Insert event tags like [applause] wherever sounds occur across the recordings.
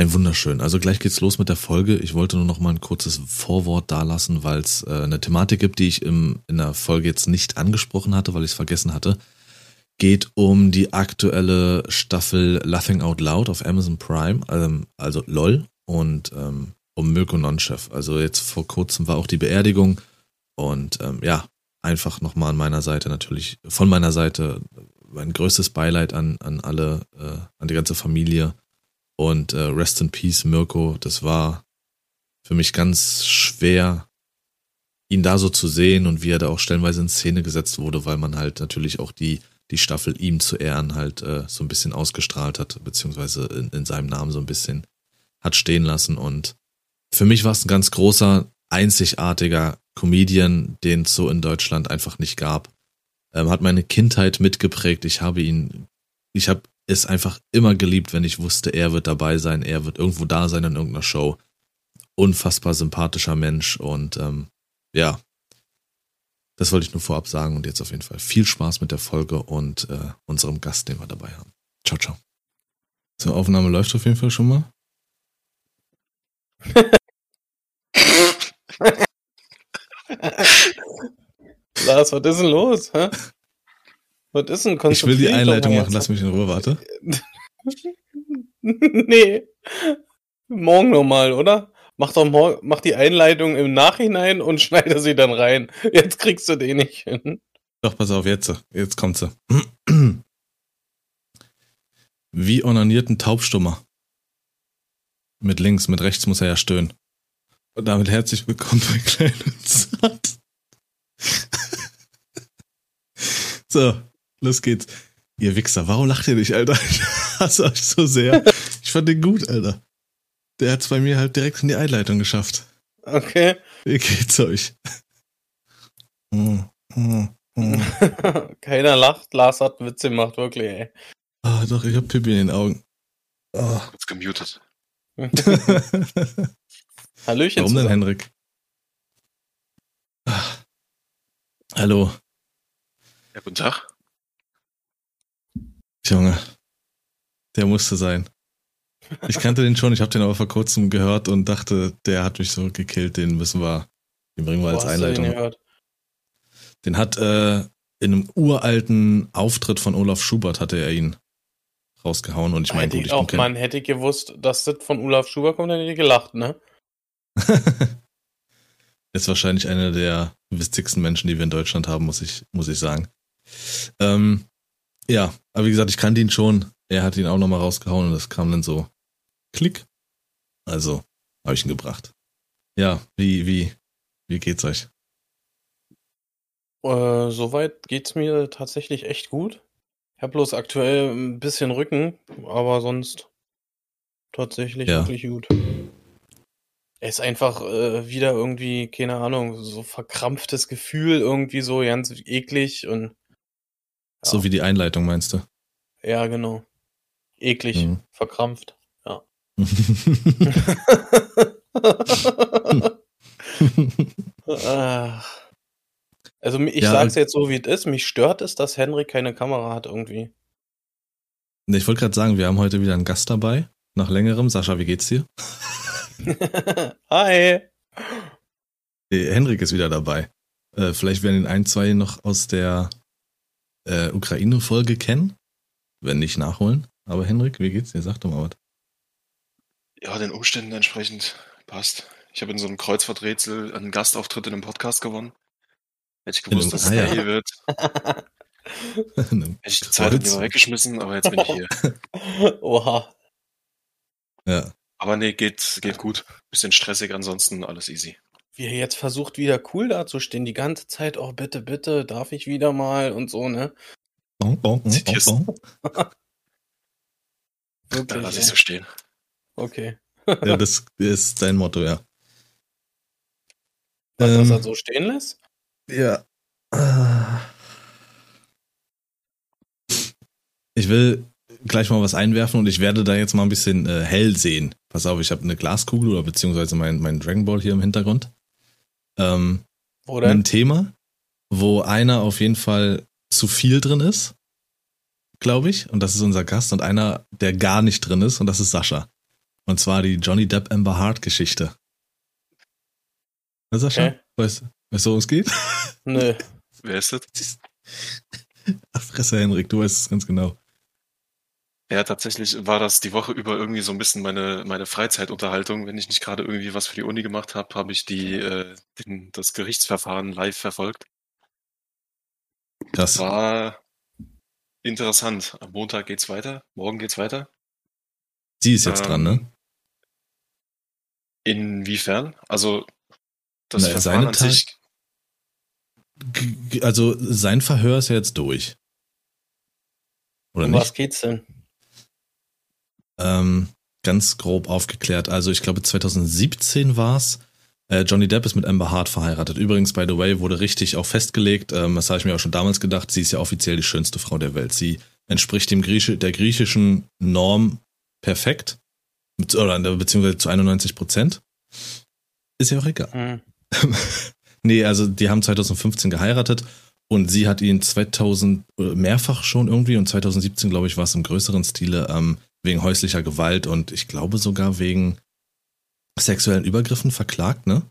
Ein wunderschön. Also gleich geht's los mit der Folge. Ich wollte nur noch mal ein kurzes Vorwort dalassen, weil es äh, eine Thematik gibt, die ich im, in der Folge jetzt nicht angesprochen hatte, weil ich es vergessen hatte. Geht um die aktuelle Staffel Laughing Out Loud auf Amazon Prime, ähm, also LOL und ähm, um Mirko Nonchef. Also jetzt vor kurzem war auch die Beerdigung und ähm, ja, einfach nochmal an meiner Seite natürlich, von meiner Seite mein größtes Beileid an, an alle, äh, an die ganze Familie und äh, Rest in Peace, Mirko. Das war für mich ganz schwer, ihn da so zu sehen und wie er da auch stellenweise in Szene gesetzt wurde, weil man halt natürlich auch die, die Staffel ihm zu Ehren halt äh, so ein bisschen ausgestrahlt hat, beziehungsweise in, in seinem Namen so ein bisschen hat stehen lassen. Und für mich war es ein ganz großer, einzigartiger Comedian, den es so in Deutschland einfach nicht gab. Ähm, hat meine Kindheit mitgeprägt. Ich habe ihn, ich habe es einfach immer geliebt, wenn ich wusste, er wird dabei sein, er wird irgendwo da sein in irgendeiner Show. Unfassbar sympathischer Mensch und ähm, ja, das wollte ich nur vorab sagen und jetzt auf jeden Fall viel Spaß mit der Folge und äh, unserem Gast, den wir dabei haben. Ciao, ciao. So, Aufnahme läuft auf jeden Fall schon mal. [laughs] Lars, was ist denn los? Hä? Was ist denn Ich will die Einleitung machen, lass mich in Ruhe, warte. [laughs] nee. Morgen nochmal, oder? Mach doch morgen, mach die Einleitung im Nachhinein und [laughs] schneide sie dann rein. Jetzt kriegst du den nicht hin. Doch, pass auf, jetzt. Jetzt kommt sie. [clears throat] Wie onaniert ein Taubstummer? Mit links, mit rechts muss er ja stöhnen. Und damit herzlich willkommen bei Klein und Satt. [laughs] so, los geht's. Ihr Wichser, warum lacht ihr nicht, Alter? [laughs] Ich hasse euch so sehr. Ich fand den gut, Alter. Der hat's bei mir halt direkt in die Einleitung geschafft. Okay. Wie geht's euch? Mm, mm, mm. Keiner lacht, Lars hat Witze gemacht, wirklich, ey. Ah, doch, ich hab Pippi in den Augen. Oh. Kurz gemutet. [laughs] Hallöchen. Warum denn, Henrik? Ah. Hallo. Ja, guten Tag. Junge, der musste sein. Ich kannte den schon, ich habe den aber vor kurzem gehört und dachte, der hat mich so gekillt, den müssen wir, den bringen wir als Einleitung. Den, den, hat äh, in einem uralten Auftritt von Olaf Schubert hatte er ihn rausgehauen und ich meine, gut, ich auch man hätte gewusst, dass das von Olaf Schubert kommt, dann hätte ich gelacht, ne? [laughs] ist wahrscheinlich einer der witzigsten Menschen, die wir in Deutschland haben, muss ich, muss ich sagen. Ähm, ja, aber wie gesagt, ich kannte ihn schon. Er hat ihn auch nochmal rausgehauen und das kam dann so klick. Also habe ich ihn gebracht. Ja, wie, wie, wie geht's euch? Äh, soweit geht's mir tatsächlich echt gut. Ich habe bloß aktuell ein bisschen Rücken, aber sonst tatsächlich ja. wirklich gut. Er ist einfach äh, wieder irgendwie, keine Ahnung, so verkrampftes Gefühl, irgendwie so ganz eklig und. Ja. So wie die Einleitung meinst du? Ja, genau. Eklig, mhm. verkrampft, ja. [laughs] also ich ja, sag's jetzt so, wie es ist. Mich stört es, dass Henrik keine Kamera hat irgendwie. Ich wollte gerade sagen, wir haben heute wieder einen Gast dabei. Nach längerem. Sascha, wie geht's dir? [laughs] Hi. Henrik ist wieder dabei. Äh, vielleicht werden ihn ein, zwei noch aus der äh, Ukraine-Folge kennen. Wenn nicht nachholen. Aber Henrik, wie geht's dir? Sag doch mal was. Ja, den Umständen entsprechend passt. Ich habe in so einem Kreuzworträtsel einen Gastauftritt in einem Podcast gewonnen. Hätte ich gewusst, dass es ah, hier wird. [laughs] Hätte ich die Zeit lieber weggeschmissen, aber jetzt bin ich hier. [laughs] Oha. Ja. Aber nee, geht, geht gut. Bisschen stressig, ansonsten alles easy. Wie er jetzt versucht, wieder cool dazustehen, die ganze Zeit, oh bitte, bitte, darf ich wieder mal und so, ne? Oh, oh, oh, oh, oh. Dann lass ich so stehen. Okay. [laughs] ja, das ist dein Motto, ja. Was, ähm, dass er so stehen lässt? Ja. Ich will gleich mal was einwerfen und ich werde da jetzt mal ein bisschen äh, hell sehen. Pass auf, ich habe eine Glaskugel oder beziehungsweise mein, mein Dragon Ball hier im Hintergrund. Ähm, Oder? Ein Thema, wo einer auf jeden Fall zu viel drin ist, glaube ich, und das ist unser Gast, und einer, der gar nicht drin ist, und das ist Sascha. Und zwar die Johnny Depp Amber Hart Geschichte. Na, Sascha, okay. weißt, weißt du, worum es geht? Nö. Wer ist das? [laughs] Ach, Fresse, Henrik, du weißt es ganz genau. Ja, tatsächlich war das die Woche über irgendwie so ein bisschen meine, meine Freizeitunterhaltung. Wenn ich nicht gerade irgendwie was für die Uni gemacht habe, habe ich die, äh, den, das Gerichtsverfahren live verfolgt. Das War interessant. Am Montag geht's weiter, morgen geht's weiter. Sie ist jetzt ähm, dran, ne? Inwiefern? Also das Na, Verfahren an sich. Also sein Verhör ist ja jetzt durch. Oder um nicht? was geht's denn? Ähm, ganz grob aufgeklärt. Also ich glaube 2017 war's. Äh, Johnny Depp ist mit Amber Hart verheiratet. Übrigens, by the way, wurde richtig auch festgelegt, ähm, das habe ich mir auch schon damals gedacht, sie ist ja offiziell die schönste Frau der Welt. Sie entspricht dem Grieche, der griechischen Norm perfekt. Oder beziehungsweise zu 91 Prozent. Ist ja auch egal. Mhm. [laughs] nee, also die haben 2015 geheiratet und sie hat ihn 2000 äh, mehrfach schon irgendwie und 2017, glaube ich, war es im größeren Stile ähm, wegen häuslicher Gewalt und ich glaube sogar wegen sexuellen Übergriffen verklagt, ne?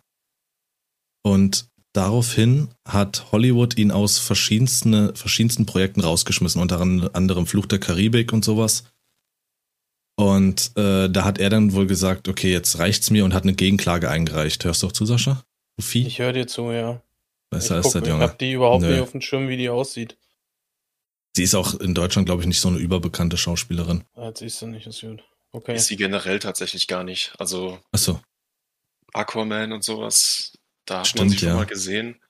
Und daraufhin hat Hollywood ihn aus verschiedensten, verschiedensten Projekten rausgeschmissen, unter anderem Fluch der Karibik und sowas. Und äh, da hat er dann wohl gesagt, okay, jetzt reicht's mir und hat eine Gegenklage eingereicht. Hörst du auch zu, Sascha? Sophie? Ich höre dir zu, ja. Besser ich ist das, Junge. Ich hab die überhaupt Nö. nicht auf dem Schirm, wie die aussieht. Sie ist auch in Deutschland, glaube ich, nicht so eine überbekannte Schauspielerin. Ja, siehst du nicht, ist gut. Okay. Ist sie generell tatsächlich gar nicht. Also Ach so. Aquaman und sowas, da hat Stimmt, man sie schon ja. mal gesehen.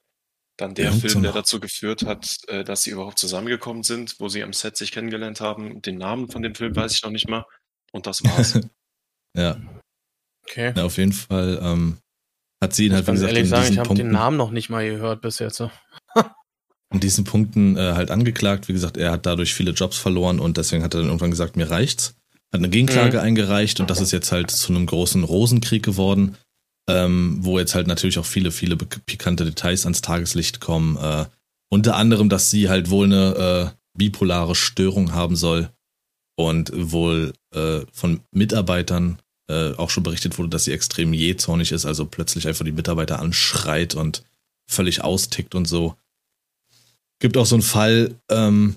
Dann der Film, so der dazu geführt hat, äh, dass sie überhaupt zusammengekommen sind, wo sie am Set sich kennengelernt haben. Den Namen von dem Film weiß ich noch nicht mal. Und das war's. [laughs] ja. Okay. Ja, auf jeden Fall ähm, hat sie ihn halt, wie gesagt, ehrlich sagen, ich habe den Namen noch nicht mal gehört bis jetzt. In diesen Punkten äh, halt angeklagt. Wie gesagt, er hat dadurch viele Jobs verloren und deswegen hat er dann irgendwann gesagt, mir reicht's. Hat eine Gegenklage mhm. eingereicht und das ist jetzt halt zu einem großen Rosenkrieg geworden, ähm, wo jetzt halt natürlich auch viele, viele pikante Details ans Tageslicht kommen. Äh, unter anderem, dass sie halt wohl eine äh, bipolare Störung haben soll und wohl äh, von Mitarbeitern äh, auch schon berichtet wurde, dass sie extrem jähzornig ist, also plötzlich einfach die Mitarbeiter anschreit und völlig austickt und so. Gibt auch so einen Fall, ähm,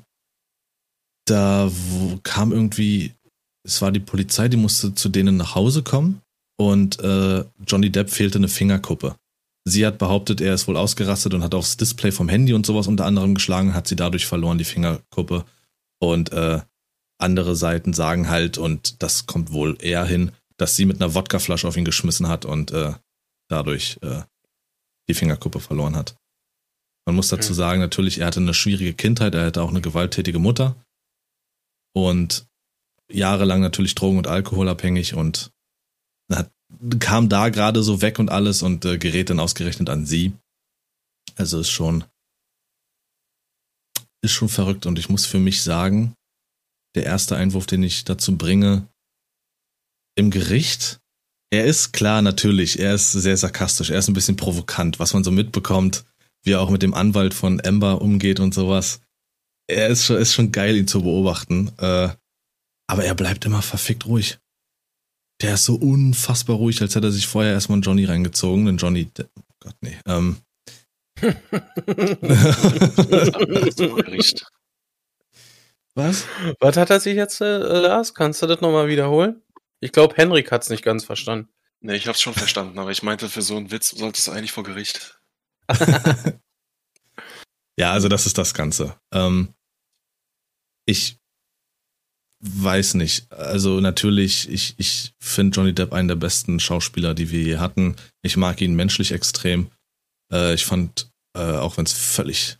da wo kam irgendwie, es war die Polizei, die musste zu denen nach Hause kommen und äh, Johnny Depp fehlte eine Fingerkuppe. Sie hat behauptet, er ist wohl ausgerastet und hat aufs Display vom Handy und sowas unter anderem geschlagen, hat sie dadurch verloren, die Fingerkuppe. Und äh, andere Seiten sagen halt, und das kommt wohl eher hin, dass sie mit einer Wodkaflasche auf ihn geschmissen hat und äh, dadurch äh, die Fingerkuppe verloren hat. Man muss dazu sagen, natürlich, er hatte eine schwierige Kindheit, er hatte auch eine gewalttätige Mutter. Und jahrelang natürlich Drogen- und Alkoholabhängig und hat, kam da gerade so weg und alles und äh, gerät dann ausgerechnet an sie. Also ist schon, ist schon verrückt und ich muss für mich sagen, der erste Einwurf, den ich dazu bringe, im Gericht, er ist klar, natürlich, er ist sehr sarkastisch, er ist ein bisschen provokant, was man so mitbekommt wie er auch mit dem Anwalt von Amber umgeht und sowas. Er ist schon, ist schon geil, ihn zu beobachten. Äh, aber er bleibt immer verfickt ruhig. Der ist so unfassbar ruhig, als hätte er sich vorher erstmal einen Johnny reingezogen. Den Johnny, oh Gott, nee. Ähm. [laughs] Was? Was hat er sich jetzt, äh, Lars? Kannst du das nochmal wiederholen? Ich glaube, Henrik hat es nicht ganz verstanden. Nee, ich hab's schon verstanden, aber ich meinte, für so einen Witz sollte es eigentlich vor Gericht. [laughs] ja, also das ist das Ganze. Ähm, ich weiß nicht. Also natürlich, ich, ich finde Johnny Depp einen der besten Schauspieler, die wir je hatten. Ich mag ihn menschlich extrem. Äh, ich fand, äh, auch wenn es völlig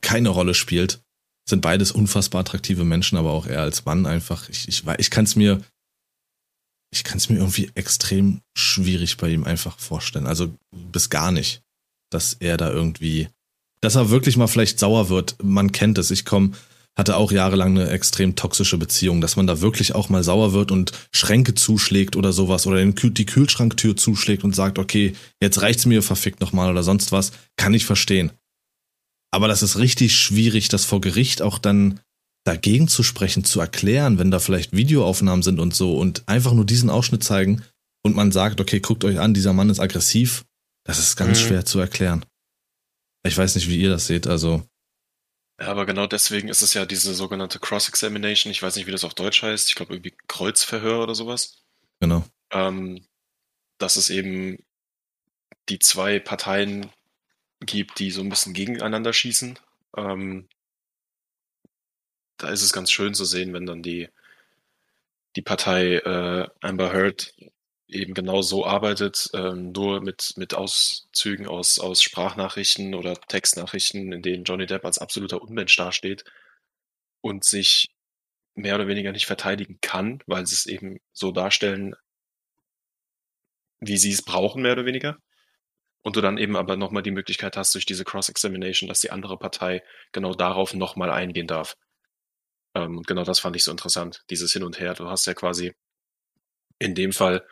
keine Rolle spielt, sind beides unfassbar attraktive Menschen, aber auch er als Mann einfach. Ich, ich, ich kann es mir ich kann es mir irgendwie extrem schwierig bei ihm einfach vorstellen. Also bis gar nicht, dass er da irgendwie, dass er wirklich mal vielleicht sauer wird. Man kennt es. Ich komme, hatte auch jahrelang eine extrem toxische Beziehung, dass man da wirklich auch mal sauer wird und Schränke zuschlägt oder sowas oder die Kühlschranktür zuschlägt und sagt, okay, jetzt reicht's mir verfickt nochmal oder sonst was, kann ich verstehen. Aber das ist richtig schwierig, das vor Gericht auch dann dagegen zu sprechen, zu erklären, wenn da vielleicht Videoaufnahmen sind und so und einfach nur diesen Ausschnitt zeigen und man sagt, okay, guckt euch an, dieser Mann ist aggressiv, das ist ganz mhm. schwer zu erklären. Ich weiß nicht, wie ihr das seht, also. Ja, aber genau deswegen ist es ja diese sogenannte Cross-Examination. Ich weiß nicht, wie das auf Deutsch heißt. Ich glaube irgendwie Kreuzverhör oder sowas. Genau. Ähm, dass es eben die zwei Parteien gibt, die so ein bisschen gegeneinander schießen. Ähm, da ist es ganz schön zu sehen, wenn dann die, die Partei äh, Amber Heard eben genau so arbeitet, ähm, nur mit, mit Auszügen aus, aus Sprachnachrichten oder Textnachrichten, in denen Johnny Depp als absoluter Unmensch dasteht und sich mehr oder weniger nicht verteidigen kann, weil sie es eben so darstellen, wie sie es brauchen, mehr oder weniger. Und du dann eben aber nochmal die Möglichkeit hast, durch diese Cross-Examination, dass die andere Partei genau darauf nochmal eingehen darf. Ähm, und genau das fand ich so interessant, dieses Hin und Her. Du hast ja quasi in dem Fall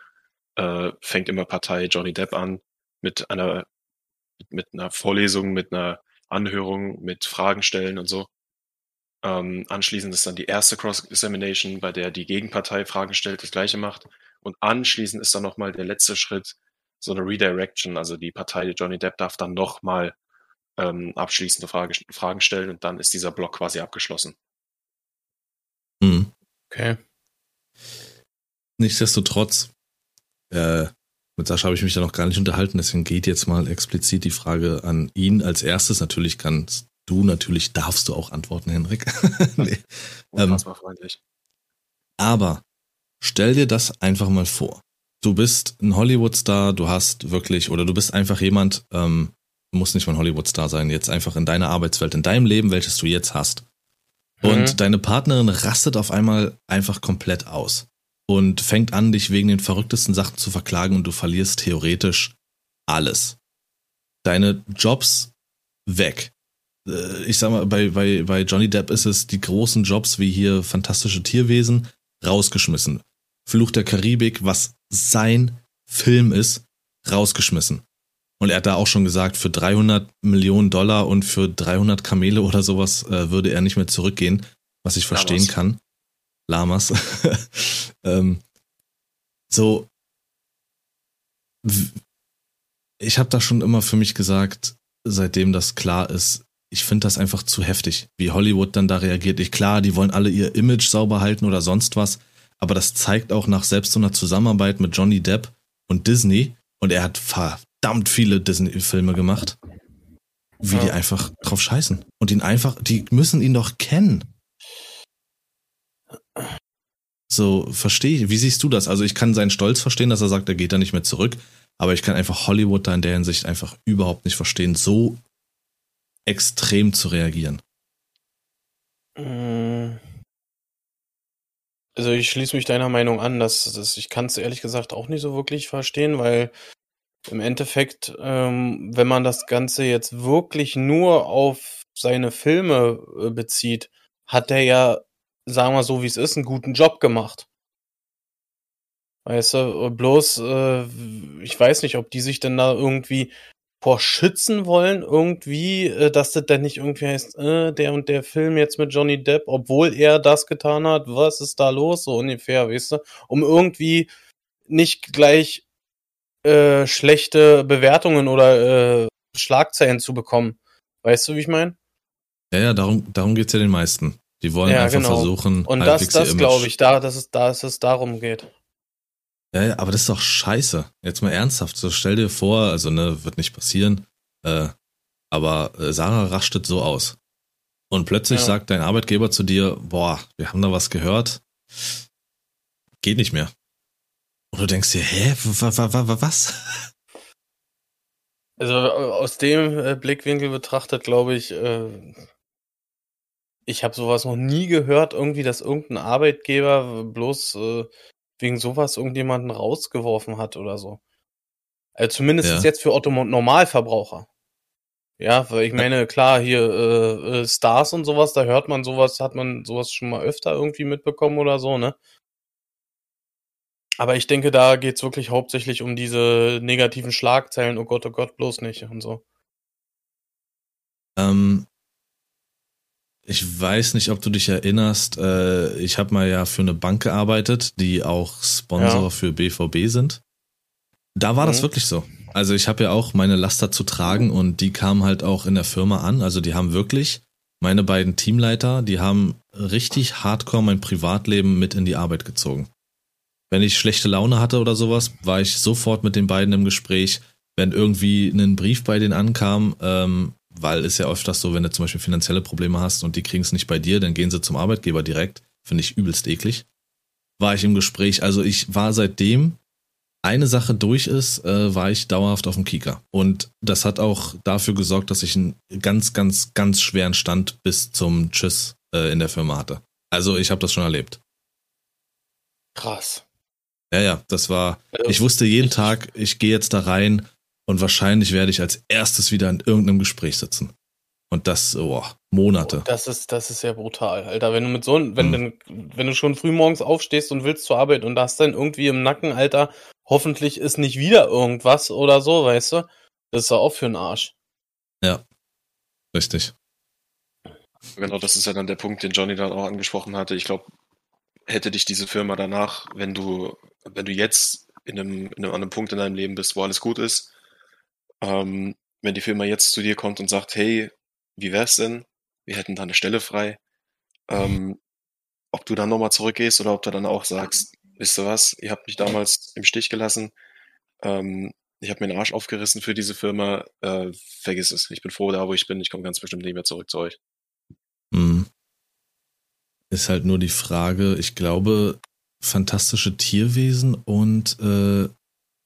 äh, fängt immer Partei Johnny Depp an mit einer mit einer Vorlesung, mit einer Anhörung, mit Fragen stellen und so. Ähm, anschließend ist dann die erste Cross-Examination, bei der die Gegenpartei Fragen stellt, das gleiche macht. Und anschließend ist dann nochmal der letzte Schritt, so eine Redirection. Also die Partei Johnny Depp darf dann nochmal ähm, abschließende Frage, Fragen stellen und dann ist dieser Block quasi abgeschlossen. Mhm. Okay. Nichtsdestotrotz, äh, mit Sascha habe ich mich da noch gar nicht unterhalten, deswegen geht jetzt mal explizit die Frage an ihn als erstes. Natürlich kannst du, natürlich darfst du auch antworten, Henrik. [laughs] nee. ähm, freundlich. Aber stell dir das einfach mal vor. Du bist ein Hollywood-Star, du hast wirklich, oder du bist einfach jemand, ähm, muss nicht mal ein Hollywood-Star sein, jetzt einfach in deiner Arbeitswelt, in deinem Leben, welches du jetzt hast. Und mhm. deine Partnerin rastet auf einmal einfach komplett aus und fängt an, dich wegen den verrücktesten Sachen zu verklagen und du verlierst theoretisch alles. Deine Jobs weg. Äh, ich sag mal, bei, bei, bei Johnny Depp ist es die großen Jobs wie hier fantastische Tierwesen rausgeschmissen. Fluch der Karibik, was sein Film ist, rausgeschmissen. Und er hat da auch schon gesagt, für 300 Millionen Dollar und für 300 Kamele oder sowas äh, würde er nicht mehr zurückgehen, was ich verstehen Lamas. kann. Lamas. [laughs] ähm, so, ich habe da schon immer für mich gesagt, seitdem das klar ist, ich finde das einfach zu heftig, wie Hollywood dann da reagiert. Ich klar, die wollen alle ihr Image sauber halten oder sonst was, aber das zeigt auch nach selbst so einer Zusammenarbeit mit Johnny Depp und Disney und er hat verdammt viele Disney-Filme gemacht, wie ja. die einfach drauf scheißen. Und ihn einfach, die müssen ihn doch kennen. So, verstehe ich. Wie siehst du das? Also ich kann seinen Stolz verstehen, dass er sagt, er geht da nicht mehr zurück. Aber ich kann einfach Hollywood da in der Hinsicht einfach überhaupt nicht verstehen, so extrem zu reagieren. Mm. Also ich schließe mich deiner Meinung an, dass, dass ich kann es ehrlich gesagt auch nicht so wirklich verstehen, weil im Endeffekt, ähm, wenn man das Ganze jetzt wirklich nur auf seine Filme äh, bezieht, hat er ja, sagen wir so wie es ist, einen guten Job gemacht. Weißt du, bloß, äh, ich weiß nicht, ob die sich denn da irgendwie vor schützen wollen, irgendwie, äh, dass das dann nicht irgendwie heißt, äh, der und der Film jetzt mit Johnny Depp, obwohl er das getan hat, was ist da los, so ungefähr, weißt du, um irgendwie nicht gleich äh, schlechte Bewertungen oder äh, Schlagzeilen zu bekommen. Weißt du, wie ich meine? Ja, ja, darum, darum geht's ja den meisten. Die wollen ja, einfach genau. versuchen. Und das, das glaube ich, da, dass es, dass es darum geht. Ja, ja, aber das ist doch scheiße. Jetzt mal ernsthaft. So stell dir vor, also ne, wird nicht passieren. Äh, aber äh, Sarah rastet so aus. Und plötzlich ja. sagt dein Arbeitgeber zu dir, boah, wir haben da was gehört. Geht nicht mehr. Und du denkst dir, hä, was? Also aus dem äh, Blickwinkel betrachtet, glaube ich, äh, ich habe sowas noch nie gehört, irgendwie, dass irgendein Arbeitgeber bloß äh, wegen sowas irgendjemanden rausgeworfen hat oder so. Also zumindest ja. jetzt für Otto Normalverbraucher. Ja, weil ich meine, klar, hier äh, Stars und sowas, da hört man sowas, hat man sowas schon mal öfter irgendwie mitbekommen oder so, ne? Aber ich denke, da geht's wirklich hauptsächlich um diese negativen Schlagzeilen, oh Gott, oh Gott, bloß nicht und so. Ähm, ich weiß nicht, ob du dich erinnerst, äh, ich habe mal ja für eine Bank gearbeitet, die auch Sponsor ja. für BVB sind. Da war mhm. das wirklich so. Also ich habe ja auch meine Laster zu tragen und die kamen halt auch in der Firma an. Also die haben wirklich, meine beiden Teamleiter, die haben richtig hardcore mein Privatleben mit in die Arbeit gezogen. Wenn ich schlechte Laune hatte oder sowas, war ich sofort mit den beiden im Gespräch. Wenn irgendwie ein Brief bei denen ankam, ähm, weil es ja öfters so, wenn du zum Beispiel finanzielle Probleme hast und die kriegen es nicht bei dir, dann gehen sie zum Arbeitgeber direkt. Finde ich übelst eklig. War ich im Gespräch. Also ich war seitdem eine Sache durch ist, äh, war ich dauerhaft auf dem Kieker. Und das hat auch dafür gesorgt, dass ich einen ganz, ganz, ganz schweren Stand bis zum Tschüss äh, in der Firma hatte. Also ich habe das schon erlebt. Krass. Ja, ja, das war. Also, ich wusste jeden Tag, ich gehe jetzt da rein und wahrscheinlich werde ich als erstes wieder in irgendeinem Gespräch sitzen. Und das, oh, Monate. Das ist, das ist ja brutal, Alter. Wenn du mit so, wenn, hm. wenn du schon früh morgens aufstehst und willst zur Arbeit und hast dann irgendwie im Nacken, Alter, hoffentlich ist nicht wieder irgendwas oder so, weißt du? Das ist ja auch für den Arsch. Ja. Richtig. Genau, das ist ja dann der Punkt, den Johnny dann auch angesprochen hatte. Ich glaube, hätte dich diese Firma danach, wenn du, wenn du jetzt in einem, in einem, an einem Punkt in deinem Leben bist, wo alles gut ist, ähm, wenn die Firma jetzt zu dir kommt und sagt, hey, wie wär's denn? Wir hätten da eine Stelle frei. Ähm, ob du dann nochmal zurückgehst oder ob du dann auch sagst, wisst ihr was, ihr habt mich damals im Stich gelassen, ähm, ich habe mir den Arsch aufgerissen für diese Firma, äh, vergiss es. Ich bin froh da, wo ich bin, ich komme ganz bestimmt nicht mehr zurück zu euch. Mhm. Ist halt nur die Frage, ich glaube, fantastische Tierwesen und äh,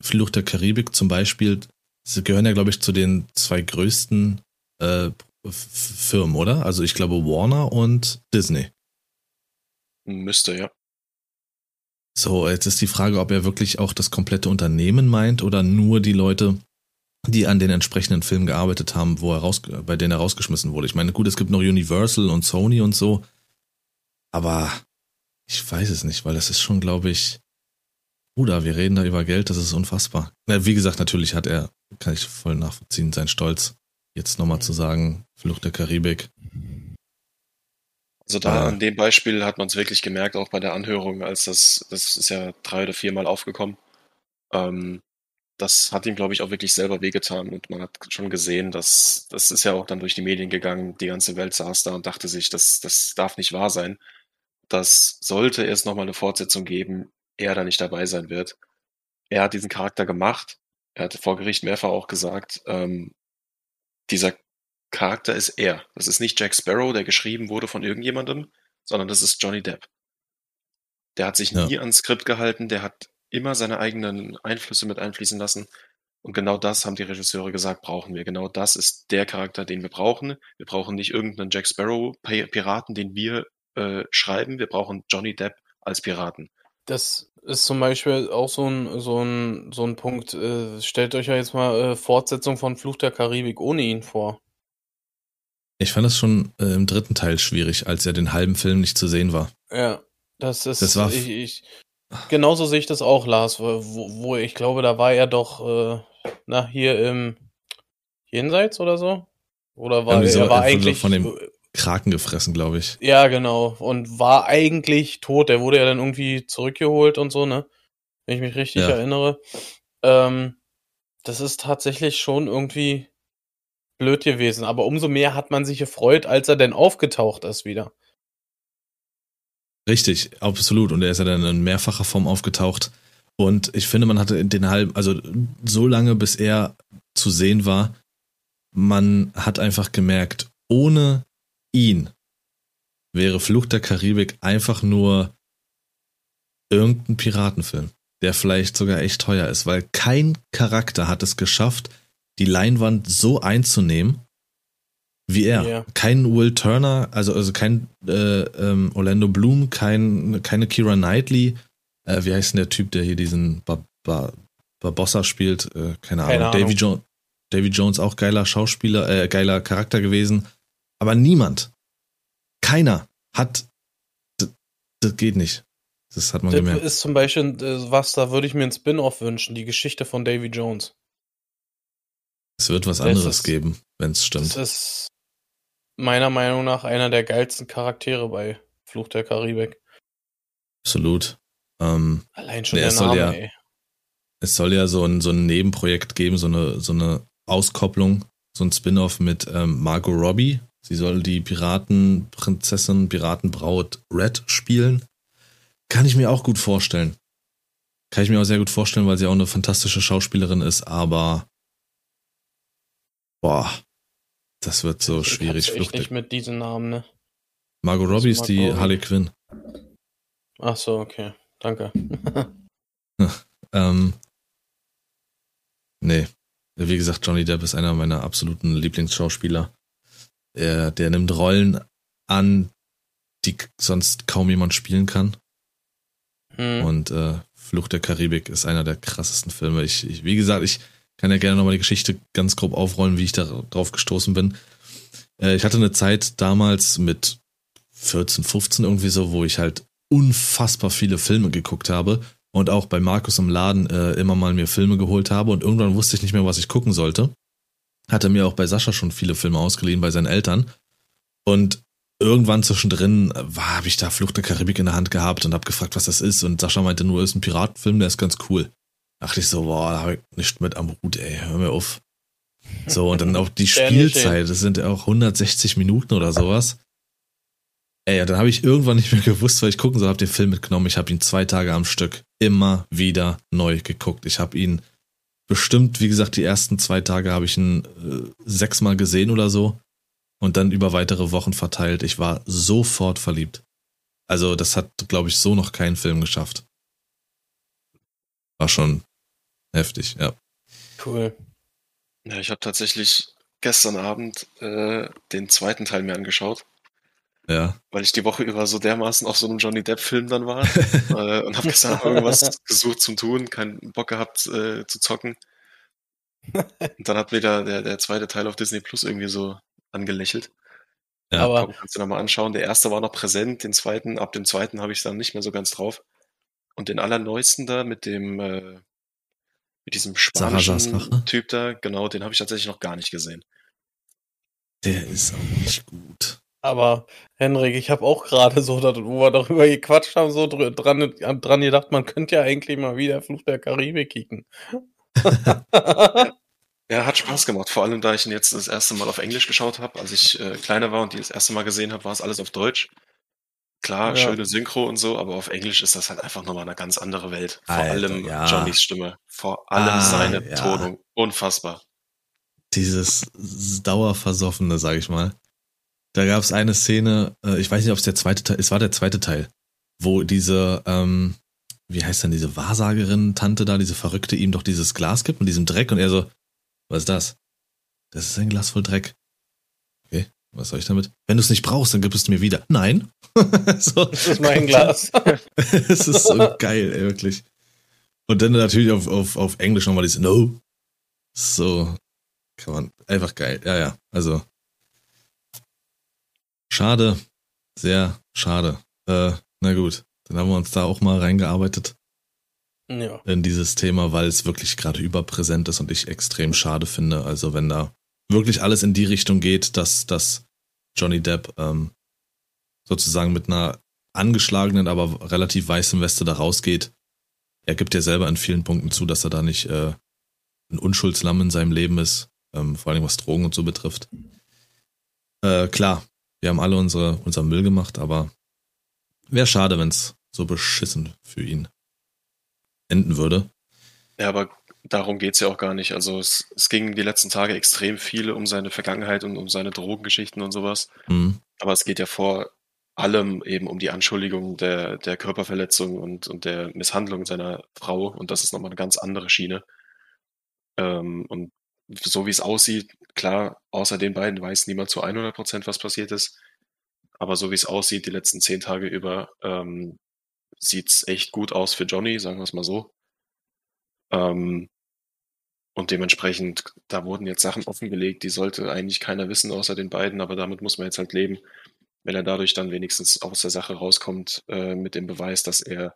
Fluch der Karibik zum Beispiel, sie gehören ja, glaube ich, zu den zwei größten äh, Firmen, oder? Also ich glaube Warner und Disney. Müsste, ja. So, jetzt ist die Frage, ob er wirklich auch das komplette Unternehmen meint oder nur die Leute, die an den entsprechenden Filmen gearbeitet haben, wo er raus, bei denen er rausgeschmissen wurde. Ich meine, gut, es gibt noch Universal und Sony und so, aber ich weiß es nicht, weil das ist schon, glaube ich, Bruder, wir reden da über Geld, das ist unfassbar. wie gesagt, natürlich hat er, kann ich voll nachvollziehen, sein Stolz, jetzt nochmal zu sagen, Flucht der Karibik. Also da äh, an dem Beispiel hat man es wirklich gemerkt, auch bei der Anhörung, als das, das ist ja drei oder viermal aufgekommen. Ähm, das hat ihm, glaube ich, auch wirklich selber wehgetan und man hat schon gesehen, dass das ist ja auch dann durch die Medien gegangen, die ganze Welt saß da und dachte sich, das, das darf nicht wahr sein. Das sollte es nochmal eine Fortsetzung geben, er da nicht dabei sein wird. Er hat diesen Charakter gemacht. Er hat vor Gericht mehrfach auch gesagt, ähm, dieser Charakter ist er. Das ist nicht Jack Sparrow, der geschrieben wurde von irgendjemandem, sondern das ist Johnny Depp. Der hat sich ja. nie ans Skript gehalten, der hat immer seine eigenen Einflüsse mit einfließen lassen. Und genau das haben die Regisseure gesagt, brauchen wir. Genau das ist der Charakter, den wir brauchen. Wir brauchen nicht irgendeinen Jack Sparrow Piraten, den wir äh, schreiben. Wir brauchen Johnny Depp als Piraten. Das ist zum Beispiel auch so ein, so ein, so ein Punkt. Äh, stellt euch ja jetzt mal äh, Fortsetzung von Fluch der Karibik ohne ihn vor. Ich fand das schon äh, im dritten Teil schwierig, als er den halben Film nicht zu sehen war. Ja, das ist. Das war ich, ich, genauso sehe ich das auch, Lars, wo, wo ich glaube, da war er doch, äh, na, hier im Jenseits oder so? Oder war er war eigentlich. Von dem Kraken gefressen, glaube ich. Ja, genau. Und war eigentlich tot. Der wurde ja dann irgendwie zurückgeholt und so, ne? Wenn ich mich richtig ja. erinnere. Ähm, das ist tatsächlich schon irgendwie blöd gewesen. Aber umso mehr hat man sich gefreut, als er denn aufgetaucht ist wieder. Richtig, absolut. Und er ist ja dann in mehrfacher Form aufgetaucht. Und ich finde, man hatte den halben, also so lange, bis er zu sehen war, man hat einfach gemerkt, ohne ihn wäre Flucht der Karibik einfach nur irgendein Piratenfilm, der vielleicht sogar echt teuer ist, weil kein Charakter hat es geschafft, die Leinwand so einzunehmen wie er. Yeah. Kein Will Turner, also, also kein äh, ähm, Orlando Bloom, kein, keine Kira Knightley. Äh, wie heißt denn der Typ, der hier diesen Bar Bar Barbossa spielt? Äh, keine, keine Ahnung. Ahnung. Davy, jo Davy Jones auch geiler Schauspieler, äh, geiler Charakter gewesen. Aber niemand, keiner hat, das geht nicht. Das hat man das gemerkt. ist zum Beispiel äh, was, da würde ich mir ein Spin-off wünschen, die Geschichte von Davy Jones. Es wird was anderes ist, geben, wenn es stimmt. Das ist, meiner Meinung nach einer der geilsten Charaktere bei Fluch der Karibik. Absolut. Ähm, Allein schon der Name, ja, ey. Es soll ja so ein, so ein Nebenprojekt geben, so eine, so eine Auskopplung, so ein Spin-off mit ähm, Margot Robbie. Sie soll die Piratenprinzessin, Piratenbraut Red spielen. Kann ich mir auch gut vorstellen. Kann ich mir auch sehr gut vorstellen, weil sie auch eine fantastische Schauspielerin ist, aber boah, das wird so ich schwierig. Ich nicht mit diesem Namen, ne? Margot Robbie ist die Harley Quinn. Ach so, okay. Danke. [laughs] [laughs] ähm, nee. Wie gesagt, Johnny Depp ist einer meiner absoluten Lieblingsschauspieler. Er, der nimmt Rollen an, die sonst kaum jemand spielen kann. Hm. Und äh, Flucht der Karibik ist einer der krassesten Filme. Ich, ich wie gesagt, ich kann ja gerne nochmal die Geschichte ganz grob aufrollen, wie ich da drauf gestoßen bin. Äh, ich hatte eine Zeit damals mit 14, 15 irgendwie so, wo ich halt unfassbar viele Filme geguckt habe und auch bei Markus im Laden äh, immer mal mir Filme geholt habe und irgendwann wusste ich nicht mehr, was ich gucken sollte. Hatte mir auch bei Sascha schon viele Filme ausgeliehen bei seinen Eltern und irgendwann zwischendrin war habe ich da Flucht der Karibik in der Hand gehabt und habe gefragt, was das ist und Sascha meinte nur, ist ein Piratenfilm, der ist ganz cool. Dachte ich so, boah, da habe ich nichts mit am Hut, ey, hör mir auf. So, und dann auch die [laughs] Spielzeit, das sind ja auch 160 Minuten oder sowas. Ey, dann habe ich irgendwann nicht mehr gewusst, weil ich gucken soll, habe den Film mitgenommen. Ich habe ihn zwei Tage am Stück immer wieder neu geguckt. Ich habe ihn bestimmt, wie gesagt, die ersten zwei Tage habe ich ihn äh, sechsmal gesehen oder so und dann über weitere Wochen verteilt. Ich war sofort verliebt. Also das hat, glaube ich, so noch kein Film geschafft. War schon heftig, ja. Cool. Ja, ich habe tatsächlich gestern Abend äh, den zweiten Teil mir angeschaut. Ja. Weil ich die Woche über so dermaßen auf so einem Johnny Depp-Film dann war [laughs] äh, und habe gestern irgendwas gesucht zum Tun, keinen Bock gehabt äh, zu zocken. [laughs] Und dann hat mir der, der, der zweite Teil auf Disney Plus irgendwie so angelächelt. Ja, aber Komm, kannst du nochmal anschauen. Der erste war noch präsent, den zweiten, ab dem zweiten habe ich dann nicht mehr so ganz drauf. Und den allerneuesten da mit dem, äh, mit diesem spanischen Typ da, genau, den habe ich tatsächlich noch gar nicht gesehen. Der ist auch nicht gut. Aber Henrik, ich habe auch gerade so, wo wir darüber gequatscht haben, so dran, dran gedacht, man könnte ja eigentlich mal wieder Fluch der Karibik kicken. [laughs] ja, hat Spaß gemacht. Vor allem, da ich ihn jetzt das erste Mal auf Englisch geschaut habe. Als ich äh, kleiner war und die das erste Mal gesehen habe, war es alles auf Deutsch. Klar, ja. schöne Synchro und so, aber auf Englisch ist das halt einfach nochmal eine ganz andere Welt. Vor Alter, allem ja. Johnnys Stimme. Vor allem ah, seine ja. Tonung. Unfassbar. Dieses Dauerversoffene, sag ich mal. Da gab es eine Szene, äh, ich weiß nicht, ob es der zweite Teil, es war der zweite Teil, wo diese, ähm, wie heißt denn diese Wahrsagerin, Tante da, diese Verrückte, ihm doch dieses Glas gibt mit diesem Dreck und er so, was ist das? Das ist ein Glas voll Dreck. Okay, was soll ich damit? Wenn du es nicht brauchst, dann gib es mir wieder. Nein. [laughs] so. Das ist mein Glas. [laughs] Es ist so geil, ey, wirklich. Und dann natürlich auf, auf, auf Englisch nochmal dieses No. So, kann man, einfach geil. Ja, ja, also Schade. Sehr schade. Äh, na gut, dann haben wir uns da auch mal reingearbeitet. Ja. In dieses Thema, weil es wirklich gerade überpräsent ist und ich extrem schade finde. Also wenn da wirklich alles in die Richtung geht, dass, dass Johnny Depp ähm, sozusagen mit einer angeschlagenen, aber relativ weißen Weste da rausgeht. Er gibt ja selber in vielen Punkten zu, dass er da nicht äh, ein Unschuldslamm in seinem Leben ist, ähm, vor allem was Drogen und so betrifft. Äh, klar, wir haben alle unsere, unser Müll gemacht, aber wäre schade, wenn es so beschissen für ihn enden würde. Ja, aber darum geht es ja auch gar nicht. Also es, es ging die letzten Tage extrem viel um seine Vergangenheit und um seine Drogengeschichten und sowas. Mhm. Aber es geht ja vor allem eben um die Anschuldigung der, der Körperverletzung und, und der Misshandlung seiner Frau. Und das ist nochmal eine ganz andere Schiene. Ähm, und so wie es aussieht, klar, außer den beiden weiß niemand zu 100 Prozent, was passiert ist. Aber so wie es aussieht, die letzten zehn Tage über, ähm, sieht's echt gut aus für Johnny, sagen wir es mal so. Ähm, und dementsprechend, da wurden jetzt Sachen offengelegt, die sollte eigentlich keiner wissen außer den beiden, aber damit muss man jetzt halt leben, wenn er dadurch dann wenigstens aus der Sache rauskommt äh, mit dem Beweis, dass er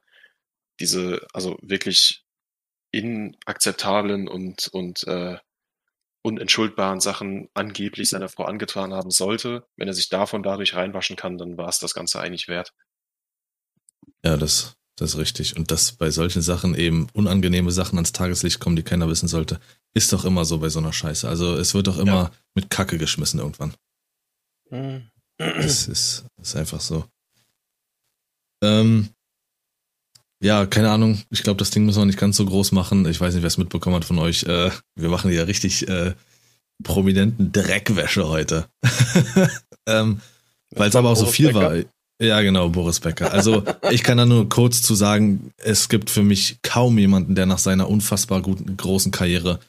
diese, also wirklich inakzeptablen und, und äh, unentschuldbaren Sachen angeblich seiner Frau angetan haben sollte. Wenn er sich davon dadurch reinwaschen kann, dann war es das Ganze eigentlich wert. Ja, das, das ist richtig. Und dass bei solchen Sachen eben unangenehme Sachen ans Tageslicht kommen, die keiner wissen sollte, ist doch immer so bei so einer Scheiße. Also es wird doch immer ja. mit Kacke geschmissen irgendwann. Mhm. Das ist, ist einfach so. Ähm, ja, keine Ahnung. Ich glaube, das Ding müssen wir nicht ganz so groß machen. Ich weiß nicht, wer es mitbekommen hat von euch. Äh, wir machen ja richtig äh, prominenten Dreckwäsche heute. [laughs] ähm, Weil es aber auch so viel Becker. war. Ja, genau, Boris Becker. Also ich kann da nur kurz zu sagen, es gibt für mich kaum jemanden, der nach seiner unfassbar guten, großen Karriere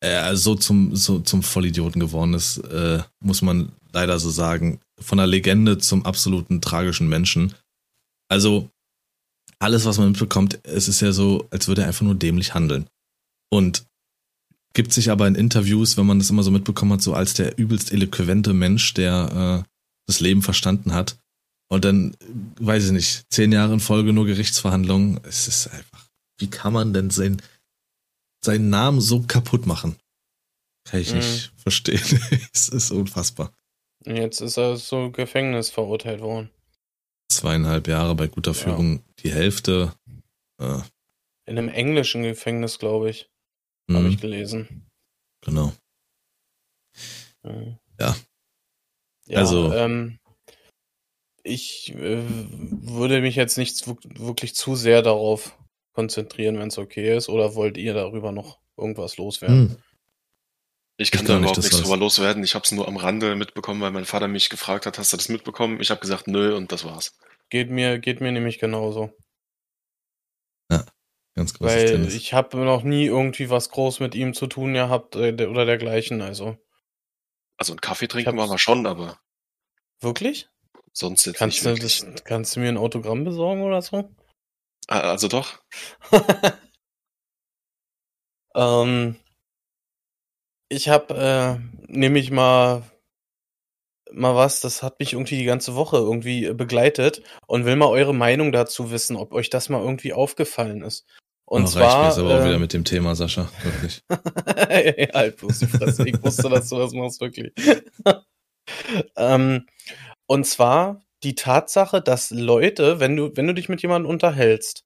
äh, so zum, so zum Vollidioten geworden ist, äh, muss man leider so sagen. Von der Legende zum absoluten tragischen Menschen. Also alles, was man mitbekommt, es ist ja so, als würde er einfach nur dämlich handeln. Und gibt sich aber in Interviews, wenn man das immer so mitbekommen hat, so als der übelst eloquente Mensch, der äh, das Leben verstanden hat. Und dann, weiß ich nicht, zehn Jahre in Folge nur Gerichtsverhandlungen. Es ist einfach, wie kann man denn sein, seinen Namen so kaputt machen? Kann ich mhm. nicht verstehen. [laughs] es ist unfassbar. Jetzt ist er so Gefängnis verurteilt worden. Zweieinhalb Jahre bei guter Führung, ja. die Hälfte. Äh. In einem englischen Gefängnis, glaube ich. Mhm. Habe ich gelesen. Genau. Mhm. Ja. ja. Also. Ähm, ich äh, würde mich jetzt nicht wirklich zu sehr darauf konzentrieren, wenn es okay ist, oder wollt ihr darüber noch irgendwas loswerden? Ich kann ich da überhaupt nichts drüber loswerden. Ich habe es nur am Rande mitbekommen, weil mein Vater mich gefragt hat, hast du das mitbekommen? Ich habe gesagt, nö, und das war's. Geht mir, geht mir nämlich genauso. Ja, ganz großes Weil Tennis. ich habe noch nie irgendwie was groß mit ihm zu tun gehabt äh, oder dergleichen, also. Also einen Kaffee trinken waren wir schon, aber. Wirklich? Sonst jetzt kannst nicht. Du das, kannst du mir ein Autogramm besorgen oder so? Ah, also doch. [laughs] ähm, ich habe äh, nämlich mal mal was, das hat mich irgendwie die ganze Woche irgendwie begleitet und will mal eure Meinung dazu wissen, ob euch das mal irgendwie aufgefallen ist. Und oh, zwar. Reicht mir aber äh, auch wieder mit dem Thema, Sascha, wirklich. [laughs] halt bloß die Fresse. Ich wusste, dass du das machst, wirklich. [laughs] ähm, und zwar die Tatsache, dass Leute, wenn du, wenn du dich mit jemandem unterhältst,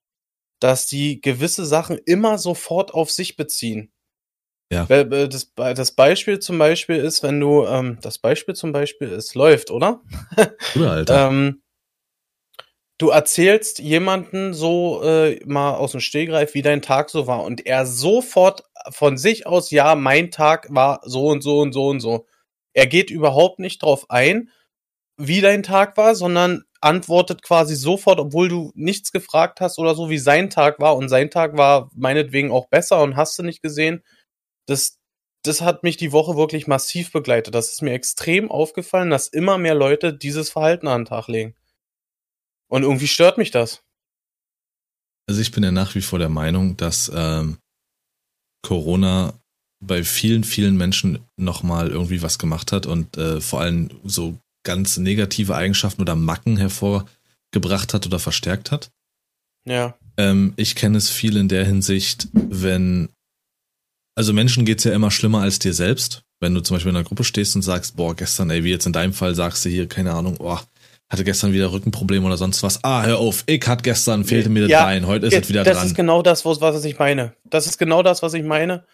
dass die gewisse Sachen immer sofort auf sich beziehen. Ja. Das, das Beispiel zum Beispiel ist, wenn du, ähm, das Beispiel zum Beispiel ist, läuft, oder? [laughs] Oder, Alter. ähm, du erzählst jemanden so äh, mal aus dem Stehgreif, wie dein Tag so war und er sofort von sich aus, ja, mein Tag war so und so und so und so. Er geht überhaupt nicht drauf ein, wie dein Tag war, sondern antwortet quasi sofort, obwohl du nichts gefragt hast oder so, wie sein Tag war. Und sein Tag war meinetwegen auch besser und hast du nicht gesehen. Das, das hat mich die Woche wirklich massiv begleitet. Das ist mir extrem aufgefallen, dass immer mehr Leute dieses Verhalten an den Tag legen. Und irgendwie stört mich das. Also ich bin ja nach wie vor der Meinung, dass ähm, Corona bei vielen, vielen Menschen nochmal irgendwie was gemacht hat und äh, vor allem so ganz negative Eigenschaften oder Macken hervorgebracht hat oder verstärkt hat. Ja. Ähm, ich kenne es viel in der Hinsicht, wenn, also Menschen geht es ja immer schlimmer als dir selbst. Wenn du zum Beispiel in einer Gruppe stehst und sagst, boah, gestern, ey, wie jetzt in deinem Fall sagst du hier, keine Ahnung, boah, hatte gestern wieder Rückenprobleme oder sonst was. Ah, hör auf, ich hatte gestern, fehlte mir das ja, Bein, heute ist es wieder das dran. Das ist genau das, was ich meine. Das ist genau das, was ich meine.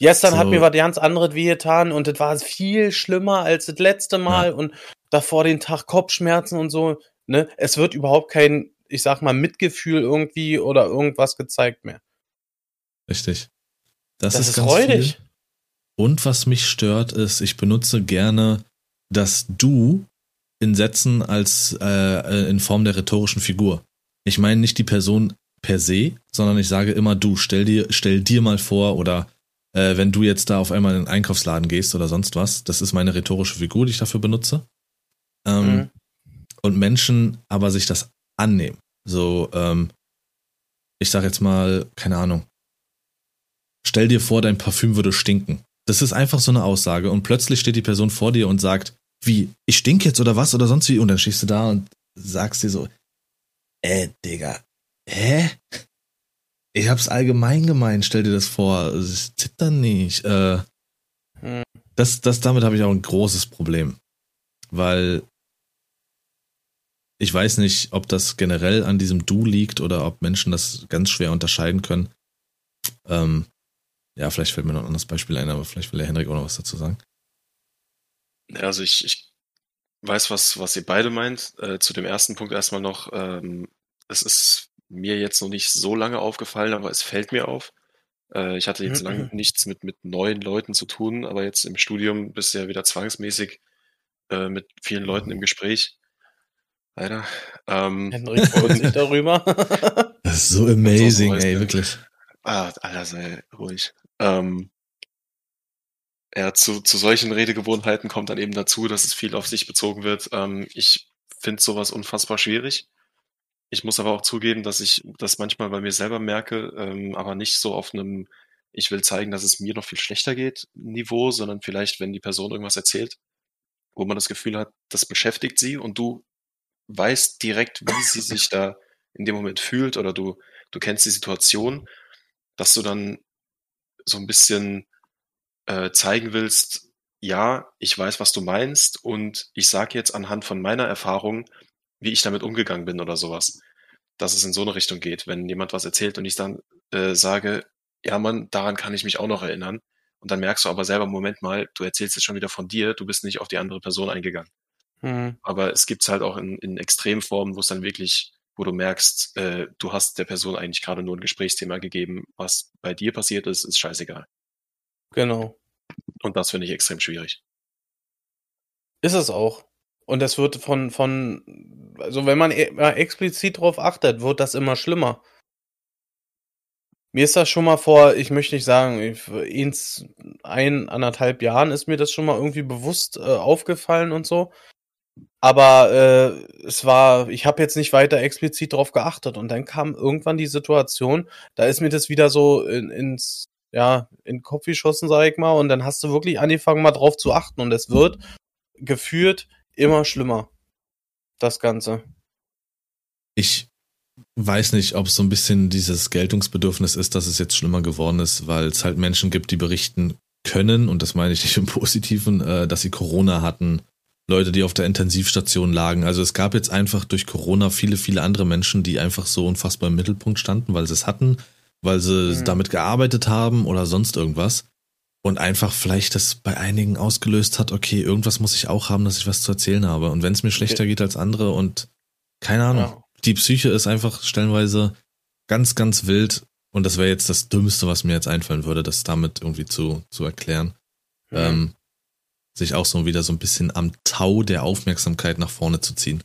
Gestern so. hat mir was ganz anderes wehgetan und das war viel schlimmer als das letzte Mal ja. und davor den Tag Kopfschmerzen und so. Ne? Es wird überhaupt kein, ich sag mal, Mitgefühl irgendwie oder irgendwas gezeigt mehr. Richtig. Das, das ist, ist räudig. Viel. Und was mich stört, ist, ich benutze gerne das Du in Sätzen als äh, in Form der rhetorischen Figur. Ich meine nicht die Person per se, sondern ich sage immer du. Stell dir, stell dir mal vor oder äh, wenn du jetzt da auf einmal in den Einkaufsladen gehst oder sonst was. Das ist meine rhetorische Figur, die ich dafür benutze. Ähm, mhm. Und Menschen aber sich das annehmen. So, ähm, ich sag jetzt mal, keine Ahnung. Stell dir vor, dein Parfüm würde stinken. Das ist einfach so eine Aussage und plötzlich steht die Person vor dir und sagt, wie, ich stink jetzt oder was oder sonst wie und dann stehst du da und sagst dir so, äh, Digga, hä? Ich hab's allgemein gemeint, stell dir das vor, es zittert nicht, äh, hm. das, das, damit habe ich auch ein großes Problem. Weil ich weiß nicht, ob das generell an diesem Du liegt oder ob Menschen das ganz schwer unterscheiden können. Ähm, ja, vielleicht fällt mir noch ein anderes Beispiel ein, aber vielleicht will der Henrik auch noch was dazu sagen. Also ich, ich weiß, was, was ihr beide meint. Äh, zu dem ersten Punkt erstmal noch, ähm, es ist mir jetzt noch nicht so lange aufgefallen, aber es fällt mir auf. Äh, ich hatte jetzt mhm. lange nichts mit, mit neuen Leuten zu tun, aber jetzt im Studium bist du ja wieder zwangsmäßig äh, mit vielen Leuten im Gespräch. Leider. Ähm, Henrik freut sich darüber. das ist so [laughs] amazing, ey, wirklich. Ah, Alter, sei ruhig. Ähm, ja, zu, zu solchen Redegewohnheiten kommt dann eben dazu, dass es viel auf sich bezogen wird. Ähm, ich finde sowas unfassbar schwierig. Ich muss aber auch zugeben, dass ich das manchmal bei mir selber merke, ähm, aber nicht so auf einem, ich will zeigen, dass es mir noch viel schlechter geht, Niveau, sondern vielleicht, wenn die Person irgendwas erzählt, wo man das Gefühl hat, das beschäftigt sie und du weißt direkt, wie sie sich da in dem Moment fühlt oder du, du kennst die Situation, dass du dann so ein bisschen äh, zeigen willst, ja, ich weiß, was du meinst und ich sage jetzt anhand von meiner Erfahrung, wie ich damit umgegangen bin oder sowas. Dass es in so eine Richtung geht, wenn jemand was erzählt und ich dann äh, sage, ja Mann, daran kann ich mich auch noch erinnern. Und dann merkst du aber selber, Moment mal, du erzählst jetzt schon wieder von dir, du bist nicht auf die andere Person eingegangen. Mhm. Aber es gibt's halt auch in, in Extremformen, wo es dann wirklich, wo du merkst, äh, du hast der Person eigentlich gerade nur ein Gesprächsthema gegeben, was bei dir passiert ist, ist scheißegal. Genau. Und das finde ich extrem schwierig. Ist es auch. Und das wird von, von, also wenn man e, explizit darauf achtet, wird das immer schlimmer. Mir ist das schon mal vor, ich möchte nicht sagen, ins ein, anderthalb Jahren ist mir das schon mal irgendwie bewusst äh, aufgefallen und so. Aber äh, es war, ich habe jetzt nicht weiter explizit darauf geachtet. Und dann kam irgendwann die Situation, da ist mir das wieder so in, ins, ja, in den Kopf geschossen, sag ich mal. Und dann hast du wirklich angefangen, mal drauf zu achten. Und es wird geführt immer schlimmer. Das Ganze. Ich weiß nicht, ob es so ein bisschen dieses Geltungsbedürfnis ist, dass es jetzt schlimmer geworden ist, weil es halt Menschen gibt, die berichten können, und das meine ich nicht im Positiven, äh, dass sie Corona hatten, Leute, die auf der Intensivstation lagen. Also es gab jetzt einfach durch Corona viele, viele andere Menschen, die einfach so unfassbar im Mittelpunkt standen, weil sie es hatten, weil sie mhm. damit gearbeitet haben oder sonst irgendwas und einfach vielleicht das bei einigen ausgelöst hat, okay, irgendwas muss ich auch haben, dass ich was zu erzählen habe. Und wenn es mir schlechter geht als andere und keine Ahnung, ja. die Psyche ist einfach stellenweise ganz, ganz wild. Und das wäre jetzt das Dümmste, was mir jetzt einfallen würde, das damit irgendwie zu, zu erklären. Mhm. Ähm, sich auch so wieder so ein bisschen am Tau der Aufmerksamkeit nach vorne zu ziehen.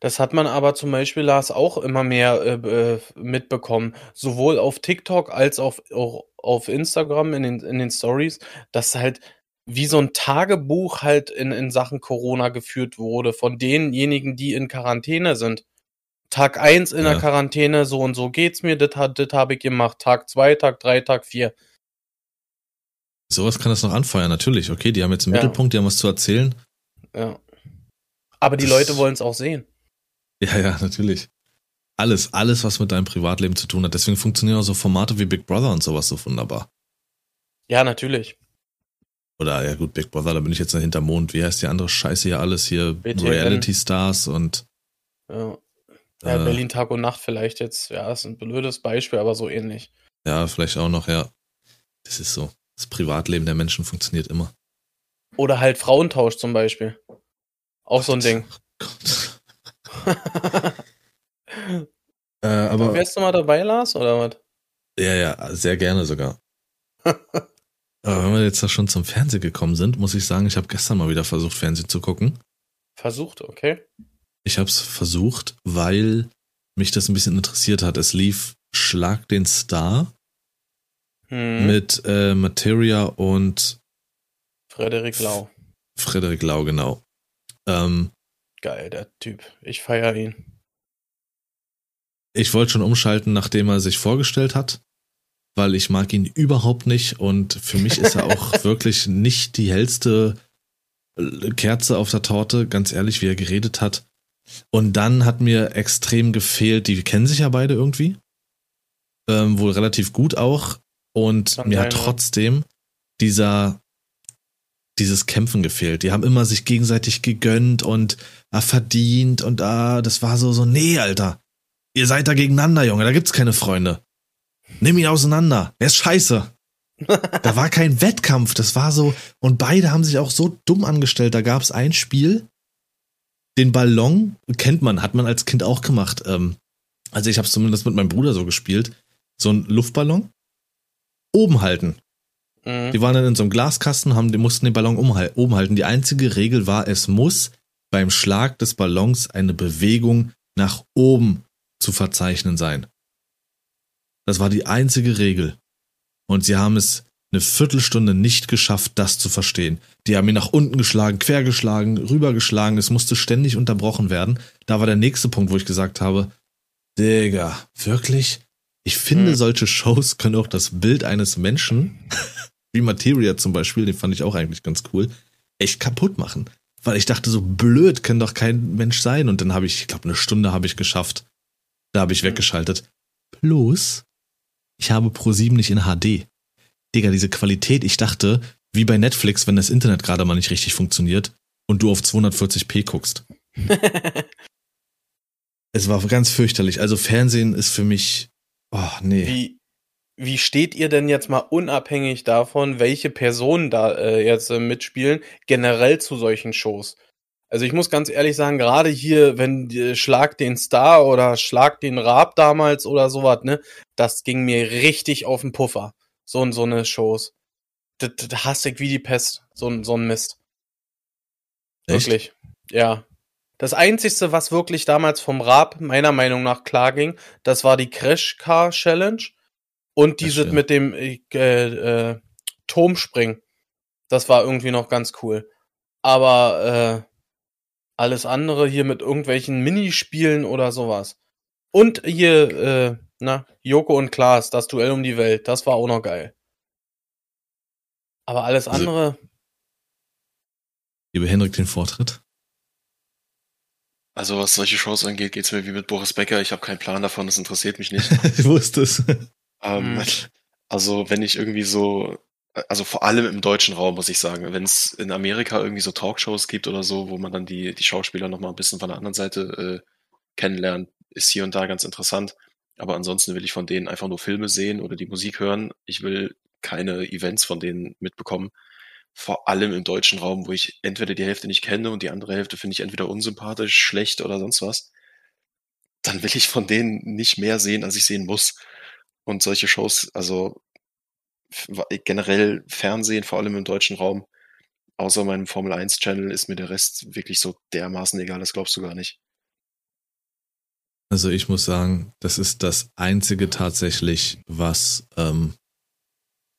Das hat man aber zum Beispiel, Lars, auch immer mehr äh, äh mitbekommen. Sowohl auf TikTok als auch, auch auf Instagram in den, in den Stories, dass halt wie so ein Tagebuch halt in, in Sachen Corona geführt wurde von denjenigen, die in Quarantäne sind. Tag eins in ja. der Quarantäne, so und so geht's mir, das, das habe ich gemacht. Tag zwei, Tag drei, Tag vier. Sowas kann das noch anfeuern, natürlich. Okay, die haben jetzt einen ja. Mittelpunkt, die haben was zu erzählen. Ja. Aber die das, Leute wollen es auch sehen. Ja, ja, natürlich. Alles, alles, was mit deinem Privatleben zu tun hat. Deswegen funktionieren auch so Formate wie Big Brother und sowas so wunderbar. Ja, natürlich. Oder, ja gut, Big Brother, da bin ich jetzt hinter Mond. Wie heißt die andere Scheiße hier alles hier? BTN. Reality Stars und. Ja. ja äh, Berlin Tag und Nacht vielleicht jetzt. Ja, ist ein blödes Beispiel, aber so ähnlich. Ja, vielleicht auch noch, ja. Das ist so. Das Privatleben der Menschen funktioniert immer. Oder halt Frauentausch zum Beispiel. Auch Gott, so ein Ding. Gott. [laughs] äh, aber Wärst du mal dabei, Lars, oder was? Ja, ja, sehr gerne sogar. [laughs] aber wenn wir jetzt da schon zum Fernsehen gekommen sind, muss ich sagen, ich habe gestern mal wieder versucht, Fernsehen zu gucken. Versucht, okay. Ich habe es versucht, weil mich das ein bisschen interessiert hat. Es lief Schlag den Star hm. mit äh, Materia und Frederik Lau. Frederik Lau, genau. Ähm, Geil, der Typ. Ich feiere ihn. Ich wollte schon umschalten, nachdem er sich vorgestellt hat, weil ich mag ihn überhaupt nicht und für mich ist er auch [laughs] wirklich nicht die hellste äh, Kerze auf der Torte, ganz ehrlich, wie er geredet hat. Und dann hat mir extrem gefehlt, die kennen sich ja beide irgendwie. Ähm, wohl relativ gut auch. Und Kann mir hat trotzdem dieser dieses Kämpfen gefehlt. Die haben immer sich gegenseitig gegönnt und ah, verdient und ah, das war so, so, nee, Alter. Ihr seid da gegeneinander, Junge, da gibt's keine Freunde. Nimm ihn auseinander. Er ist scheiße. da war kein Wettkampf, das war so, und beide haben sich auch so dumm angestellt. Da gab's ein Spiel, den Ballon, kennt man, hat man als Kind auch gemacht. Ähm, also ich habe zumindest mit meinem Bruder so gespielt. So ein Luftballon, oben halten. Mhm. Die waren dann in so einem Glaskasten, haben, die mussten den Ballon oben halten. Die einzige Regel war, es muss beim Schlag des Ballons eine Bewegung nach oben zu verzeichnen sein. Das war die einzige Regel. Und sie haben es eine Viertelstunde nicht geschafft, das zu verstehen. Die haben ihn nach unten geschlagen, quergeschlagen, rübergeschlagen, es musste ständig unterbrochen werden. Da war der nächste Punkt, wo ich gesagt habe, Digga, wirklich? Ich finde, hm. solche Shows können auch das Bild eines Menschen, [laughs] wie Materia zum Beispiel, den fand ich auch eigentlich ganz cool, echt kaputt machen. Weil ich dachte, so blöd kann doch kein Mensch sein. Und dann habe ich, ich glaube, eine Stunde habe ich geschafft. Da habe ich hm. weggeschaltet. Plus, ich habe Pro7 nicht in HD. Digga, diese Qualität, ich dachte, wie bei Netflix, wenn das Internet gerade mal nicht richtig funktioniert und du auf 240p guckst. [laughs] es war ganz fürchterlich. Also Fernsehen ist für mich, oh nee. Wie, wie steht ihr denn jetzt mal unabhängig davon, welche Personen da äh, jetzt äh, mitspielen, generell zu solchen Shows? Also ich muss ganz ehrlich sagen, gerade hier, wenn äh, Schlag den Star oder Schlag den Raab damals oder sowas, ne, das ging mir richtig auf den Puffer. So, so eine Shows. Das, das hasse ich wie die Pest. So, so ein Mist. Echt? Wirklich. Ja. Das Einzige, was wirklich damals vom Raab meiner Meinung nach klar ging, das war die Crash Car Challenge und dieses mit dem äh, äh, Turmspringen. Das war irgendwie noch ganz cool. Aber äh, alles andere hier mit irgendwelchen Minispielen oder sowas. Und hier, äh, na, Joko und Klaas, das Duell um die Welt, das war auch noch geil. Aber alles also andere. Liebe Henrik den Vortritt. Also was solche Shows angeht, geht's mir wie mit Boris Becker. Ich habe keinen Plan davon, das interessiert mich nicht. [laughs] ich wusste es. Ähm, hm. Also wenn ich irgendwie so, also vor allem im deutschen Raum muss ich sagen, wenn es in Amerika irgendwie so Talkshows gibt oder so, wo man dann die, die Schauspieler nochmal ein bisschen von der anderen Seite äh, kennenlernt, ist hier und da ganz interessant. Aber ansonsten will ich von denen einfach nur Filme sehen oder die Musik hören. Ich will keine Events von denen mitbekommen. Vor allem im deutschen Raum, wo ich entweder die Hälfte nicht kenne und die andere Hälfte finde ich entweder unsympathisch, schlecht oder sonst was. Dann will ich von denen nicht mehr sehen, als ich sehen muss. Und solche Shows, also generell Fernsehen, vor allem im deutschen Raum, außer meinem Formel 1 Channel, ist mir der Rest wirklich so dermaßen egal, das glaubst du gar nicht. Also ich muss sagen, das ist das einzige tatsächlich, was ähm,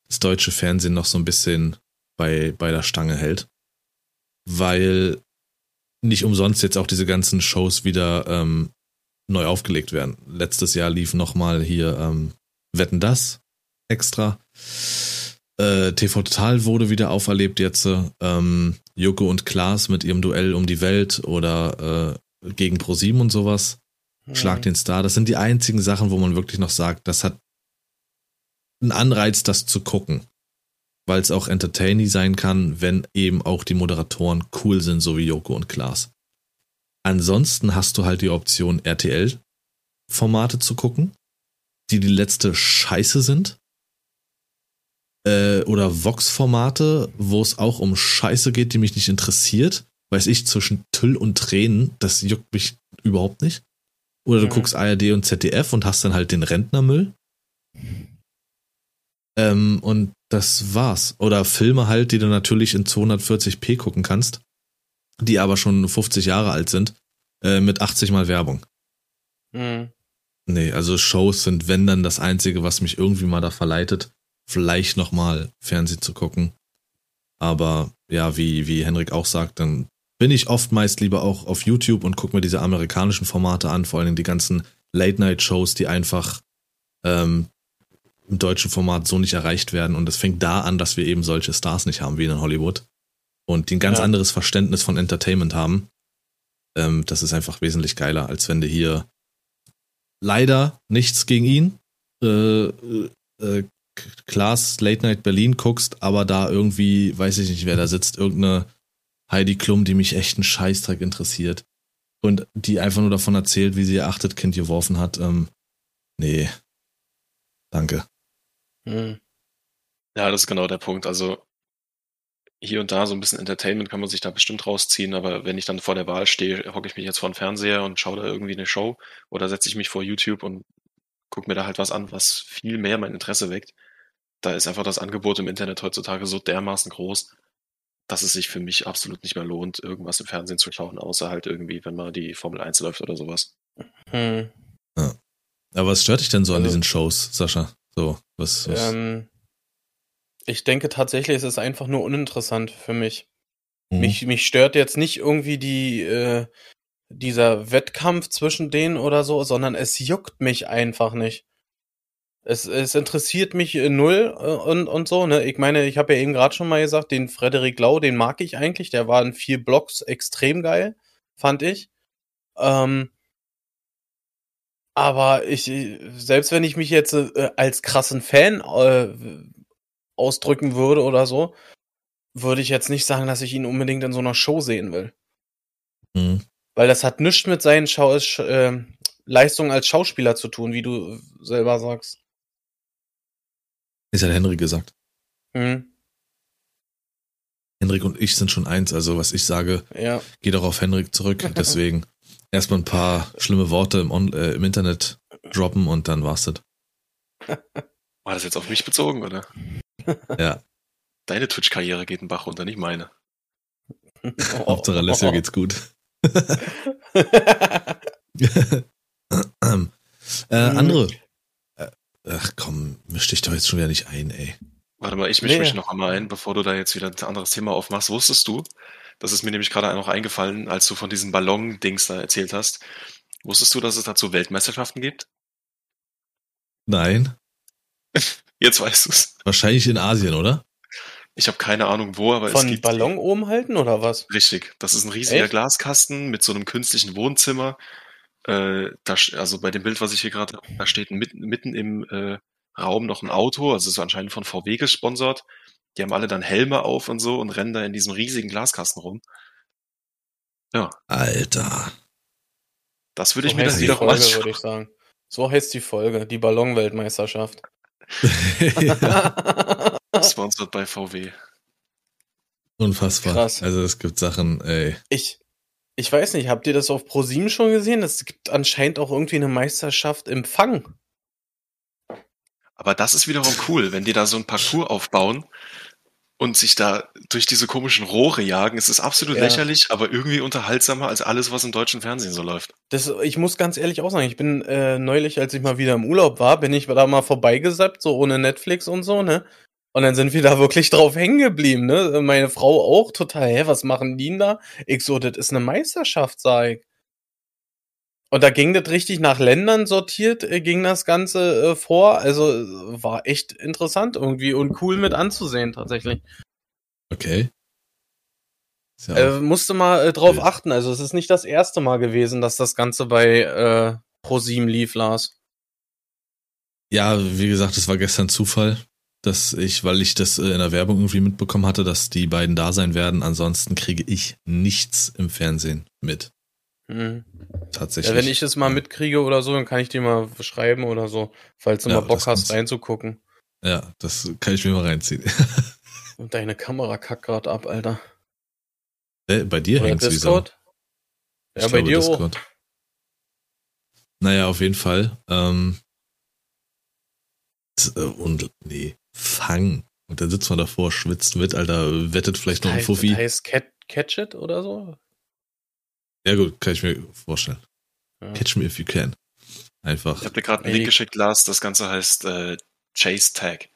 das deutsche Fernsehen noch so ein bisschen bei, bei der Stange hält. Weil nicht umsonst jetzt auch diese ganzen Shows wieder ähm, neu aufgelegt werden. Letztes Jahr lief nochmal hier ähm, Wetten das extra. Äh, TV Total wurde wieder auferlebt jetzt. Ähm, Joko und Klaas mit ihrem Duell um die Welt oder äh, gegen ProSieben und sowas. Schlag den Star. Das sind die einzigen Sachen, wo man wirklich noch sagt, das hat einen Anreiz, das zu gucken. Weil es auch entertaining sein kann, wenn eben auch die Moderatoren cool sind, so wie Joko und Klaas. Ansonsten hast du halt die Option, RTL-Formate zu gucken, die die letzte Scheiße sind. Äh, oder Vox-Formate, wo es auch um Scheiße geht, die mich nicht interessiert. Weiß ich, zwischen Tüll und Tränen, das juckt mich überhaupt nicht. Oder du mhm. guckst ARD und ZDF und hast dann halt den Rentnermüll. Ähm, und das war's. Oder Filme halt, die du natürlich in 240p gucken kannst, die aber schon 50 Jahre alt sind, äh, mit 80 mal Werbung. Mhm. Nee, also Shows sind, wenn dann, das Einzige, was mich irgendwie mal da verleitet, vielleicht nochmal Fernsehen zu gucken. Aber ja, wie, wie Henrik auch sagt, dann bin ich oft meist lieber auch auf YouTube und gucke mir diese amerikanischen Formate an, vor allem die ganzen Late-Night-Shows, die einfach ähm, im deutschen Format so nicht erreicht werden. Und es fängt da an, dass wir eben solche Stars nicht haben wie in Hollywood und die ein ganz ja. anderes Verständnis von Entertainment haben. Ähm, das ist einfach wesentlich geiler, als wenn du hier leider nichts gegen ihn. Äh, äh, Klaas Late Night Berlin guckst, aber da irgendwie, weiß ich nicht, wer da sitzt, irgendeine Heidi Klum, die mich echt einen Scheißdreck interessiert und die einfach nur davon erzählt, wie sie ihr achtet Kind geworfen hat, ähm, nee, danke. Hm. Ja, das ist genau der Punkt. Also hier und da so ein bisschen Entertainment kann man sich da bestimmt rausziehen, aber wenn ich dann vor der Wahl stehe, hocke ich mich jetzt vor den Fernseher und schaue da irgendwie eine Show oder setze ich mich vor YouTube und gucke mir da halt was an, was viel mehr mein Interesse weckt. Da ist einfach das Angebot im Internet heutzutage so dermaßen groß, dass es sich für mich absolut nicht mehr lohnt, irgendwas im Fernsehen zu schauen, außer halt irgendwie, wenn mal die Formel 1 läuft oder sowas. Hm. Ja. Aber was stört dich denn so also, an diesen Shows, Sascha? So, was, was? Ähm, ich denke tatsächlich, es ist einfach nur uninteressant für mich. Mhm. Mich, mich stört jetzt nicht irgendwie die, äh, dieser Wettkampf zwischen denen oder so, sondern es juckt mich einfach nicht. Es, es interessiert mich äh, null äh, und, und so, ne? Ich meine, ich habe ja eben gerade schon mal gesagt, den Frederik Lau, den mag ich eigentlich. Der war in vier Blocks extrem geil, fand ich. Ähm, aber ich, selbst wenn ich mich jetzt äh, als krassen Fan äh, ausdrücken würde oder so, würde ich jetzt nicht sagen, dass ich ihn unbedingt in so einer Show sehen will. Mhm. Weil das hat nichts mit seinen Schau äh, Leistungen als Schauspieler zu tun, wie du selber sagst. Ist ja Henry gesagt. Mhm. Henrik und ich sind schon eins, also was ich sage, ja. geht auch auf Henrik zurück. [laughs] Deswegen erstmal ein paar schlimme Worte im, On äh, im Internet droppen und dann war's das. [laughs] War das jetzt auf mich bezogen, oder? [laughs] Ja. Deine Twitch-Karriere geht ein Bach runter, nicht meine. Oh. [laughs] Hauptsache Alessio geht's gut. äh, mhm. andere. Äh, ach komm, misch dich doch jetzt schon wieder nicht ein, ey. Warte mal, ich mische nee. mich noch einmal ein, bevor du da jetzt wieder ein anderes Thema aufmachst. Wusstest du, das ist mir nämlich gerade noch eingefallen, als du von diesen Ballon-Dings da erzählt hast. Wusstest du, dass es dazu Weltmeisterschaften gibt? Nein. [laughs] Jetzt weißt du es. Wahrscheinlich in Asien, oder? Ich habe keine Ahnung wo, aber Von es gibt. Ballon oben halten oder was? Richtig. Das ist ein riesiger Echt? Glaskasten mit so einem künstlichen Wohnzimmer. Äh, da, also bei dem Bild, was ich hier gerade, da steht mitten, mitten im äh, Raum noch ein Auto, also ist anscheinend von VW gesponsert. Die haben alle dann Helme auf und so und rennen da in diesem riesigen Glaskasten rum. Ja. Alter. Das würde so ich mir dann wiederum Folge, würde ich sagen. So heißt die Folge, die Ballonweltmeisterschaft. [laughs] [laughs] Sponsored bei VW. Unfassbar. Krass. Also es gibt Sachen, ey. Ich, ich weiß nicht, habt ihr das auf ProSieben schon gesehen? Es gibt anscheinend auch irgendwie eine Meisterschaft im Fang. Aber das ist wiederum cool, wenn die da so ein Parcours aufbauen und sich da durch diese komischen Rohre jagen. Es ist absolut ja. lächerlich, aber irgendwie unterhaltsamer als alles, was im deutschen Fernsehen so läuft. Das, ich muss ganz ehrlich auch sagen, ich bin äh, neulich, als ich mal wieder im Urlaub war, bin ich da mal vorbeigesappt, so ohne Netflix und so, ne? Und dann sind wir da wirklich drauf hängen geblieben, ne? Meine Frau auch total, hä, was machen die denn da? Ich so, das ist eine Meisterschaft, sag ich. Und da ging das richtig nach Ländern sortiert, äh, ging das Ganze äh, vor. Also äh, war echt interessant irgendwie und cool mit anzusehen tatsächlich. Okay. Ja äh, musste mal äh, drauf achten. Also es ist nicht das erste Mal gewesen, dass das Ganze bei äh, ProSieben lief, Lars. Ja, wie gesagt, es war gestern Zufall, dass ich, weil ich das in der Werbung irgendwie mitbekommen hatte, dass die beiden da sein werden. Ansonsten kriege ich nichts im Fernsehen mit. Mhm. Tatsächlich. Ja, wenn ich es mal mitkriege oder so, dann kann ich dir mal schreiben oder so, falls du ja, mal Bock hast, reinzugucken. Ja, das kann ich mir mal reinziehen. [laughs] Und deine Kamera kackt gerade ab, Alter. Äh, bei dir hängt es wieso? Ja, bei dir Discord. auch. Naja, auf jeden Fall. Ähm, äh, und nee, Fang. Und dann sitzt man davor, schwitzt mit, Alter, wettet vielleicht noch ein Fuffi. Das heißt Catch It oder so? Ja gut, kann ich mir vorstellen. Ja. Catch me if you can. Einfach. Ich habe dir gerade einen Link geschickt, Lars. Das Ganze heißt äh, Chase Tag.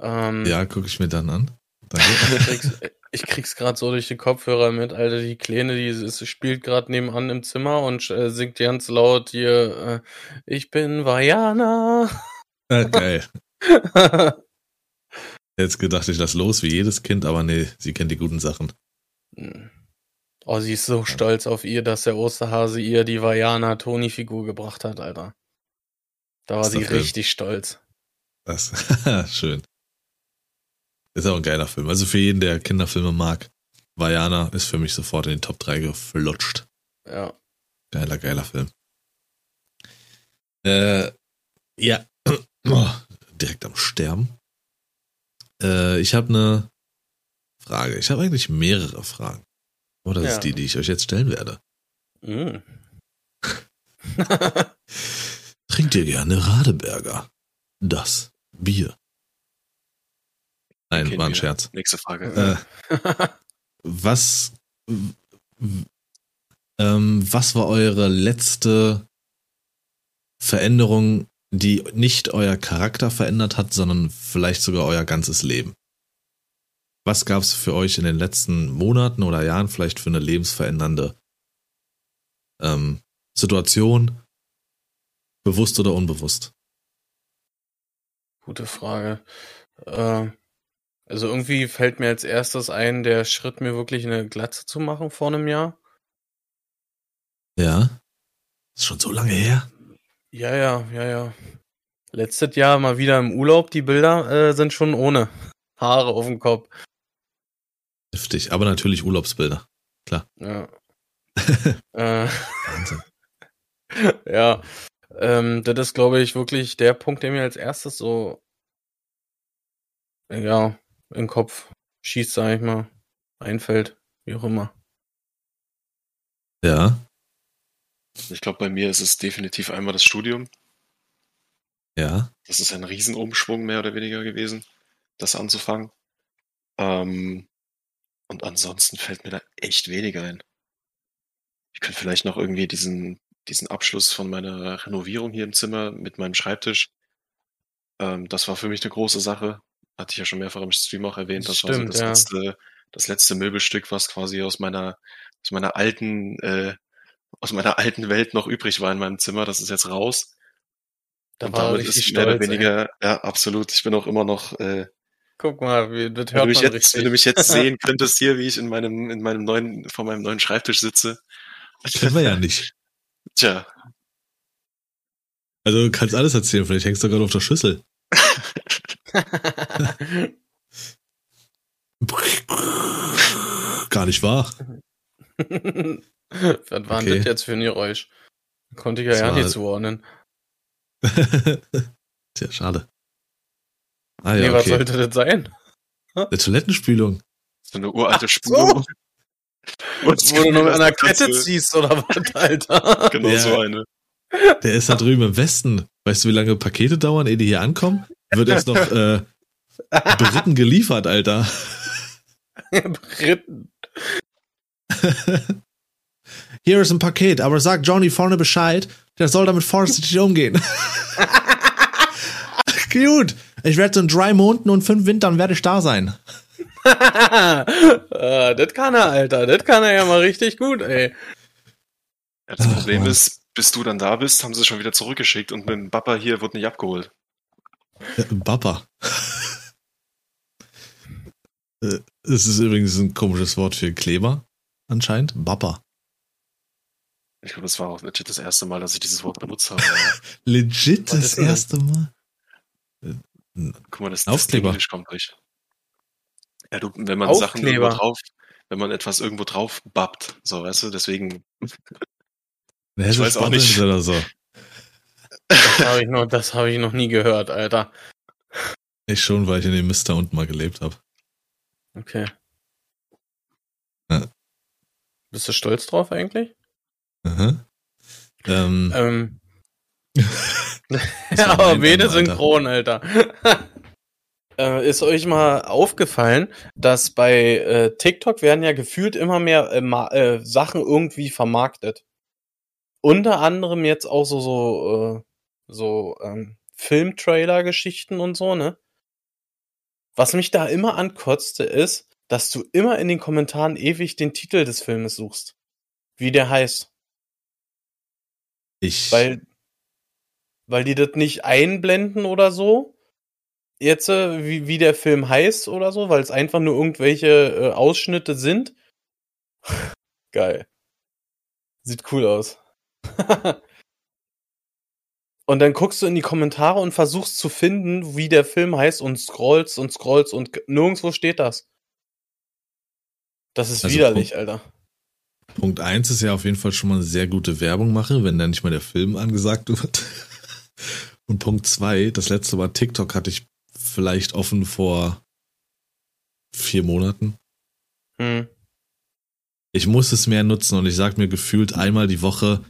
Ähm, ja, gucke ich mir dann an. [laughs] ich krieg's, ich krieg's gerade so durch die Kopfhörer mit, Alter. Die Kleine, die ist, spielt gerade nebenan im Zimmer und äh, singt ganz laut hier, äh, ich bin Vajana. Ja, geil. [laughs] Jetzt gedacht, ich lass los wie jedes Kind, aber nee, sie kennt die guten Sachen. Hm. Oh, sie ist so stolz auf ihr, dass der Osterhase ihr die Vajana Toni-Figur gebracht hat, Alter. Da war sie richtig stolz. Das, [laughs] schön. Ist auch ein geiler Film. Also für jeden, der Kinderfilme mag, Vajana ist für mich sofort in die Top 3 geflutscht. Ja. Geiler, geiler Film. Äh, ja. [clears throat] Oh, direkt am Sterben. Äh, ich habe eine Frage. Ich habe eigentlich mehrere Fragen. Aber das ja. ist die, die ich euch jetzt stellen werde. Mm. [laughs] Trinkt ihr gerne Radeberger? Das Bier. Nein, war ein Scherz. Nächste Frage. Äh, [laughs] was, ähm, was war eure letzte Veränderung, die nicht euer Charakter verändert hat, sondern vielleicht sogar euer ganzes Leben? Was gab es für euch in den letzten Monaten oder Jahren vielleicht für eine lebensverändernde ähm, Situation, bewusst oder unbewusst? Gute Frage. Äh, also irgendwie fällt mir als erstes ein, der Schritt, mir wirklich eine Glatze zu machen vor einem Jahr. Ja. Ist schon so lange her. Ja, ja, ja, ja. Letztes Jahr mal wieder im Urlaub, die Bilder äh, sind schon ohne [laughs] Haare auf dem Kopf. Heftig, aber natürlich Urlaubsbilder. Klar. Ja. [laughs] äh, Wahnsinn. [laughs] ja. Ähm, das ist, glaube ich, wirklich der Punkt, der mir als erstes so ja, in den Kopf schießt, sag ich mal, einfällt, wie auch immer. Ja. Ich glaube, bei mir ist es definitiv einmal das Studium. Ja. Das ist ein Riesenumschwung mehr oder weniger gewesen, das anzufangen. Ähm, und ansonsten fällt mir da echt weniger ein. Ich könnte vielleicht noch irgendwie diesen, diesen Abschluss von meiner Renovierung hier im Zimmer mit meinem Schreibtisch. Ähm, das war für mich eine große Sache. Hatte ich ja schon mehrfach im Stream auch erwähnt. Das Stimmt, war so das, ja. letzte, das letzte Möbelstück, was quasi aus meiner, aus meiner alten, äh, aus meiner alten Welt noch übrig war in meinem Zimmer. Das ist jetzt raus. Da und damit ist mehr oder weniger, ey. ja, absolut. Ich bin auch immer noch, äh, Guck mal, wie, das hört wenn, du man jetzt, wenn du mich jetzt [laughs] sehen könntest hier, wie ich in meinem, in meinem neuen, vor meinem neuen Schreibtisch sitze. Kennen wir ja nicht. Tja. Also du kannst alles erzählen, vielleicht hängst du gerade auf der Schüssel. [laughs] Gar nicht wahr. Was war okay. das jetzt für ein Geräusch? Konnte ich ja, ja nicht zuordnen. [laughs] Tja, schade. Ah, ja, nee, was sollte das sein? Eine Toilettenspülung. So eine uralte Spülung. So. [laughs] Wo du noch mit einer Kette ziehst oder was, Alter? Genau ja. so eine. Der ist da drüben im Westen. Weißt du, wie lange Pakete dauern, ehe die hier ankommen? Wird jetzt noch äh, [laughs] Briten geliefert, Alter. Briten. [laughs] Hier ist ein Paket, aber sag Johnny vorne Bescheid, der soll damit vorsichtig umgehen. Gut. Ich werde so in drei Monaten und fünf Wintern werde ich da sein. uh, [laughs] das kann er, Alter. Das kann er ja mal richtig gut, ey. Ja, das Problem Ach, ist, bis du dann da bist, haben sie schon wieder zurückgeschickt und mit dem Papa hier wird nicht abgeholt. Ja. [laughs] Äh, es ist übrigens ein komisches Wort für Kleber, anscheinend. Bappa. Ich glaube, das war auch legit das erste Mal, dass ich dieses Wort benutzt habe. [laughs] legit das erste Mal? Guck mal, das, das Englisch kommt durch. Ja, du, wenn man Aufkleber. Sachen irgendwo drauf, wenn man etwas irgendwo drauf babbt, so, weißt du, deswegen. [laughs] ich weiß auch nicht. Oder so. Das habe ich, noch, hab ich noch nie gehört, Alter. Ich schon, weil ich in dem Mister unten mal gelebt habe. Okay. Ja. Bist du stolz drauf eigentlich? Aha. Ähm. ähm. [laughs] ja, aber wede synchron, Alter. [laughs] äh, ist euch mal aufgefallen, dass bei äh, TikTok werden ja gefühlt immer mehr äh, äh, Sachen irgendwie vermarktet. Unter anderem jetzt auch so so äh, so ähm, Filmtrailer-Geschichten und so, ne? Was mich da immer ankotzte, ist, dass du immer in den Kommentaren ewig den Titel des Filmes suchst. Wie der heißt. Ich. Weil weil die das nicht einblenden oder so. Jetzt, äh, wie, wie der Film heißt oder so, weil es einfach nur irgendwelche äh, Ausschnitte sind. [laughs] Geil. Sieht cool aus. [laughs] Und dann guckst du in die Kommentare und versuchst zu finden, wie der Film heißt und scrollst und scrollst und nirgendwo steht das. Das ist also widerlich, Punkt, Alter. Punkt eins ist ja auf jeden Fall schon mal eine sehr gute Werbung machen, wenn da nicht mal der Film angesagt wird. [laughs] Und Punkt zwei, das letzte Mal TikTok hatte ich vielleicht offen vor vier Monaten. Hm. Ich muss es mehr nutzen und ich sag mir gefühlt einmal die Woche,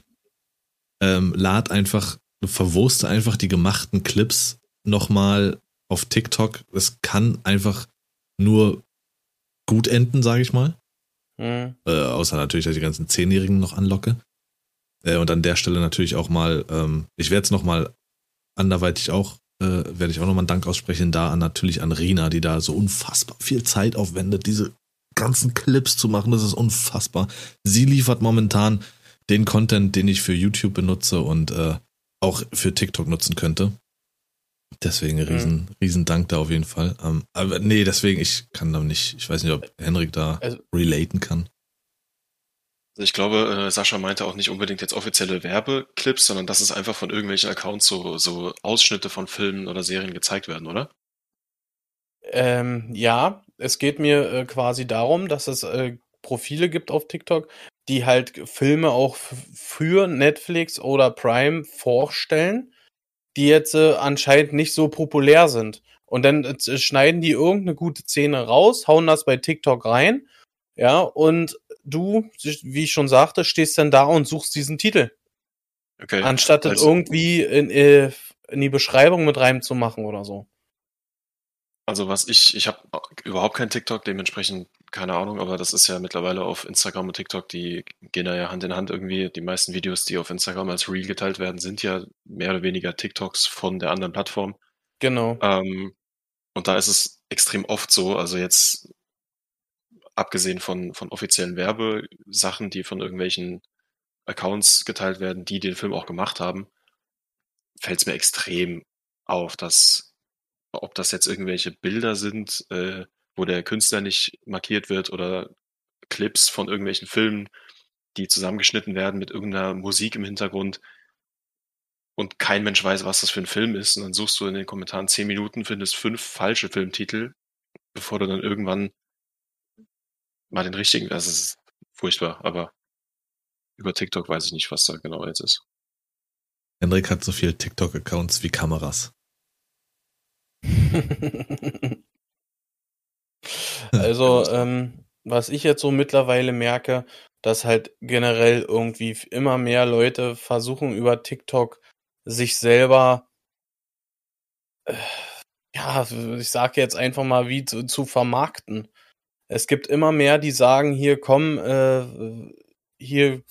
ähm, lad einfach, verwurste einfach die gemachten Clips nochmal auf TikTok. Es kann einfach nur gut enden, sage ich mal. Mhm. Äh, außer natürlich, dass ich die ganzen Zehnjährigen noch anlocke. Äh, und an der Stelle natürlich auch mal, ähm, ich werde es nochmal anderweitig auch, äh, werde ich auch nochmal einen Dank aussprechen, da an natürlich an Rina, die da so unfassbar viel Zeit aufwendet, diese ganzen Clips zu machen. Das ist unfassbar. Sie liefert momentan den Content, den ich für YouTube benutze und äh, auch für TikTok nutzen könnte. Deswegen mhm. riesen, mhm. riesen Dank da auf jeden Fall. Ähm, aber nee, deswegen, ich kann da nicht, ich weiß nicht, ob Henrik da also, relaten kann. Also ich glaube, äh, Sascha meinte auch nicht unbedingt jetzt offizielle Werbeclips, sondern dass es einfach von irgendwelchen Accounts so, so Ausschnitte von Filmen oder Serien gezeigt werden, oder? Ähm, ja, es geht mir äh, quasi darum, dass es äh, Profile gibt auf TikTok, die halt Filme auch für Netflix oder Prime vorstellen die jetzt äh, anscheinend nicht so populär sind. Und dann äh, schneiden die irgendeine gute Szene raus, hauen das bei TikTok rein, ja, und du, wie ich schon sagte, stehst dann da und suchst diesen Titel. Okay. Anstatt also, irgendwie in, äh, in die Beschreibung mit reinzumachen oder so. Also was ich, ich habe überhaupt kein TikTok, dementsprechend keine Ahnung, aber das ist ja mittlerweile auf Instagram und TikTok, die gehen da ja Hand in Hand irgendwie. Die meisten Videos, die auf Instagram als Reel geteilt werden, sind ja mehr oder weniger TikToks von der anderen Plattform. Genau. Ähm, und da ist es extrem oft so, also jetzt abgesehen von, von offiziellen Werbesachen, die von irgendwelchen Accounts geteilt werden, die den Film auch gemacht haben, fällt es mir extrem auf, dass ob das jetzt irgendwelche Bilder sind, äh, wo der Künstler nicht markiert wird oder Clips von irgendwelchen Filmen, die zusammengeschnitten werden mit irgendeiner Musik im Hintergrund und kein Mensch weiß, was das für ein Film ist. Und dann suchst du in den Kommentaren zehn Minuten, findest fünf falsche Filmtitel, bevor du dann irgendwann mal den richtigen, das ist furchtbar, aber über TikTok weiß ich nicht, was da genau jetzt ist. Henrik hat so viele TikTok-Accounts wie Kameras. [laughs] Also, ähm, was ich jetzt so mittlerweile merke, dass halt generell irgendwie immer mehr Leute versuchen über TikTok sich selber, äh, ja, ich sage jetzt einfach mal, wie zu, zu, vermarkten. Es gibt immer mehr, die sagen, hier komm, äh, hier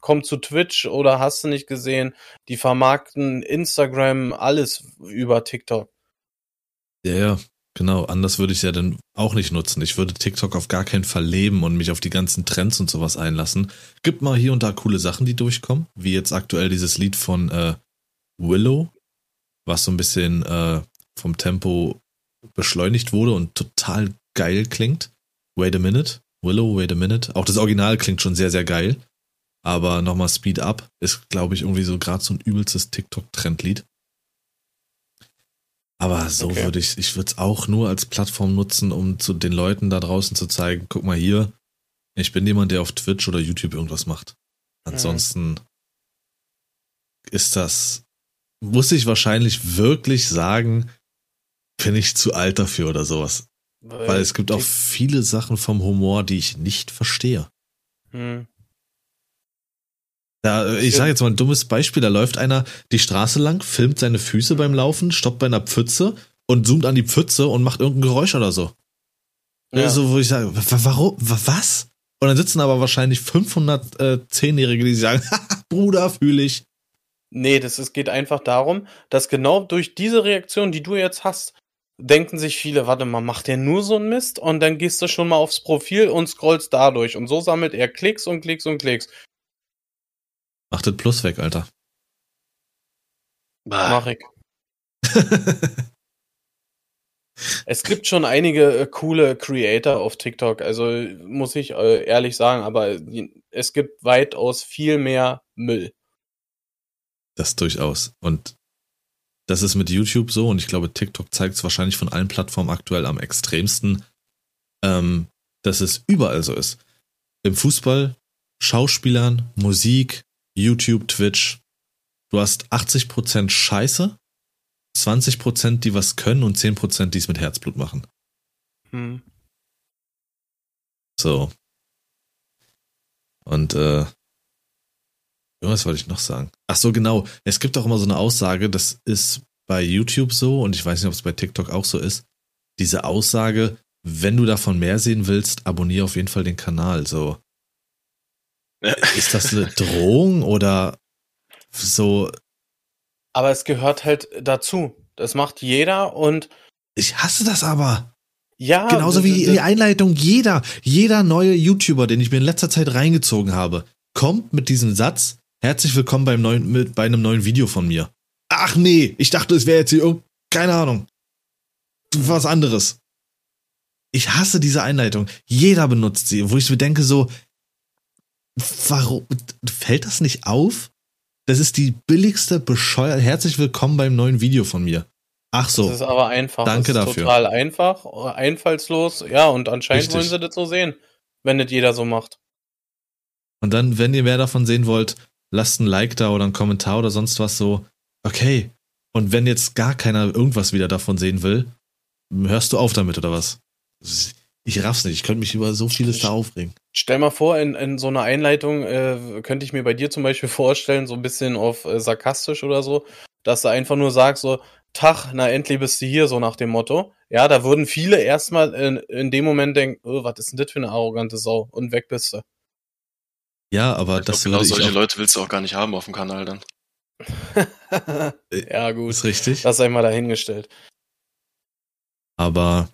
komm zu Twitch oder hast du nicht gesehen, die vermarkten Instagram, alles über TikTok. Ja, ja, Genau, anders würde ich es ja dann auch nicht nutzen. Ich würde TikTok auf gar keinen Fall leben und mich auf die ganzen Trends und sowas einlassen. Gibt mal hier und da coole Sachen, die durchkommen, wie jetzt aktuell dieses Lied von äh, Willow, was so ein bisschen äh, vom Tempo beschleunigt wurde und total geil klingt. Wait a minute, Willow, wait a minute. Auch das Original klingt schon sehr, sehr geil. Aber nochmal Speed Up ist, glaube ich, irgendwie so gerade so ein übelstes TikTok-Trendlied. Aber so okay. würde ich, ich würde es auch nur als Plattform nutzen, um zu den Leuten da draußen zu zeigen, guck mal hier, ich bin jemand, der auf Twitch oder YouTube irgendwas macht. Ansonsten mhm. ist das, muss ich wahrscheinlich wirklich sagen, bin ich zu alt dafür oder sowas. Weil, Weil es gibt auch viele Sachen vom Humor, die ich nicht verstehe. Mhm. Ja, ich sage jetzt mal ein dummes Beispiel, da läuft einer die Straße lang, filmt seine Füße beim Laufen, stoppt bei einer Pfütze und zoomt an die Pfütze und macht irgendein Geräusch oder so. Ja. So, wo ich sage, warum, was? Und dann sitzen aber wahrscheinlich 500 äh, Zehnjährige, die sagen, [laughs] Bruder, fühle ich. Nee, das es geht einfach darum, dass genau durch diese Reaktion, die du jetzt hast, denken sich viele, warte mal, macht der nur so einen Mist? Und dann gehst du schon mal aufs Profil und scrollst dadurch. Und so sammelt er Klicks und Klicks und Klicks. Mach das Plus weg, Alter. Mach ich. [laughs] es gibt schon einige äh, coole Creator auf TikTok, also muss ich äh, ehrlich sagen, aber es gibt weitaus viel mehr Müll. Das durchaus. Und Das ist mit YouTube so und ich glaube, TikTok zeigt es wahrscheinlich von allen Plattformen aktuell am extremsten, ähm, dass es überall so ist. Im Fußball, Schauspielern, Musik, YouTube, Twitch. Du hast 80% Scheiße, 20%, die was können und 10%, die es mit Herzblut machen. Hm. So. Und äh, was wollte ich noch sagen? Ach so, genau. Es gibt auch immer so eine Aussage, das ist bei YouTube so und ich weiß nicht, ob es bei TikTok auch so ist. Diese Aussage, wenn du davon mehr sehen willst, abonniere auf jeden Fall den Kanal. So. Ist das eine [laughs] Drohung oder so? Aber es gehört halt dazu. Das macht jeder und. Ich hasse das aber. Ja. Genauso wie die Einleitung. Jeder, jeder neue YouTuber, den ich mir in letzter Zeit reingezogen habe, kommt mit diesem Satz, herzlich willkommen beim neuen, mit, bei einem neuen Video von mir. Ach nee, ich dachte, es wäre jetzt hier, keine Ahnung. Was anderes. Ich hasse diese Einleitung. Jeder benutzt sie, wo ich mir denke so, warum, fällt das nicht auf? Das ist die billigste bescheuert. Herzlich willkommen beim neuen Video von mir. Ach so. Das ist aber einfach. Danke das ist dafür. Total einfach, einfallslos. Ja, und anscheinend Richtig. wollen sie das so sehen, wenn das jeder so macht. Und dann, wenn ihr mehr davon sehen wollt, lasst ein Like da oder einen Kommentar oder sonst was so. Okay. Und wenn jetzt gar keiner irgendwas wieder davon sehen will, hörst du auf damit oder was? Ich raff's nicht. Ich könnte mich über so vieles da aufregen. Stell mal vor, in, in so einer Einleitung äh, könnte ich mir bei dir zum Beispiel [laughs] vorstellen, so ein bisschen auf äh, sarkastisch oder so, dass du einfach nur sagst so, Tag, na endlich bist du hier, so nach dem Motto. Ja, da würden viele erstmal in, in dem Moment denken, oh, was ist denn das für eine arrogante Sau? Und weg bist du. Ja, aber das genau solche Leute willst du auch gar nicht haben auf dem Kanal dann. [laughs] ja, gut. Ist richtig. Das sei mal dahingestellt. Aber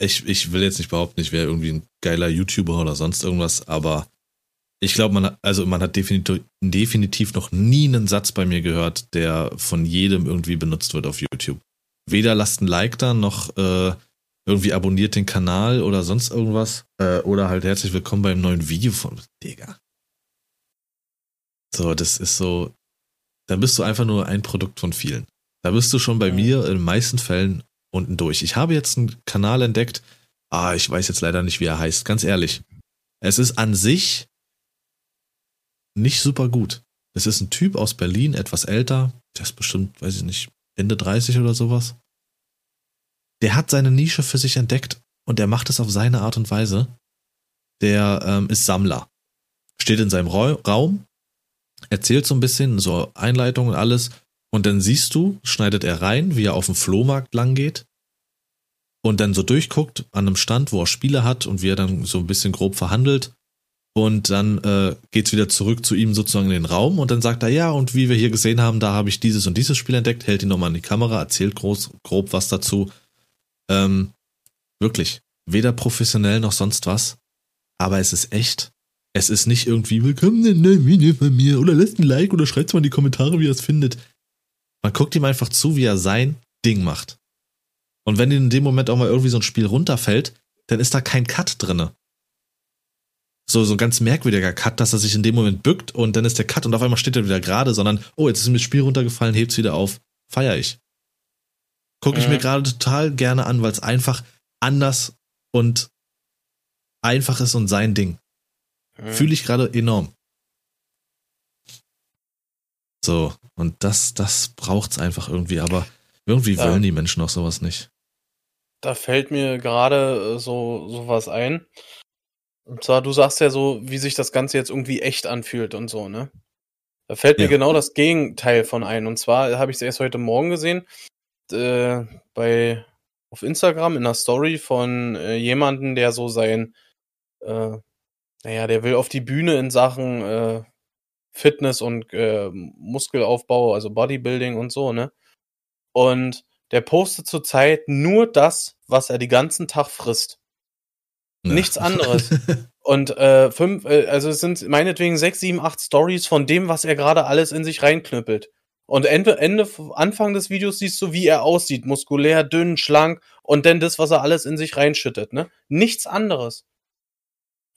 ich, ich will jetzt nicht behaupten, ich wäre irgendwie ein geiler YouTuber oder sonst irgendwas, aber ich glaube, man hat, also man hat definitiv, definitiv noch nie einen Satz bei mir gehört, der von jedem irgendwie benutzt wird auf YouTube. Weder lasst ein Like da, noch äh, irgendwie abonniert den Kanal oder sonst irgendwas. Äh, oder halt herzlich willkommen beim neuen Video von Digga. So, das ist so. Dann bist du einfach nur ein Produkt von vielen. Da bist du schon bei mir in den meisten Fällen unten durch. Ich habe jetzt einen Kanal entdeckt. Ah, ich weiß jetzt leider nicht, wie er heißt. Ganz ehrlich. Es ist an sich nicht super gut. Es ist ein Typ aus Berlin, etwas älter. Der ist bestimmt, weiß ich nicht, Ende 30 oder sowas. Der hat seine Nische für sich entdeckt und er macht es auf seine Art und Weise. Der ähm, ist Sammler. Steht in seinem Raum, erzählt so ein bisschen, so Einleitung und alles. Und dann siehst du, schneidet er rein, wie er auf dem Flohmarkt lang geht. Und dann so durchguckt an einem Stand, wo er Spiele hat und wie er dann so ein bisschen grob verhandelt. Und dann äh, geht's wieder zurück zu ihm sozusagen in den Raum und dann sagt er, ja, und wie wir hier gesehen haben, da habe ich dieses und dieses Spiel entdeckt, hält ihn nochmal in die Kamera, erzählt groß, grob was dazu. Ähm, wirklich, weder professionell noch sonst was, aber es ist echt. Es ist nicht irgendwie, willkommen in der Video von mir oder lasst ein Like oder schreibt mal in die Kommentare, wie ihr es findet. Man guckt ihm einfach zu, wie er sein Ding macht. Und wenn in dem Moment auch mal irgendwie so ein Spiel runterfällt, dann ist da kein Cut drinne. So, so ein ganz merkwürdiger Cut, dass er sich in dem Moment bückt und dann ist der Cut und auf einmal steht er wieder gerade, sondern, oh, jetzt ist mir das Spiel runtergefallen, hebt's wieder auf. Feier ich. Gucke ich mhm. mir gerade total gerne an, weil es einfach anders und einfach ist und sein Ding. Mhm. Fühle ich gerade enorm. So, und das, das braucht's einfach irgendwie, aber irgendwie ja. wollen die Menschen auch sowas nicht. Da fällt mir gerade äh, so sowas ein. Und zwar, du sagst ja so, wie sich das Ganze jetzt irgendwie echt anfühlt und so, ne? Da fällt mir ja. genau das Gegenteil von ein. Und zwar habe ich es erst heute Morgen gesehen, äh, bei auf Instagram in einer Story von äh, jemanden, der so sein, äh, naja, der will auf die Bühne in Sachen äh, Fitness und äh, Muskelaufbau, also Bodybuilding und so, ne? Und der postet zurzeit nur das, was er den ganzen Tag frisst. Ja. Nichts anderes. [laughs] und äh, fünf, äh, also es sind meinetwegen sechs, sieben, acht Stories von dem, was er gerade alles in sich reinknüppelt. Und Ende, Ende, Anfang des Videos siehst du, wie er aussieht. Muskulär, dünn, schlank und dann das, was er alles in sich reinschüttet, ne? Nichts anderes.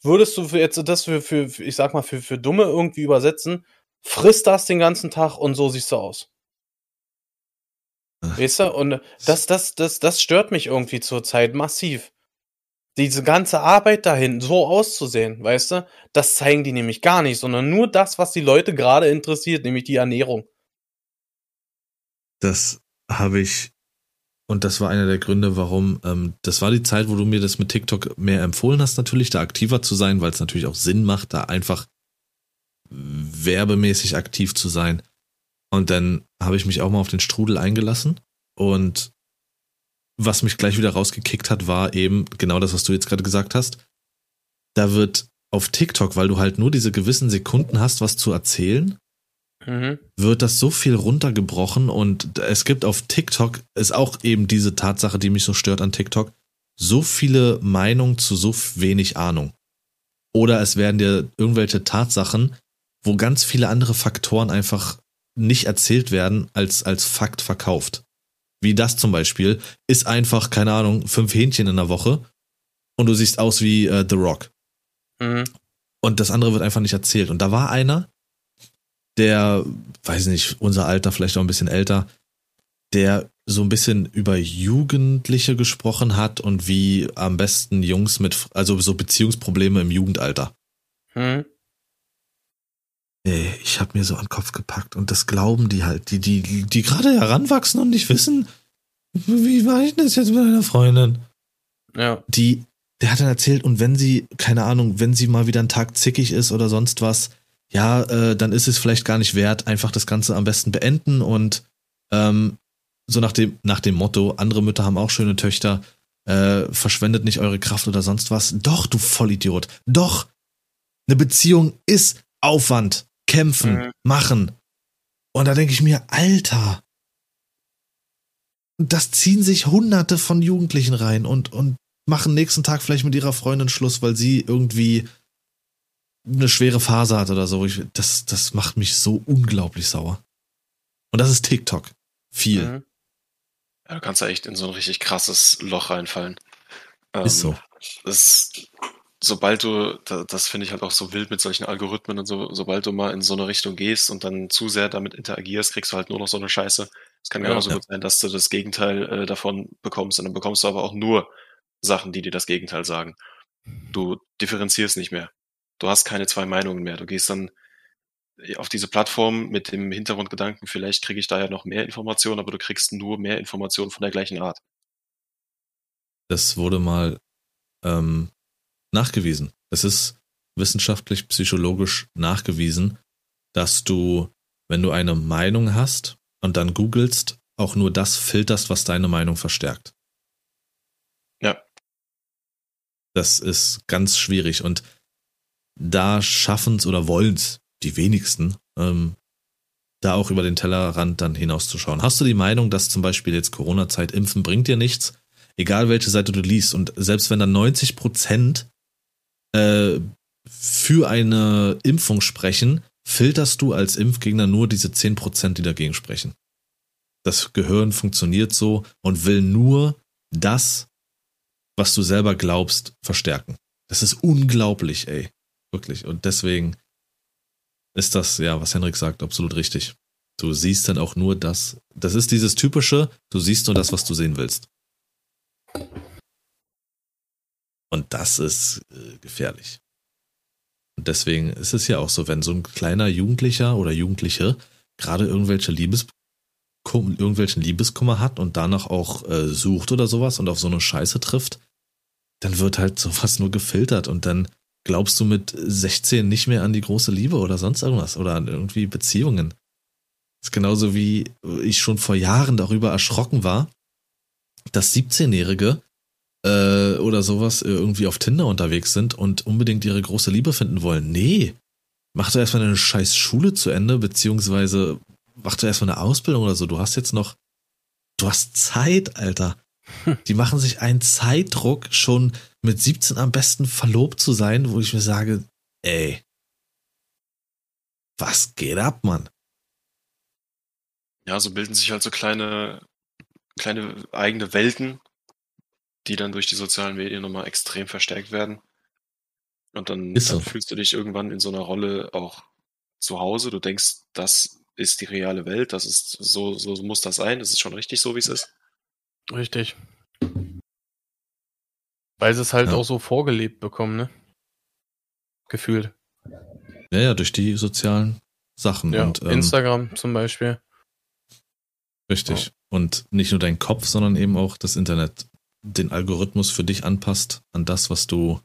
Würdest du jetzt das für, für, für ich sag mal, für, für Dumme irgendwie übersetzen, frisst das den ganzen Tag und so siehst du aus. Weißt du? Und das, das, das, das stört mich irgendwie zurzeit massiv. Diese ganze Arbeit dahin, so auszusehen, weißt du? Das zeigen die nämlich gar nicht, sondern nur das, was die Leute gerade interessiert, nämlich die Ernährung. Das habe ich, und das war einer der Gründe, warum, ähm, das war die Zeit, wo du mir das mit TikTok mehr empfohlen hast, natürlich, da aktiver zu sein, weil es natürlich auch Sinn macht, da einfach werbemäßig aktiv zu sein. Und dann habe ich mich auch mal auf den Strudel eingelassen und was mich gleich wieder rausgekickt hat, war eben genau das, was du jetzt gerade gesagt hast. Da wird auf TikTok, weil du halt nur diese gewissen Sekunden hast, was zu erzählen, mhm. wird das so viel runtergebrochen und es gibt auf TikTok, ist auch eben diese Tatsache, die mich so stört an TikTok, so viele Meinungen zu so wenig Ahnung. Oder es werden dir irgendwelche Tatsachen, wo ganz viele andere Faktoren einfach nicht erzählt werden, als als Fakt verkauft wie das zum Beispiel, ist einfach, keine Ahnung, fünf Hähnchen in der Woche und du siehst aus wie äh, The Rock. Mhm. Und das andere wird einfach nicht erzählt. Und da war einer, der, weiß nicht, unser Alter, vielleicht auch ein bisschen älter, der so ein bisschen über Jugendliche gesprochen hat und wie am besten Jungs mit, also so Beziehungsprobleme im Jugendalter. Mhm. Ey, ich hab mir so an den Kopf gepackt und das glauben die halt, die, die, die gerade heranwachsen und nicht wissen, wie war ich denn das jetzt mit einer Freundin? Ja. Die, der hat dann erzählt, und wenn sie, keine Ahnung, wenn sie mal wieder einen Tag zickig ist oder sonst was, ja, äh, dann ist es vielleicht gar nicht wert, einfach das Ganze am besten beenden und ähm, so nach dem, nach dem Motto, andere Mütter haben auch schöne Töchter, äh, verschwendet nicht eure Kraft oder sonst was. Doch, du Vollidiot. Doch. Eine Beziehung ist Aufwand kämpfen, mhm. machen. Und da denke ich mir, Alter, das ziehen sich hunderte von Jugendlichen rein und, und machen nächsten Tag vielleicht mit ihrer Freundin Schluss, weil sie irgendwie eine schwere Phase hat oder so. Ich, das, das macht mich so unglaublich sauer. Und das ist TikTok. Viel. Mhm. Ja, du kannst ja echt in so ein richtig krasses Loch reinfallen. Ähm, ist so. Das sobald du, das finde ich halt auch so wild mit solchen Algorithmen und so, sobald du mal in so eine Richtung gehst und dann zu sehr damit interagierst, kriegst du halt nur noch so eine Scheiße. Es kann genauso ja. gut sein, dass du das Gegenteil äh, davon bekommst und dann bekommst du aber auch nur Sachen, die dir das Gegenteil sagen. Du differenzierst nicht mehr. Du hast keine zwei Meinungen mehr. Du gehst dann auf diese Plattform mit dem Hintergrundgedanken, vielleicht kriege ich da ja noch mehr Informationen, aber du kriegst nur mehr Informationen von der gleichen Art. Das wurde mal ähm, nachgewiesen. Es ist wissenschaftlich, psychologisch nachgewiesen, dass du, wenn du eine Meinung hast und dann googelst, auch nur das filterst, was deine Meinung verstärkt. Ja. Das ist ganz schwierig und da schaffen es oder wollen es die wenigsten, ähm, da auch über den Tellerrand dann hinauszuschauen. Hast du die Meinung, dass zum Beispiel jetzt Corona-Zeit impfen bringt dir nichts, egal welche Seite du liest und selbst wenn dann 90 Prozent äh, für eine Impfung sprechen, filterst du als Impfgegner nur diese 10%, die dagegen sprechen. Das Gehirn funktioniert so und will nur das, was du selber glaubst, verstärken. Das ist unglaublich, ey. Wirklich. Und deswegen ist das, ja, was Henrik sagt, absolut richtig. Du siehst dann auch nur das. Das ist dieses typische, du siehst nur das, was du sehen willst. Und das ist äh, gefährlich. Und deswegen ist es ja auch so, wenn so ein kleiner Jugendlicher oder Jugendliche gerade irgendwelche Liebes irgendwelchen Liebeskummer hat und danach auch äh, sucht oder sowas und auf so eine Scheiße trifft, dann wird halt sowas nur gefiltert und dann glaubst du mit 16 nicht mehr an die große Liebe oder sonst irgendwas oder an irgendwie Beziehungen. Das ist genauso wie ich schon vor Jahren darüber erschrocken war, dass 17-Jährige äh, oder sowas irgendwie auf Tinder unterwegs sind und unbedingt ihre große Liebe finden wollen. Nee. Mach doch erstmal eine scheiß Schule zu Ende, beziehungsweise mach doch erstmal eine Ausbildung oder so. Du hast jetzt noch, du hast Zeit, Alter. [laughs] Die machen sich einen Zeitdruck, schon mit 17 am besten verlobt zu sein, wo ich mir sage, ey, was geht ab, Mann? Ja, so bilden sich halt so kleine, kleine eigene Welten, die dann durch die sozialen Medien nochmal extrem verstärkt werden. Und dann, so. dann fühlst du dich irgendwann in so einer Rolle auch zu Hause. Du denkst, das ist die reale Welt, das ist so, so muss das sein, das ist schon richtig so, wie es ist. Richtig. Weil sie es halt ja. auch so vorgelebt bekommen, ne? Gefühlt. Ja, ja, durch die sozialen Sachen. Ja, und, ähm, Instagram zum Beispiel. Richtig. Ja. Und nicht nur dein Kopf, sondern eben auch das Internet den Algorithmus für dich anpasst an das, was du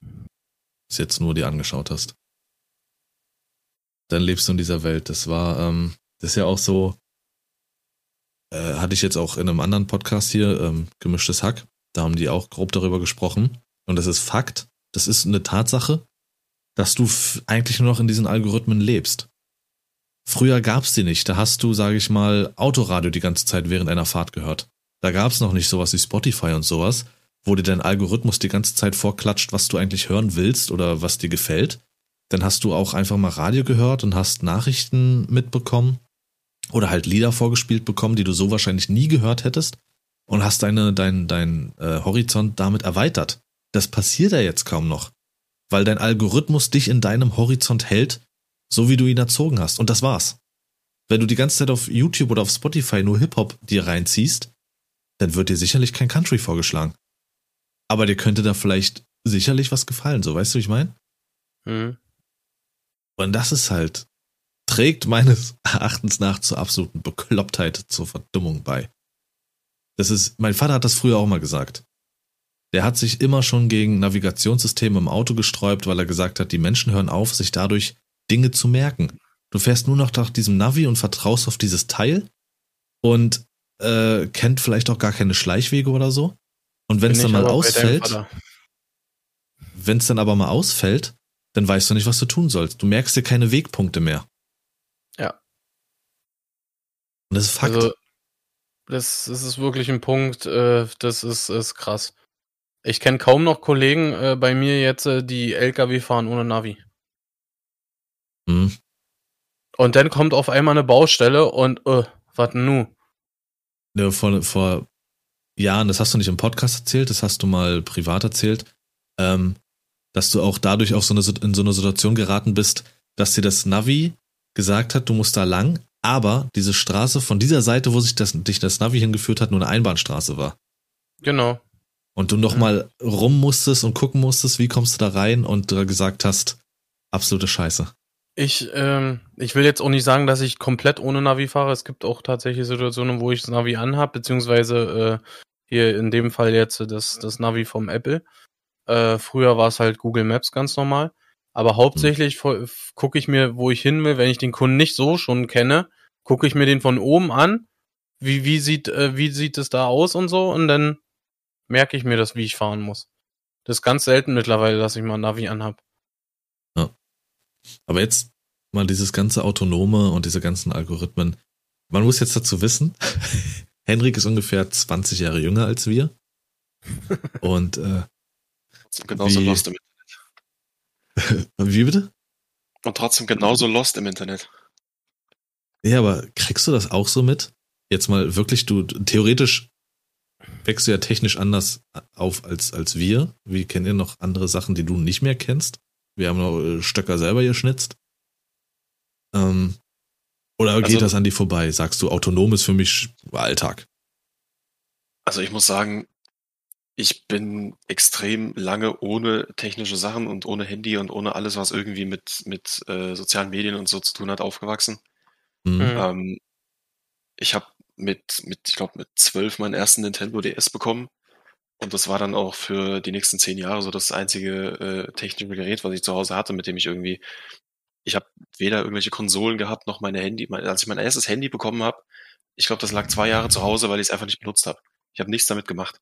bis jetzt nur dir angeschaut hast. Dann lebst du in dieser Welt. Das war, ähm, das ist ja auch so, äh, hatte ich jetzt auch in einem anderen Podcast hier, ähm, Gemischtes Hack, da haben die auch grob darüber gesprochen. Und das ist Fakt, das ist eine Tatsache, dass du eigentlich nur noch in diesen Algorithmen lebst. Früher gab's die nicht. Da hast du, sage ich mal, Autoradio die ganze Zeit während einer Fahrt gehört. Da gab's noch nicht sowas wie Spotify und sowas, wo dir dein Algorithmus die ganze Zeit vorklatscht, was du eigentlich hören willst oder was dir gefällt. Dann hast du auch einfach mal Radio gehört und hast Nachrichten mitbekommen oder halt Lieder vorgespielt bekommen, die du so wahrscheinlich nie gehört hättest und hast deine, dein, dein äh, Horizont damit erweitert. Das passiert ja jetzt kaum noch, weil dein Algorithmus dich in deinem Horizont hält, so wie du ihn erzogen hast. Und das war's. Wenn du die ganze Zeit auf YouTube oder auf Spotify nur Hip-Hop dir reinziehst, dann wird dir sicherlich kein Country vorgeschlagen. Aber dir könnte da vielleicht sicherlich was gefallen, so weißt du, wie ich meine? Mhm. Und das ist halt, trägt meines Erachtens nach zur absoluten Beklopptheit, zur Verdummung bei. Das ist, mein Vater hat das früher auch mal gesagt. Der hat sich immer schon gegen Navigationssysteme im Auto gesträubt, weil er gesagt hat, die Menschen hören auf, sich dadurch Dinge zu merken. Du fährst nur noch nach diesem Navi und vertraust auf dieses Teil und äh, kennt vielleicht auch gar keine Schleichwege oder so. Und wenn es dann mal ausfällt, wenn es dann aber mal ausfällt, dann weißt du nicht, was du tun sollst. Du merkst dir keine Wegpunkte mehr. Ja. Und das ist Fakt. Also, das, das ist wirklich ein Punkt, äh, das ist, ist krass. Ich kenne kaum noch Kollegen äh, bei mir jetzt, äh, die LKW fahren ohne Navi. Hm. Und dann kommt auf einmal eine Baustelle und, äh, was nu? Ja, vor, vor Jahren, das hast du nicht im Podcast erzählt, das hast du mal privat erzählt, ähm, dass du auch dadurch auf so eine, in so eine Situation geraten bist, dass dir das Navi gesagt hat, du musst da lang, aber diese Straße von dieser Seite, wo sich das, dich das Navi hingeführt hat, nur eine Einbahnstraße war. Genau. Und du nochmal mhm. rum musstest und gucken musstest, wie kommst du da rein und du gesagt hast, absolute Scheiße. Ich, ähm, ich will jetzt auch nicht sagen, dass ich komplett ohne Navi fahre. Es gibt auch tatsächlich Situationen, wo ich das Navi anhab, beziehungsweise äh, hier in dem Fall jetzt das, das Navi vom Apple. Äh, früher war es halt Google Maps ganz normal. Aber hauptsächlich mhm. gucke ich mir, wo ich hin will, wenn ich den Kunden nicht so schon kenne, gucke ich mir den von oben an. Wie, wie sieht, äh, wie sieht es da aus und so? Und dann merke ich mir das, wie ich fahren muss. Das ist ganz selten mittlerweile, dass ich mal ein Navi anhab. Ja. Aber jetzt mal dieses ganze Autonome und diese ganzen Algorithmen. Man muss jetzt dazu wissen, [laughs] Henrik ist ungefähr 20 Jahre jünger als wir. [laughs] Und äh, genauso wie, lost im Internet. [laughs] wie bitte? Und trotzdem genauso lost im Internet. Ja, aber kriegst du das auch so mit? Jetzt mal wirklich, du theoretisch wächst du ja technisch anders auf als, als wir. Wir kennen ja noch andere Sachen, die du nicht mehr kennst. Wir haben noch äh, Stöcker selber geschnitzt. Ähm, oder geht also, das an dir vorbei? Sagst du, autonom ist für mich Alltag? Also ich muss sagen, ich bin extrem lange ohne technische Sachen und ohne Handy und ohne alles, was irgendwie mit, mit äh, sozialen Medien und so zu tun hat, aufgewachsen. Mhm. Ähm, ich habe mit, mit, ich glaube, mit zwölf meinen ersten Nintendo DS bekommen. Und das war dann auch für die nächsten zehn Jahre so das einzige äh, technische Gerät, was ich zu Hause hatte, mit dem ich irgendwie ich habe weder irgendwelche Konsolen gehabt, noch meine Handy. Als ich mein erstes Handy bekommen habe, ich glaube, das lag zwei Jahre zu Hause, weil ich es einfach nicht benutzt habe. Ich habe nichts damit gemacht.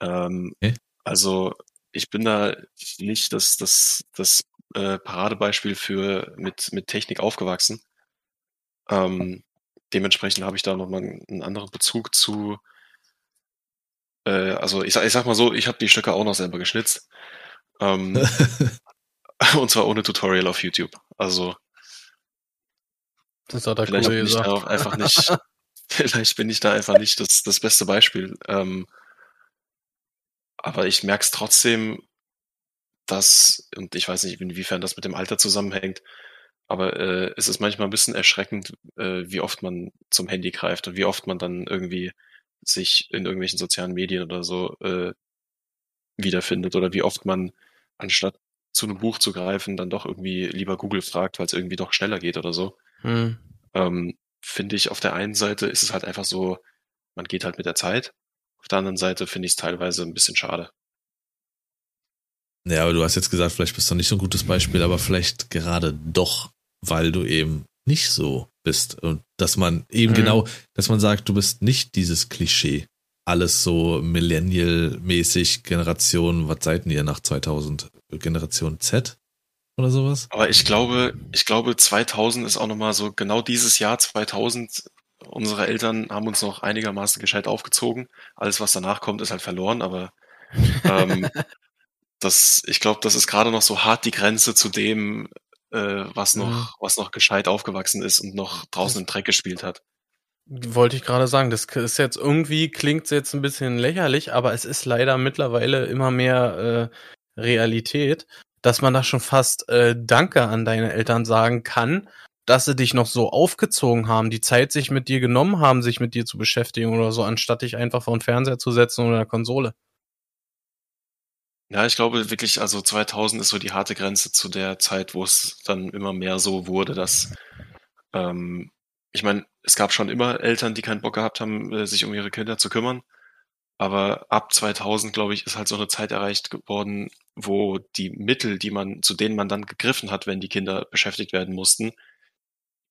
Ähm, okay. Also ich bin da nicht das, das, das äh, Paradebeispiel für mit, mit Technik aufgewachsen. Ähm, dementsprechend habe ich da nochmal einen anderen Bezug zu. Äh, also ich, ich sag mal so, ich habe die Stücke auch noch selber geschnitzt. Ähm, [laughs] [laughs] Und zwar ohne Tutorial auf YouTube. Also. Das hat er vielleicht cool bin ich da auch einfach nicht, [laughs] vielleicht bin ich da einfach nicht das, das beste Beispiel. Ähm, aber ich merke es trotzdem, dass, und ich weiß nicht, inwiefern das mit dem Alter zusammenhängt, Aber äh, es ist manchmal ein bisschen erschreckend, äh, wie oft man zum Handy greift und wie oft man dann irgendwie sich in irgendwelchen sozialen Medien oder so äh, wiederfindet oder wie oft man anstatt zu einem Buch zu greifen, dann doch irgendwie lieber Google fragt, weil es irgendwie doch schneller geht oder so. Hm. Ähm, Finde ich, auf der einen Seite ist es halt einfach so, man geht halt mit der Zeit. Auf der anderen Seite finde ich es teilweise ein bisschen schade. Ja, aber du hast jetzt gesagt, vielleicht bist du nicht so ein gutes Beispiel, aber vielleicht gerade doch, weil du eben nicht so bist. Und dass man eben mhm. genau, dass man sagt, du bist nicht dieses Klischee. Alles so Millennial-mäßig, Generation, was seid ihr nach 2000? Generation Z oder sowas? Aber ich glaube, ich glaube 2000 ist auch nochmal so, genau dieses Jahr 2000, unsere Eltern haben uns noch einigermaßen gescheit aufgezogen. Alles, was danach kommt, ist halt verloren, aber ähm, [laughs] das, ich glaube, das ist gerade noch so hart die Grenze zu dem, äh, was noch, mhm. was noch gescheit aufgewachsen ist und noch draußen im Dreck gespielt hat. Wollte ich gerade sagen, das ist jetzt irgendwie, klingt jetzt ein bisschen lächerlich, aber es ist leider mittlerweile immer mehr äh, Realität, dass man da schon fast äh, Danke an deine Eltern sagen kann, dass sie dich noch so aufgezogen haben, die Zeit sich mit dir genommen haben, sich mit dir zu beschäftigen oder so, anstatt dich einfach vor den Fernseher zu setzen oder eine Konsole. Ja, ich glaube wirklich, also 2000 ist so die harte Grenze zu der Zeit, wo es dann immer mehr so wurde, dass, ähm, ich meine, es gab schon immer Eltern, die keinen Bock gehabt haben, äh, sich um ihre Kinder zu kümmern. Aber ab 2000, glaube ich, ist halt so eine Zeit erreicht geworden, wo die Mittel, die man, zu denen man dann gegriffen hat, wenn die Kinder beschäftigt werden mussten,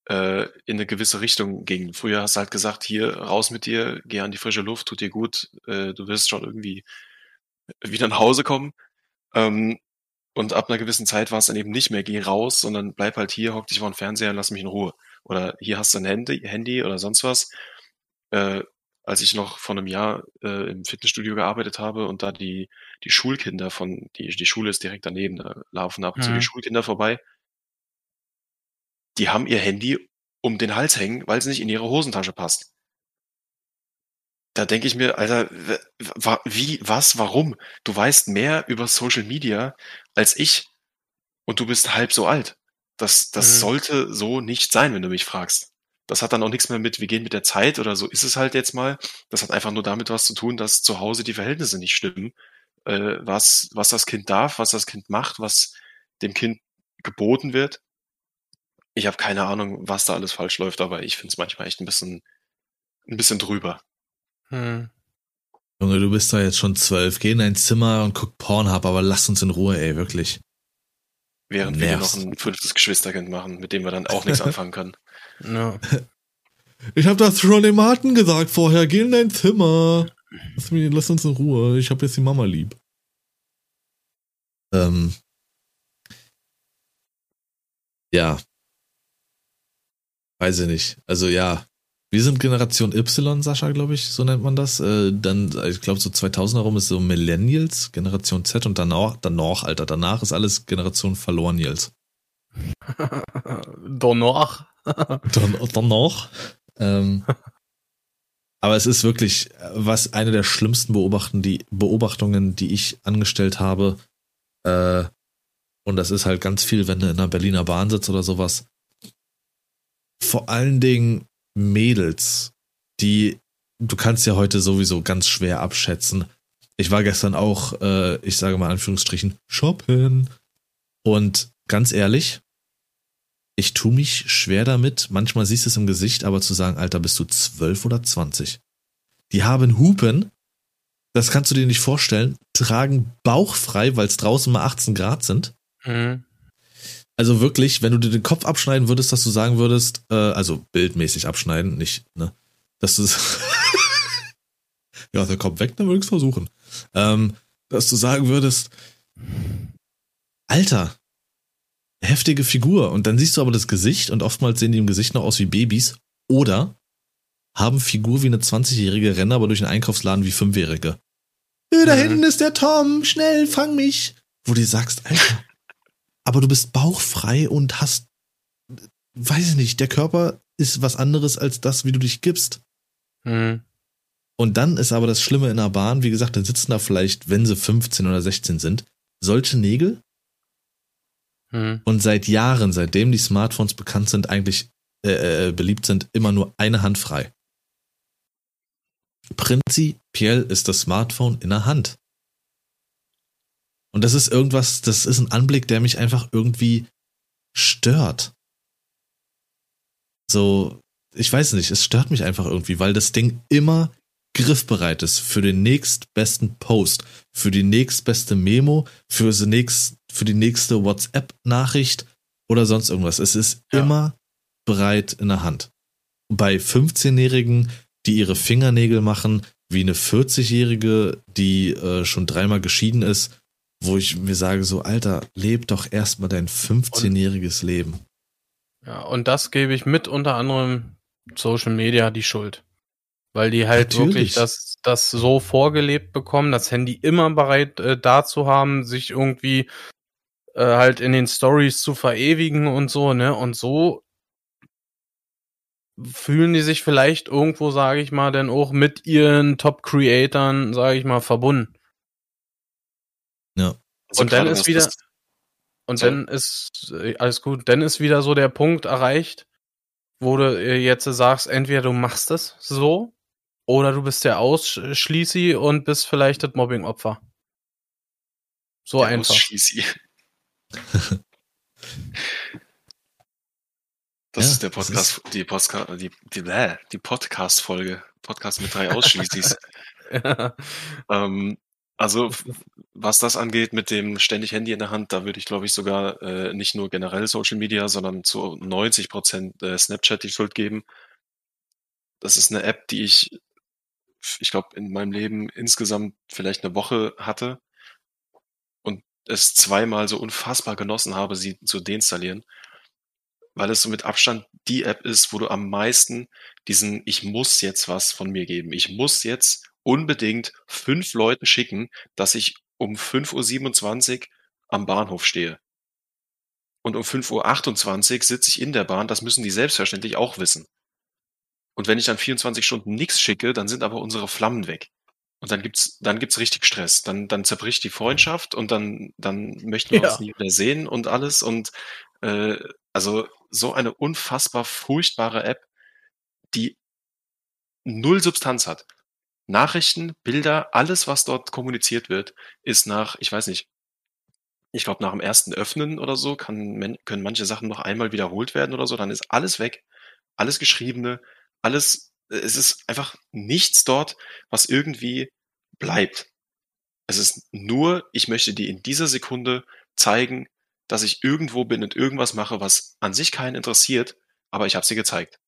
äh, in eine gewisse Richtung gingen. Früher hast du halt gesagt, hier raus mit dir, geh an die frische Luft, tut dir gut, äh, du wirst schon irgendwie wieder nach Hause kommen. Ähm, und ab einer gewissen Zeit war es dann eben nicht mehr, geh raus, sondern bleib halt hier, hock dich vor den Fernseher, lass mich in Ruhe. Oder hier hast du ein Handy, Handy oder sonst was. Äh, als ich noch vor einem Jahr äh, im Fitnessstudio gearbeitet habe und da die, die Schulkinder von, die, die Schule ist direkt daneben, da laufen ab und zu die mhm. Schulkinder vorbei. Die haben ihr Handy um den Hals hängen, weil es nicht in ihre Hosentasche passt da denke ich mir, Alter, wie, was, warum? Du weißt mehr über Social Media als ich und du bist halb so alt. Das, das mhm. sollte so nicht sein, wenn du mich fragst. Das hat dann auch nichts mehr mit, wir gehen mit der Zeit oder so ist es halt jetzt mal. Das hat einfach nur damit was zu tun, dass zu Hause die Verhältnisse nicht stimmen. Äh, was, was das Kind darf, was das Kind macht, was dem Kind geboten wird. Ich habe keine Ahnung, was da alles falsch läuft, aber ich finde es manchmal echt ein bisschen, ein bisschen drüber. Hm. Junge, du bist da jetzt schon zwölf. Geh in dein Zimmer und guck Pornhub, aber lass uns in Ruhe, ey, wirklich. Während Nervst. wir noch ein fünftes Geschwisterkind machen, mit dem wir dann auch nichts [laughs] anfangen können. Ja. Ich hab das schon dem Martin gesagt vorher. Geh in dein Zimmer. Lass, mich, lass uns in Ruhe. Ich hab jetzt die Mama lieb. Ähm. Ja. Weiß ich nicht. Also ja, wir sind Generation Y, Sascha, glaube ich, so nennt man das. Äh, dann, ich glaube, so 2000 herum ist so Millennials, Generation Z und danach, danach, Alter, danach ist alles Generation Verlorenials. [laughs] danach. danach. Ähm, aber es ist wirklich, was eine der schlimmsten Beobachten, die Beobachtungen, die ich angestellt habe. Äh, und das ist halt ganz viel, wenn du in einer Berliner Bahn sitzt oder sowas. Vor allen Dingen Mädels, die du kannst ja heute sowieso ganz schwer abschätzen. Ich war gestern auch, äh, ich sage mal Anführungsstrichen, shoppen. Und ganz ehrlich, ich tue mich schwer damit. Manchmal siehst du es im Gesicht, aber zu sagen, Alter, bist du zwölf oder zwanzig? Die haben Hupen, das kannst du dir nicht vorstellen, tragen bauchfrei, weil es draußen mal 18 Grad sind. Mhm. Also wirklich, wenn du dir den Kopf abschneiden würdest, dass du sagen würdest, äh, also bildmäßig abschneiden, nicht, ne? Dass du [laughs] ja, der Kopf weg, dann würde ich es versuchen. Ähm, dass du sagen würdest, Alter, heftige Figur. Und dann siehst du aber das Gesicht und oftmals sehen die im Gesicht noch aus wie Babys. Oder haben Figur wie eine 20-jährige, rennen aber durch einen Einkaufsladen wie Fünfjährige. Äh, da mhm. hinten ist der Tom, schnell, fang mich. Wo du dir sagst, Alter, aber du bist bauchfrei und hast, weiß ich nicht, der Körper ist was anderes als das, wie du dich gibst. Mhm. Und dann ist aber das Schlimme in der Bahn, wie gesagt, da sitzen da vielleicht, wenn sie 15 oder 16 sind, solche Nägel, hm. und seit Jahren, seitdem die Smartphones bekannt sind, eigentlich äh, äh, beliebt sind, immer nur eine Hand frei. Prinzipiell ist das Smartphone in der Hand. Und das ist irgendwas, das ist ein Anblick, der mich einfach irgendwie stört. So, ich weiß nicht, es stört mich einfach irgendwie, weil das Ding immer griffbereit ist für den nächstbesten Post, für die nächstbeste Memo, für, die, nächst, für die nächste WhatsApp-Nachricht oder sonst irgendwas. Es ist ja. immer bereit in der Hand. Bei 15-Jährigen, die ihre Fingernägel machen, wie eine 40-Jährige, die äh, schon dreimal geschieden ist, wo ich mir sage, so, Alter, leb doch erstmal dein 15-jähriges Leben. Ja, und das gebe ich mit unter anderem Social Media die Schuld. Weil die halt Natürlich. wirklich das, das so vorgelebt bekommen, das Handy immer bereit äh, dazu haben, sich irgendwie äh, halt in den Stories zu verewigen und so, ne? Und so fühlen die sich vielleicht irgendwo, sage ich mal, dann auch mit ihren Top-Creatern, sage ich mal, verbunden. Also und dann ist wieder, und so. dann ist, äh, alles gut, dann ist wieder so der Punkt erreicht, wo du äh, jetzt sagst, entweder du machst es so, oder du bist der Ausschließi und bist vielleicht das Mobbing-Opfer. So der einfach. Ausschließi. [laughs] Das ja, ist der Podcast, ist die, Postka die, die, die Podcast-Folge. Podcast mit drei [laughs] Ausschließis. ja. ähm, also, was das angeht mit dem ständig Handy in der Hand, da würde ich, glaube ich, sogar äh, nicht nur generell Social Media, sondern zu 90 Prozent äh, Snapchat die Schuld geben. Das ist eine App, die ich, ich glaube, in meinem Leben insgesamt vielleicht eine Woche hatte und es zweimal so unfassbar genossen habe, sie zu deinstallieren weil es so mit Abstand die App ist, wo du am meisten diesen Ich muss jetzt was von mir geben. Ich muss jetzt unbedingt fünf Leuten schicken, dass ich um 5.27 Uhr am Bahnhof stehe. Und um 5.28 Uhr sitze ich in der Bahn, das müssen die selbstverständlich auch wissen. Und wenn ich dann 24 Stunden nichts schicke, dann sind aber unsere Flammen weg. Und dann gibt's, dann gibt's richtig Stress. Dann, dann zerbricht die Freundschaft und dann, dann möchten wir ja. uns nie wieder sehen und alles. Und äh, also so eine unfassbar furchtbare App, die null Substanz hat. Nachrichten, Bilder, alles, was dort kommuniziert wird, ist nach, ich weiß nicht, ich glaube, nach dem ersten Öffnen oder so kann, können manche Sachen noch einmal wiederholt werden oder so, dann ist alles weg, alles Geschriebene, alles, es ist einfach nichts dort, was irgendwie bleibt. Es ist nur, ich möchte dir in dieser Sekunde zeigen, dass ich irgendwo bin und irgendwas mache, was an sich keinen interessiert, aber ich habe sie gezeigt.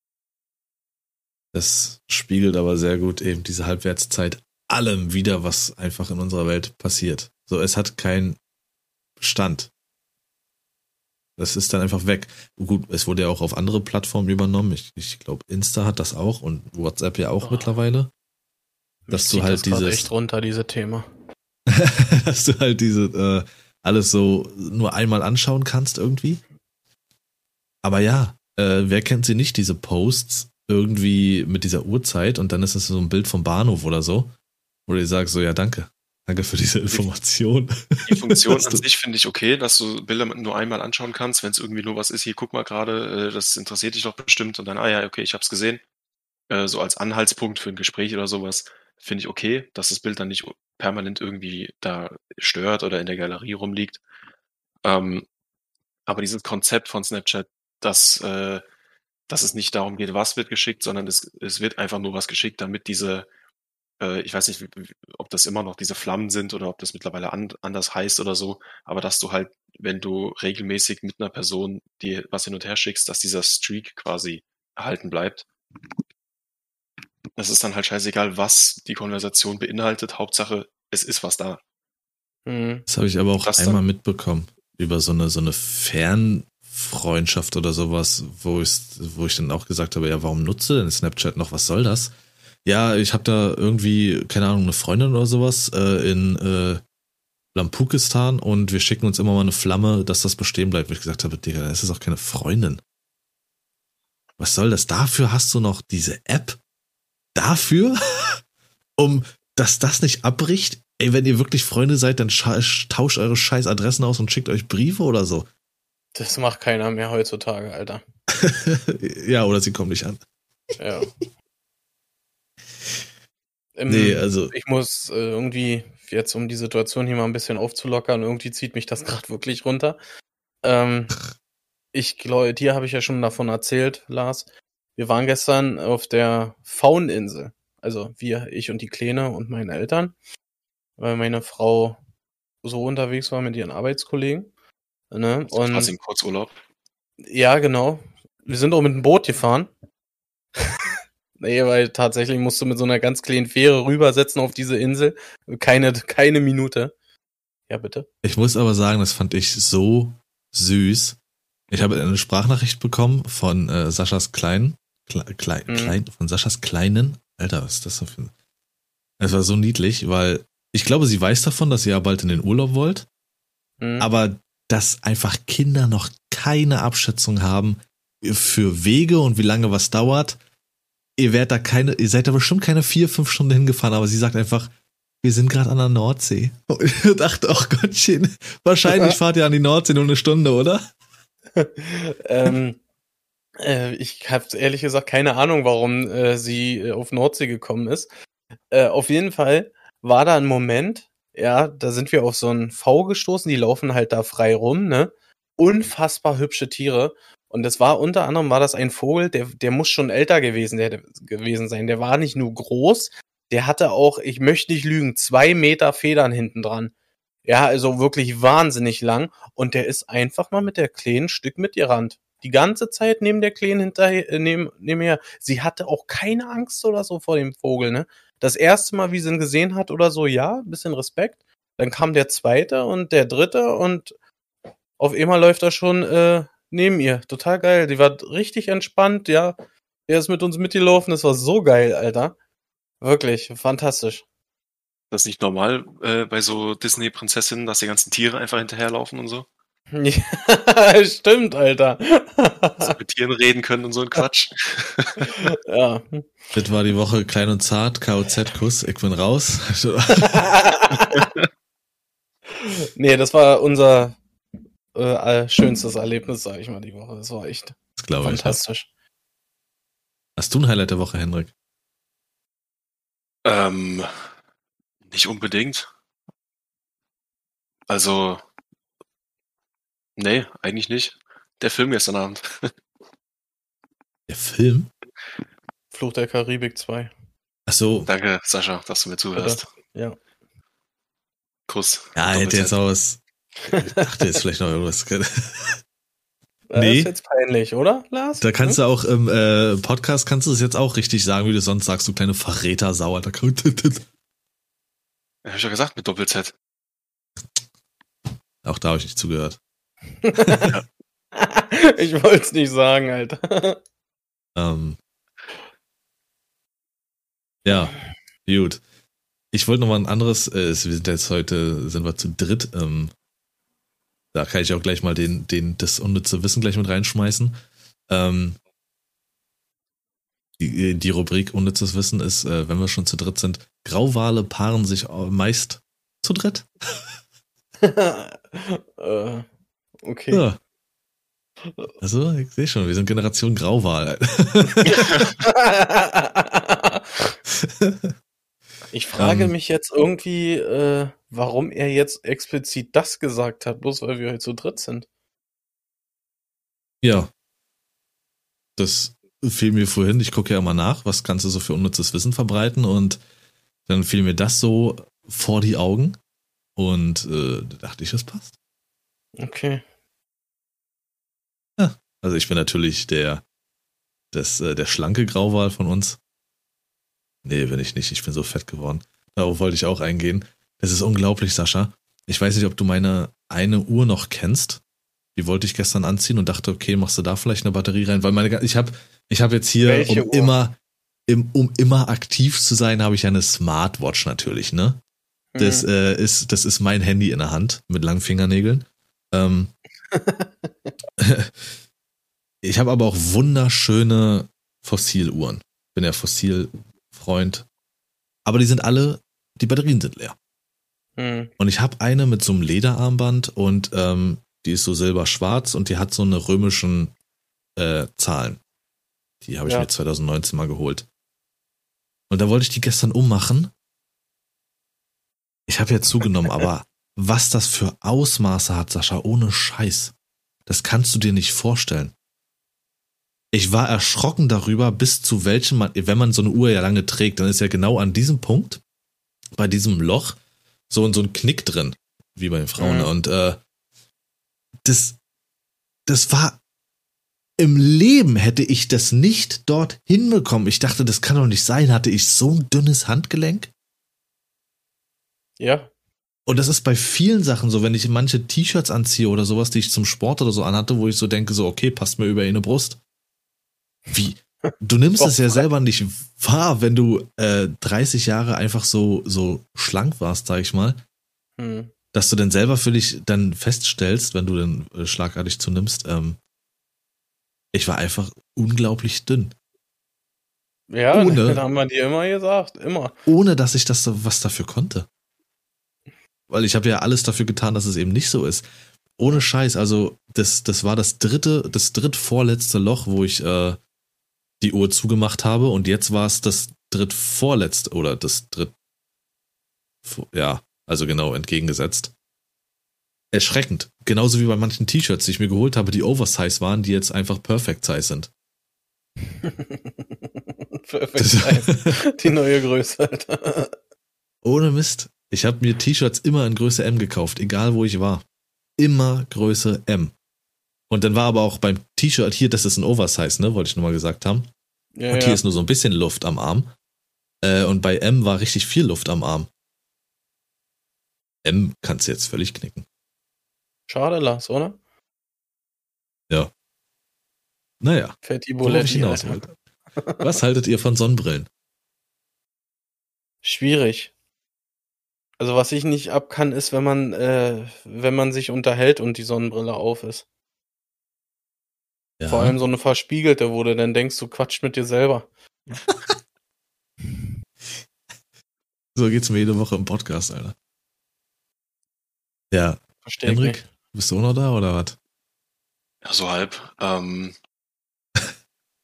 Das spiegelt aber sehr gut eben diese Halbwertszeit allem wieder, was einfach in unserer Welt passiert. So, es hat keinen Bestand. Das ist dann einfach weg. Gut, es wurde ja auch auf andere Plattformen übernommen. Ich, ich glaube, Insta hat das auch und WhatsApp ja auch oh. mittlerweile. Dass du halt das dieses. echt runter, diese Thema. [laughs] dass du halt diese, äh, alles so nur einmal anschauen kannst irgendwie. Aber ja, äh, wer kennt sie nicht, diese Posts irgendwie mit dieser Uhrzeit und dann ist es so ein Bild vom Bahnhof oder so, wo du sagst so, ja danke, danke für diese Information. Die Funktion [laughs] an sich finde ich okay, dass du Bilder nur einmal anschauen kannst, wenn es irgendwie nur was ist, hier guck mal gerade, äh, das interessiert dich doch bestimmt und dann, ah ja, okay, ich hab's gesehen. Äh, so als Anhaltspunkt für ein Gespräch oder sowas, finde ich okay, dass das Bild dann nicht permanent irgendwie da stört oder in der Galerie rumliegt. Ähm, aber dieses Konzept von Snapchat, dass, äh, dass es nicht darum geht, was wird geschickt, sondern es, es wird einfach nur was geschickt, damit diese, äh, ich weiß nicht, ob das immer noch diese Flammen sind oder ob das mittlerweile an, anders heißt oder so, aber dass du halt, wenn du regelmäßig mit einer Person dir was hin und her schickst, dass dieser Streak quasi erhalten bleibt. Es ist dann halt scheißegal, was die Konversation beinhaltet. Hauptsache, es ist was da. Mhm. Das habe ich aber auch das einmal dann? mitbekommen. Über so eine, so eine Fernfreundschaft oder sowas, wo ich, wo ich dann auch gesagt habe, ja, warum nutze denn Snapchat noch? Was soll das? Ja, ich habe da irgendwie, keine Ahnung, eine Freundin oder sowas äh, in äh, Lampukistan und wir schicken uns immer mal eine Flamme, dass das bestehen bleibt. Wo ich gesagt habe, Digga, das ist auch keine Freundin. Was soll das? Dafür hast du noch diese App? dafür, [laughs] um dass das nicht abbricht? Ey, wenn ihr wirklich Freunde seid, dann tauscht eure scheiß Adressen aus und schickt euch Briefe oder so. Das macht keiner mehr heutzutage, Alter. [laughs] ja, oder sie kommen nicht an. Ja. [laughs] Ähm, nee, also. Ich muss äh, irgendwie, jetzt um die Situation hier mal ein bisschen aufzulockern, irgendwie zieht mich das [laughs] gerade wirklich runter. Ähm, ich glaube, dir habe ich ja schon davon erzählt, Lars. Wir waren gestern auf der Fauninsel. Also wir, ich und die Kleine und meine Eltern. Weil meine Frau so unterwegs war mit ihren Arbeitskollegen. Ne? Und quasi im Kurzurlaub. Ja, genau. Wir sind auch mit dem Boot gefahren. [laughs] nee, weil tatsächlich musst du mit so einer ganz kleinen Fähre rübersetzen auf diese Insel. Keine, keine Minute. Ja, bitte. Ich muss aber sagen, das fand ich so süß. Ich habe eine Sprachnachricht bekommen von äh, Saschas Kleinen. Kle Klein, mhm. Klein, von Saschas Kleinen. Alter, was ist das für ein. Es war so niedlich, weil ich glaube, sie weiß davon, dass ihr ja bald in den Urlaub wollt. Mhm. Aber dass einfach Kinder noch keine Abschätzung haben für Wege und wie lange was dauert. Ihr werdet da keine, ihr seid da bestimmt keine vier, fünf Stunden hingefahren, aber sie sagt einfach, wir sind gerade an der Nordsee. [laughs] Und ich dachte, ach Gottchen, wahrscheinlich [laughs] fahrt ihr an die Nordsee nur eine Stunde, oder? [laughs] ähm, äh, ich habe ehrlich gesagt keine Ahnung, warum äh, sie äh, auf Nordsee gekommen ist. Äh, auf jeden Fall war da ein Moment, ja, da sind wir auf so einen V gestoßen, die laufen halt da frei rum, ne? Unfassbar hübsche Tiere. Und das war unter anderem war das ein Vogel, der, der muss schon älter gewesen, der, gewesen sein. Der war nicht nur groß, der hatte auch, ich möchte nicht lügen, zwei Meter Federn hinten dran. Ja, also wirklich wahnsinnig lang. Und der ist einfach mal mit der kleinen Stück mitgerannt. Die ganze Zeit neben der kleinen hinterher, äh, neben, neben her. Sie hatte auch keine Angst oder so vor dem Vogel, ne? Das erste Mal, wie sie ihn gesehen hat oder so, ja, bisschen Respekt. Dann kam der zweite und der dritte und auf einmal läuft er schon äh, neben ihr. Total geil. Die war richtig entspannt, ja. Er ist mit uns mitgelaufen. Das war so geil, Alter. Wirklich, fantastisch. Das ist nicht normal äh, bei so Disney-Prinzessinnen, dass die ganzen Tiere einfach hinterherlaufen und so? Ja, [laughs] stimmt, Alter. Dass mit Tieren reden können und so ein Quatsch. [laughs] ja. Das war die Woche klein und zart, KOZ-Kuss, ich bin raus. [laughs] nee, das war unser äh, schönstes Erlebnis, sag ich mal, die Woche. Das war echt das fantastisch. Ich, Hast du ein Highlight der Woche, Henrik? Ähm, nicht unbedingt. Also, nee, eigentlich nicht. Der Film gestern Abend. [laughs] Der Film? Fluch der Karibik 2. Ach so. Danke, Sascha, dass du mir zuhörst. Ja. Kuss. Ja, hätte jetzt auch was. Ich dachte jetzt vielleicht noch irgendwas. [laughs] [laughs] Das nee. ist jetzt peinlich, oder, Lars? Da kannst hm? du auch im äh, Podcast kannst du es jetzt auch richtig sagen, wie du sonst sagst, du kleine Verräter-Sau, Alter. Ja, hab ich ja gesagt, mit Doppel-Z. Auch da habe ich nicht zugehört. [laughs] ich wollte es nicht sagen, Alter. Ähm. Ja, gut. Ich wollte noch mal ein anderes, äh, wir sind jetzt heute, sind wir zu dritt, ähm, da kann ich auch gleich mal den, den, das unnütze Wissen gleich mit reinschmeißen. Ähm, die, die Rubrik unnützes Wissen ist, äh, wenn wir schon zu dritt sind, Grauwale paaren sich meist zu dritt. [laughs] äh, okay. Ja. Also, ich sehe schon, wir sind Generation Grauwal. [laughs] ich frage ähm, mich jetzt irgendwie, äh, warum er jetzt explizit das gesagt hat, bloß weil wir halt zu dritt sind. Ja. Das fiel mir vorhin, ich gucke ja immer nach, was kannst du so für unnützes Wissen verbreiten und dann fiel mir das so vor die Augen und äh, da dachte ich, das passt. Okay. Also ich bin natürlich der, das, äh, der schlanke Grauwal von uns. Nee, bin ich nicht. Ich bin so fett geworden. Darauf wollte ich auch eingehen. Es ist unglaublich, Sascha. Ich weiß nicht, ob du meine eine Uhr noch kennst. Die wollte ich gestern anziehen und dachte, okay, machst du da vielleicht eine Batterie rein, weil meine ich habe ich habe jetzt hier Welche um Uhr? immer im, um immer aktiv zu sein, habe ich eine Smartwatch natürlich, ne? Das mhm. äh, ist das ist mein Handy in der Hand mit langen Fingernägeln. Ähm, [laughs] [laughs] ich habe aber auch wunderschöne Fossiluhren. Bin ja Fossilfreund. Aber die sind alle, die Batterien sind leer. Mhm. Und ich habe eine mit so einem Lederarmband und ähm, Die ist so silber-schwarz und die hat so eine römischen äh, Zahlen. Die habe ich ja. mir 2019 mal geholt. Und da wollte ich die gestern ummachen. Ich habe ja zugenommen, [laughs] aber was das für Ausmaße hat, Sascha, ohne Scheiß. Das kannst du dir nicht vorstellen. Ich war erschrocken darüber, bis zu welchem man, wenn man so eine Uhr ja lange trägt, dann ist ja genau an diesem Punkt, bei diesem Loch, so, so ein Knick drin, wie bei den Frauen. Mhm. Und äh, das, das war im Leben hätte ich das nicht dort hinbekommen. Ich dachte, das kann doch nicht sein. Hatte ich so ein dünnes Handgelenk? Ja. Und das ist bei vielen Sachen so, wenn ich manche T-Shirts anziehe oder sowas, die ich zum Sport oder so anhatte, wo ich so denke, so, okay, passt mir über eine Brust. Wie? Du nimmst es ja selber nicht wahr, wenn du äh, 30 Jahre einfach so, so schlank warst, sag ich mal. Hm. Dass du dann selber für dich dann feststellst, wenn du dann äh, schlagartig zunimmst, ähm, ich war einfach unglaublich dünn. Ja, ohne, das haben wir dir immer gesagt, immer. Ohne dass ich das was dafür konnte. Weil ich habe ja alles dafür getan, dass es eben nicht so ist. Ohne Scheiß, also das, das war das dritte, das drittvorletzte Loch, wo ich äh, die Uhr zugemacht habe und jetzt war es das drittvorletzte oder das dritt, ja, also genau entgegengesetzt erschreckend. Genauso wie bei manchen T-Shirts, die ich mir geholt habe, die Oversize waren, die jetzt einfach Perfect Size sind. [laughs] Perfect Size. die neue Größe, Alter. Ohne Mist. Ich habe mir T-Shirts immer in Größe M gekauft, egal wo ich war. Immer Größe M. Und dann war aber auch beim T-Shirt hier, das ist ein Oversize, ne, wollte ich nochmal gesagt haben. Ja, und hier ja. ist nur so ein bisschen Luft am Arm. Äh, und bei M war richtig viel Luft am Arm. M kannst du jetzt völlig knicken. Schade, Lars, oder? Ja. Naja. Fetti Boletti, hinaus Was haltet ihr von Sonnenbrillen? Schwierig. Also was ich nicht ab kann, ist, wenn man, äh, wenn man sich unterhält und die Sonnenbrille auf ist. Ja. Vor allem so eine verspiegelte, wo du dann denkst, du quatscht mit dir selber. [laughs] so geht's mir jede Woche im Podcast, Alter. Ja. Verstehe Henrik? Nicht. Bist du auch noch da oder was? Ja, so halb. Ähm, [laughs]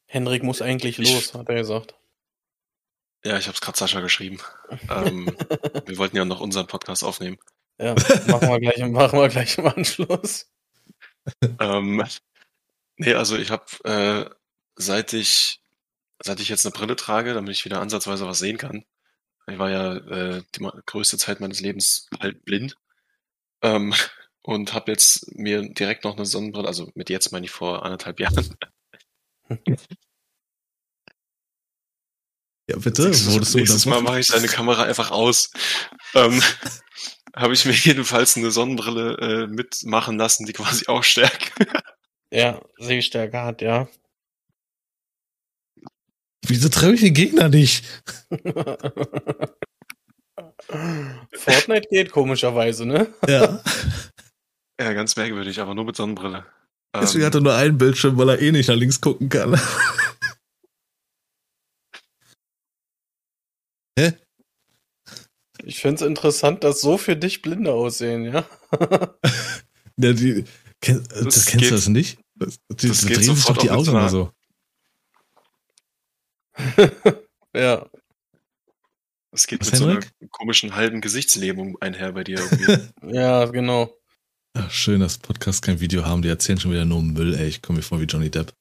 Henrik muss eigentlich los, hat er gesagt. Ja, ich hab's gerade Sascha geschrieben. ähm, [laughs] wir wollten ja noch unseren Podcast aufnehmen. Ja, machen wir gleich, machen wir gleich im Anschluss. ähm, nee, also ich habe äh, seit ich seit ich jetzt eine Brille trage, damit ich wieder ansatzweise was sehen kann. Ich war ja äh, die größte Zeit meines Lebens halt blind. Ähm, [laughs] und habe jetzt mir direkt noch eine Sonnenbrille, also mit jetzt meine ich vor anderthalb Jahren. [laughs] Ja, bitte. Wurdest du nächstes Mal mache ich deine Kamera einfach aus. ähm, [laughs] habe ich mir jedenfalls eine Sonnenbrille äh, mitmachen lassen, die quasi auch Stärke. Ja, Sehstärke hat, ja. Wieso treffe ich den Gegner nicht? [laughs] Fortnite geht komischerweise, ne? Ja. [laughs] Ja, ganz merkwürdig, aber nur mit Sonnenbrille. Deswegen ähm, hat er nur einen Bildschirm, weil er eh nicht nach links gucken kann. [laughs] Hä? Ich finde es interessant, dass so für dich Blinde aussehen, ja? ja die, kenn, das, das kennst geht, du das nicht? Das, die, das drehen sich doch die Augen immer so. [laughs] ja. Das geht Was, mit Henrik? so einer komischen halben Gesichtslähmung einher bei dir irgendwie. [laughs] ja, genau. Ach, schön, dass Podcasts kein Video haben. Die erzählen schon wieder nur Müll, ey. Ich komme mir vor wie Johnny Depp.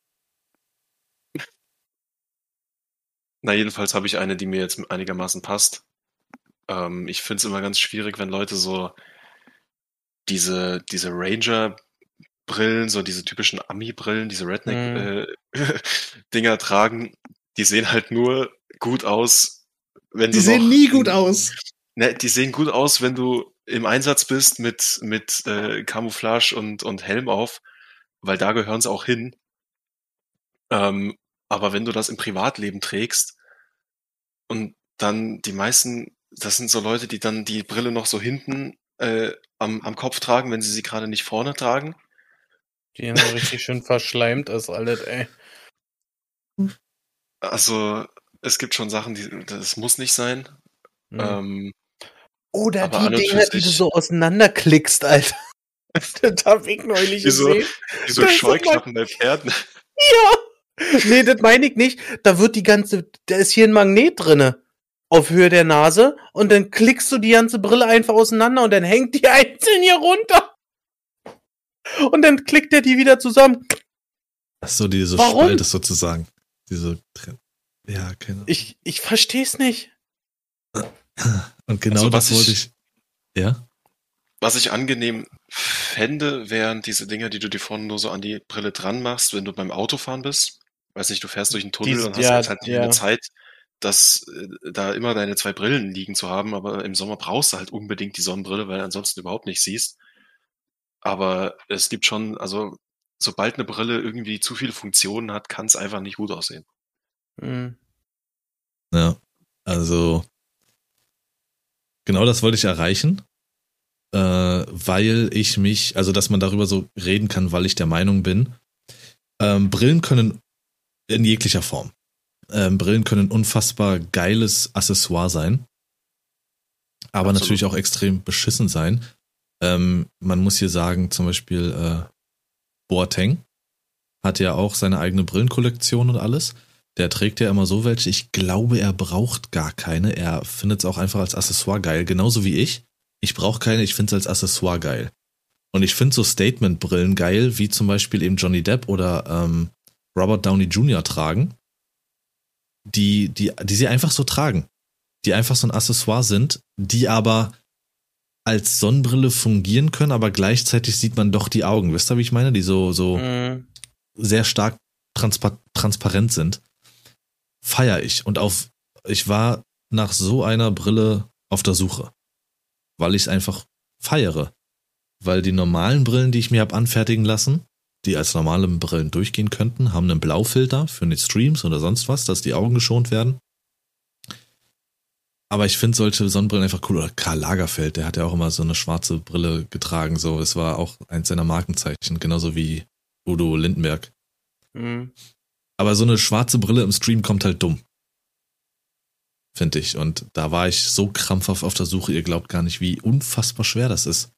Na, jedenfalls habe ich eine, die mir jetzt einigermaßen passt. Ähm, ich finde es immer ganz schwierig, wenn Leute so diese, diese Ranger-Brillen, so diese typischen Ami-Brillen, diese Redneck-Dinger mhm. äh, [laughs] tragen. Die sehen halt nur gut aus, wenn die du. Die sehen nie gut aus. Ne, die sehen gut aus, wenn du im Einsatz bist mit, mit äh, Camouflage und, und Helm auf, weil da gehören sie auch hin. Ähm, aber wenn du das im Privatleben trägst und dann die meisten, das sind so Leute, die dann die Brille noch so hinten äh, am, am Kopf tragen, wenn sie sie gerade nicht vorne tragen. Die immer richtig schön verschleimt ist alles, ey. Also, es gibt schon Sachen, die, das muss nicht sein. Mhm. Ähm, oder die Dinger, die du so auseinanderklickst, Alter. [laughs] das hab ich neulich Wieso, gesehen. Wieso Scheuklappen bei Pferden? [laughs] Ja. Nee, das meine ich nicht. Da wird die ganze, da ist hier ein Magnet drinne auf Höhe der Nase und dann klickst du die ganze Brille einfach auseinander und dann hängt die [laughs] einzeln hier runter. Und dann klickt er die wieder zusammen. Ach so, diese Warum? Spalte sozusagen. Diese, ja, keine Ahnung. Ich, ich versteh's nicht. Und genau also, das wollte ich, ich, ja? Was ich angenehm fände, wären diese Dinger, die du dir vorne nur so an die Brille dran machst, wenn du beim Autofahren bist. Weiß nicht, du fährst durch einen Tunnel Dies, und hast ja, jetzt halt ja. eine Zeit, dass äh, da immer deine zwei Brillen liegen zu haben, aber im Sommer brauchst du halt unbedingt die Sonnenbrille, weil du ansonsten überhaupt nicht siehst. Aber es gibt schon, also sobald eine Brille irgendwie zu viele Funktionen hat, kann es einfach nicht gut aussehen. Mhm. Ja, also genau das wollte ich erreichen, äh, weil ich mich, also dass man darüber so reden kann, weil ich der Meinung bin, ähm, Brillen können in jeglicher Form. Ähm, Brillen können unfassbar geiles Accessoire sein, aber Absolut. natürlich auch extrem beschissen sein. Ähm, man muss hier sagen, zum Beispiel äh, Boateng hat ja auch seine eigene Brillenkollektion und alles. Der trägt ja immer so welche. Ich glaube, er braucht gar keine. Er findet es auch einfach als Accessoire geil, genauso wie ich. Ich brauche keine, ich finde es als Accessoire geil. Und ich finde so Statement-Brillen geil, wie zum Beispiel eben Johnny Depp oder ähm, Robert Downey Jr. tragen, die, die, die sie einfach so tragen. Die einfach so ein Accessoire sind, die aber als Sonnenbrille fungieren können, aber gleichzeitig sieht man doch die Augen. Wisst ihr, wie ich meine? Die so, so mhm. sehr stark transpa transparent sind. Feier ich. Und auf, ich war nach so einer Brille auf der Suche. Weil ich es einfach feiere. Weil die normalen Brillen, die ich mir habe anfertigen lassen, die als normale Brillen durchgehen könnten, haben einen Blaufilter für die Streams oder sonst was, dass die Augen geschont werden. Aber ich finde solche Sonnenbrillen einfach cool. Oder Karl Lagerfeld, der hat ja auch immer so eine schwarze Brille getragen. So, es war auch eins seiner Markenzeichen, genauso wie Udo Lindenberg. Mhm. Aber so eine schwarze Brille im Stream kommt halt dumm. Finde ich. Und da war ich so krampfhaft auf der Suche, ihr glaubt gar nicht, wie unfassbar schwer das ist,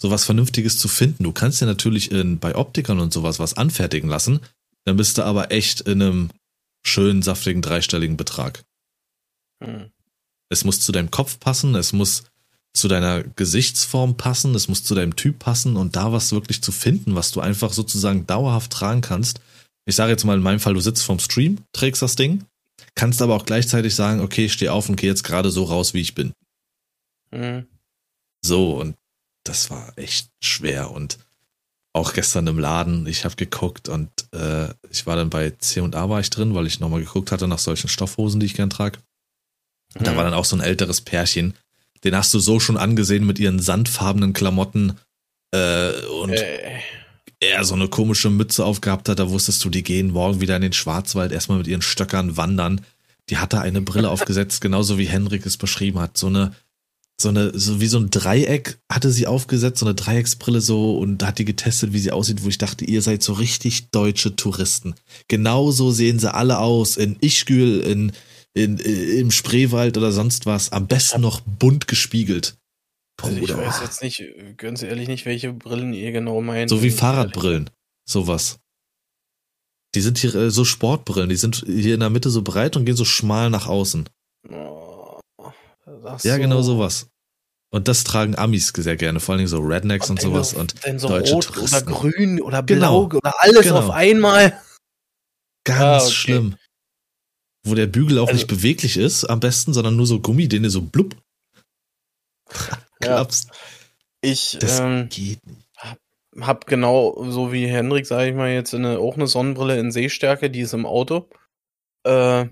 so was Vernünftiges zu finden. Du kannst ja natürlich in, bei Optikern und sowas was anfertigen lassen, dann bist du aber echt in einem schönen, saftigen, dreistelligen Betrag. Mhm. Es muss zu deinem Kopf passen, es muss zu deiner Gesichtsform passen, es muss zu deinem Typ passen und da was wirklich zu finden, was du einfach sozusagen dauerhaft tragen kannst. Ich sage jetzt mal in meinem Fall, du sitzt vorm Stream, trägst das Ding, kannst aber auch gleichzeitig sagen, okay, ich stehe auf und gehe jetzt gerade so raus, wie ich bin. Mhm. So, und das war echt schwer und auch gestern im Laden, ich habe geguckt und äh, ich war dann bei C&A war ich drin, weil ich nochmal geguckt hatte nach solchen Stoffhosen, die ich gern trage. Mhm. Da war dann auch so ein älteres Pärchen. Den hast du so schon angesehen mit ihren sandfarbenen Klamotten äh, und äh. er so eine komische Mütze aufgehabt hat. Da wusstest du, die gehen morgen wieder in den Schwarzwald erstmal mit ihren Stöckern wandern. Die hatte eine Brille aufgesetzt, [laughs] genauso wie Henrik es beschrieben hat. So eine, so eine, so wie so ein Dreieck hatte sie aufgesetzt, so eine Dreiecksbrille so und hat die getestet, wie sie aussieht, wo ich dachte, ihr seid so richtig deutsche Touristen. Genauso sehen sie alle aus in Ischgül, in in, im Spreewald oder sonst was. Am besten noch bunt gespiegelt. Also ich weiß jetzt nicht, ganz ehrlich nicht, welche Brillen ihr genau meint. So wie Fahrradbrillen. Sowas. Die sind hier äh, so Sportbrillen, die sind hier in der Mitte so breit und gehen so schmal nach außen. Oh, ja, so. genau sowas. Und das tragen Amis sehr gerne, vor allem so Rednecks und, und sowas. So, und so deutsche rot Touristen. oder grün oder blau genau. oder alles genau. auf einmal. Ganz ah, okay. schlimm wo der Bügel auch also, nicht beweglich ist, am besten, sondern nur so Gummi, den du so blub [laughs] klappst. Ja. Ich das ähm, geht nicht. Hab, genau so wie Henrik, sage ich mal, jetzt eine, auch eine Sonnenbrille in Sehstärke, die ist im Auto. Äh,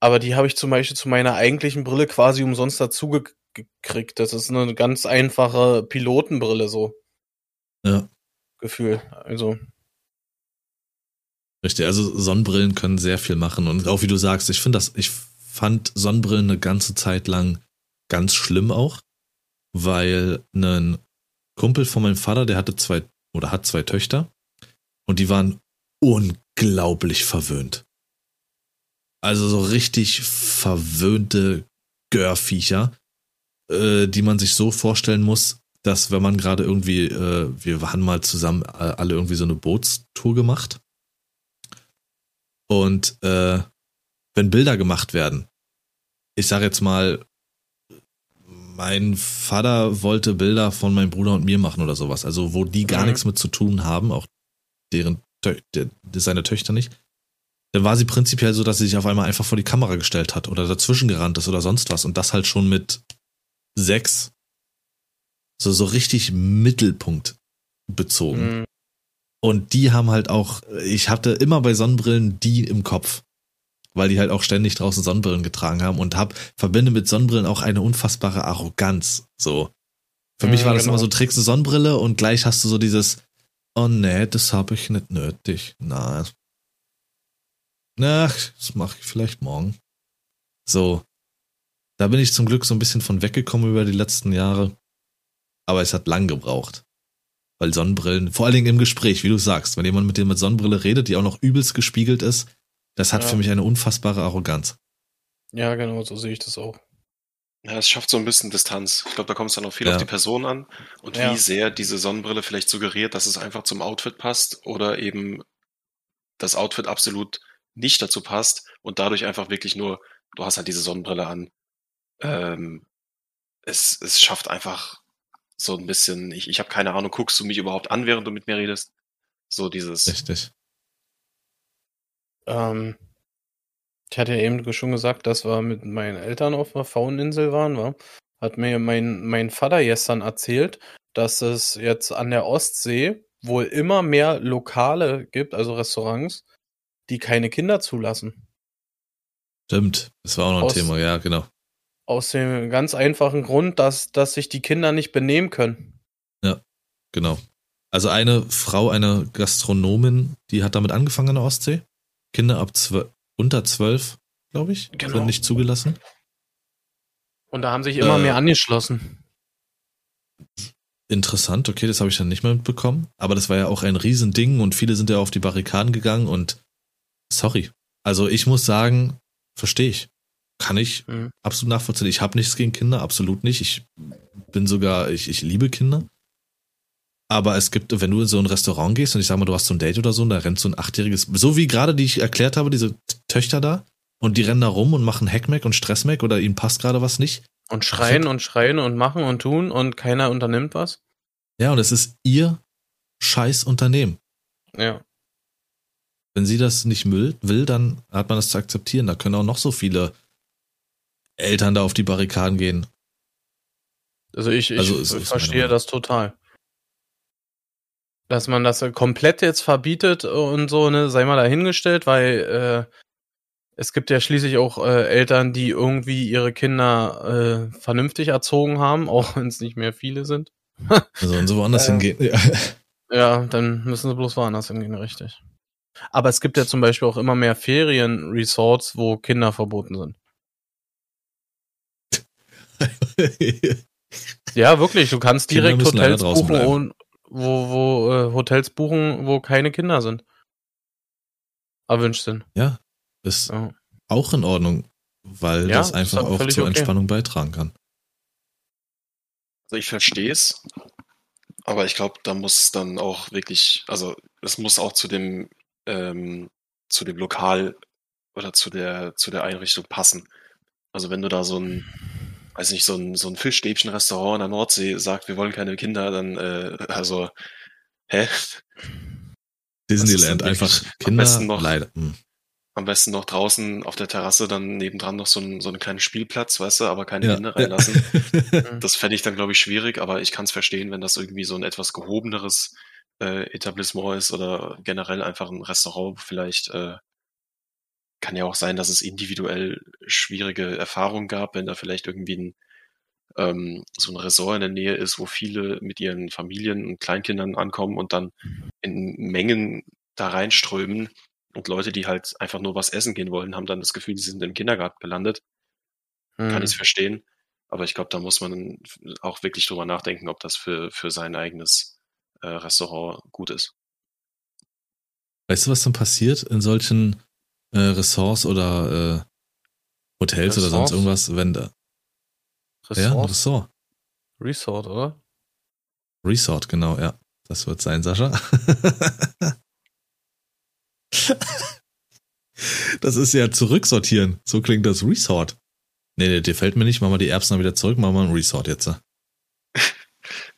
aber die habe ich zum Beispiel zu meiner eigentlichen Brille quasi umsonst dazu gekriegt. Das ist eine ganz einfache Pilotenbrille so. Ja. Gefühl. Also Richtig, also Sonnenbrillen können sehr viel machen. Und auch wie du sagst, ich finde das, ich fand Sonnenbrillen eine ganze Zeit lang ganz schlimm auch, weil ein Kumpel von meinem Vater, der hatte zwei oder hat zwei Töchter und die waren unglaublich verwöhnt. Also so richtig verwöhnte Görviecher, äh, die man sich so vorstellen muss, dass wenn man gerade irgendwie, äh, wir haben mal zusammen äh, alle irgendwie so eine Bootstour gemacht. Und äh, wenn Bilder gemacht werden, ich sage jetzt mal, mein Vater wollte Bilder von meinem Bruder und mir machen oder sowas, also wo die gar mhm. nichts mit zu tun haben, auch deren der, seine Töchter nicht. Dann war sie prinzipiell so, dass sie sich auf einmal einfach vor die Kamera gestellt hat oder dazwischen gerannt ist oder sonst was und das halt schon mit sechs. So, so richtig Mittelpunkt bezogen. Mhm. Und die haben halt auch, ich hatte immer bei Sonnenbrillen die im Kopf weil die halt auch ständig draußen Sonnenbrillen getragen haben und hab, verbinde mit Sonnenbrillen auch eine unfassbare Arroganz. So. Für mich war das genau. immer so, trägst eine Sonnenbrille und gleich hast du so dieses, oh nee, das habe ich nicht nötig. Na. Ach, das mache ich vielleicht morgen. So. Da bin ich zum Glück so ein bisschen von weggekommen über die letzten Jahre. Aber es hat lang gebraucht. Weil Sonnenbrillen, vor allen Dingen im Gespräch, wie du sagst, wenn jemand mit dir mit Sonnenbrille redet, die auch noch übelst gespiegelt ist, das hat ja. für mich eine unfassbare Arroganz. Ja, genau, so sehe ich das auch. Ja, es schafft so ein bisschen Distanz. Ich glaube, da kommt es dann auch viel ja. auf die Person an und ja. wie sehr diese Sonnenbrille vielleicht suggeriert, dass es einfach zum Outfit passt oder eben das Outfit absolut nicht dazu passt und dadurch einfach wirklich nur, du hast halt diese Sonnenbrille an. Ähm, es, es schafft einfach so ein bisschen, ich, ich habe keine Ahnung, guckst du mich überhaupt an, während du mit mir redest? So dieses. Richtig. Ähm, ich hatte ja eben schon gesagt, dass wir mit meinen Eltern auf der Fauninsel waren, wa? Hat mir mein, mein Vater gestern erzählt, dass es jetzt an der Ostsee wohl immer mehr Lokale gibt, also Restaurants, die keine Kinder zulassen. Stimmt, das war auch noch ein aus, Thema, ja, genau. Aus dem ganz einfachen Grund, dass, dass sich die Kinder nicht benehmen können. Ja, genau. Also eine Frau, eine Gastronomin, die hat damit angefangen an der Ostsee. Kinder ab zwölf, unter zwölf, glaube ich, genau. sind nicht zugelassen. Und da haben sich immer äh, mehr angeschlossen. Interessant, okay, das habe ich dann nicht mehr mitbekommen. Aber das war ja auch ein Riesending und viele sind ja auf die Barrikaden gegangen und sorry. Also ich muss sagen, verstehe ich. Kann ich mhm. absolut nachvollziehen. Ich habe nichts gegen Kinder, absolut nicht. Ich bin sogar, ich, ich liebe Kinder. Aber es gibt, wenn du in so ein Restaurant gehst und ich sag mal, du hast so ein Date oder so und da rennt so ein achtjähriges, so wie gerade, die ich erklärt habe, diese Töchter da, und die rennen da rum und machen Hackmack und Stressmack oder ihnen passt gerade was nicht. Und schreien und schreien und machen und tun und keiner unternimmt was. Ja, und es ist ihr scheiß Unternehmen. Ja. Wenn sie das nicht will, dann hat man das zu akzeptieren. Da können auch noch so viele Eltern da auf die Barrikaden gehen. Also ich, ich, also, ich verstehe das total. Dass man das komplett jetzt verbietet und so, ne, sei mal dahingestellt, weil äh, es gibt ja schließlich auch äh, Eltern, die irgendwie ihre Kinder äh, vernünftig erzogen haben, [laughs] auch wenn es nicht mehr viele sind. [laughs] also und so woanders äh, hingehen. Ja. [laughs] ja, dann müssen sie bloß woanders hingehen, richtig. Aber es gibt ja zum Beispiel auch immer mehr Ferienresorts, wo Kinder verboten sind. [laughs] ja, wirklich. Du kannst direkt Hotels buchen, wo, wo äh, Hotels buchen, wo keine Kinder sind. Erwünscht sind. Ja, ist ja. auch in Ordnung, weil ja, das einfach auch zur okay. Entspannung beitragen kann. Also ich verstehe es, aber ich glaube, da muss dann auch wirklich, also es muss auch zu dem ähm, zu dem Lokal oder zu der zu der Einrichtung passen. Also wenn du da so ein weiß nicht, so ein, so ein Fischstäbchen-Restaurant an der Nordsee sagt, wir wollen keine Kinder, dann, äh, also, hä? Disneyland einfach Kinder am besten noch, leider. Hm. Am besten noch draußen auf der Terrasse dann nebendran noch so ein, so einen kleinen Spielplatz, weißt du, aber keine ja. Kinder reinlassen. [laughs] das fände ich dann, glaube ich, schwierig, aber ich kann es verstehen, wenn das irgendwie so ein etwas gehobeneres äh, Etablissement ist oder generell einfach ein Restaurant, vielleicht äh, kann ja auch sein, dass es individuell schwierige Erfahrungen gab, wenn da vielleicht irgendwie ein, ähm, so ein Ressort in der Nähe ist, wo viele mit ihren Familien und Kleinkindern ankommen und dann in Mengen da reinströmen und Leute, die halt einfach nur was essen gehen wollen, haben dann das Gefühl, sie sind im Kindergarten gelandet. Mhm. Kann ich es verstehen. Aber ich glaube, da muss man auch wirklich drüber nachdenken, ob das für, für sein eigenes äh, Restaurant gut ist. Weißt du, was dann passiert in solchen äh, Ressorts oder äh, Hotels Ressorts? oder sonst irgendwas, wenn da. Ressort? Ja, Ressort. Resort, oder? Resort, genau, ja. Das wird sein, Sascha. [laughs] das ist ja zurücksortieren. So klingt das Resort. Nee, nee, dir fällt mir nicht. Machen wir die Erbsen wieder zurück, machen wir ein Resort jetzt. [laughs]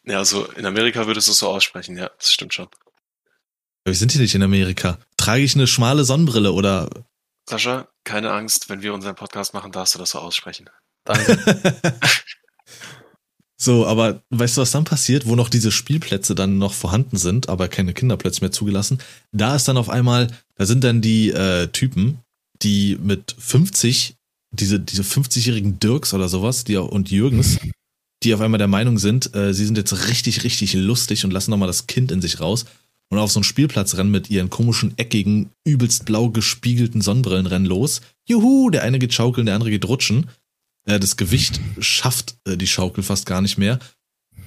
Ja, also in Amerika würdest du es so aussprechen, ja, das stimmt schon. Wir sind hier nicht in Amerika. Trage ich eine schmale Sonnenbrille oder. Sascha, keine Angst, wenn wir unseren Podcast machen, darfst du das so aussprechen. Danke. [laughs] so, aber weißt du, was dann passiert, wo noch diese Spielplätze dann noch vorhanden sind, aber keine Kinderplätze mehr zugelassen? Da ist dann auf einmal, da sind dann die äh, Typen, die mit 50, diese, diese 50-jährigen Dirks oder sowas, die und Jürgens, die auf einmal der Meinung sind, äh, sie sind jetzt richtig, richtig lustig und lassen nochmal das Kind in sich raus und auf so einen Spielplatz rennen mit ihren komischen, eckigen, übelst blau gespiegelten Sonnenbrillen rennen los. Juhu, der eine geht schaukeln, der andere geht rutschen. Äh, das Gewicht schafft äh, die Schaukel fast gar nicht mehr.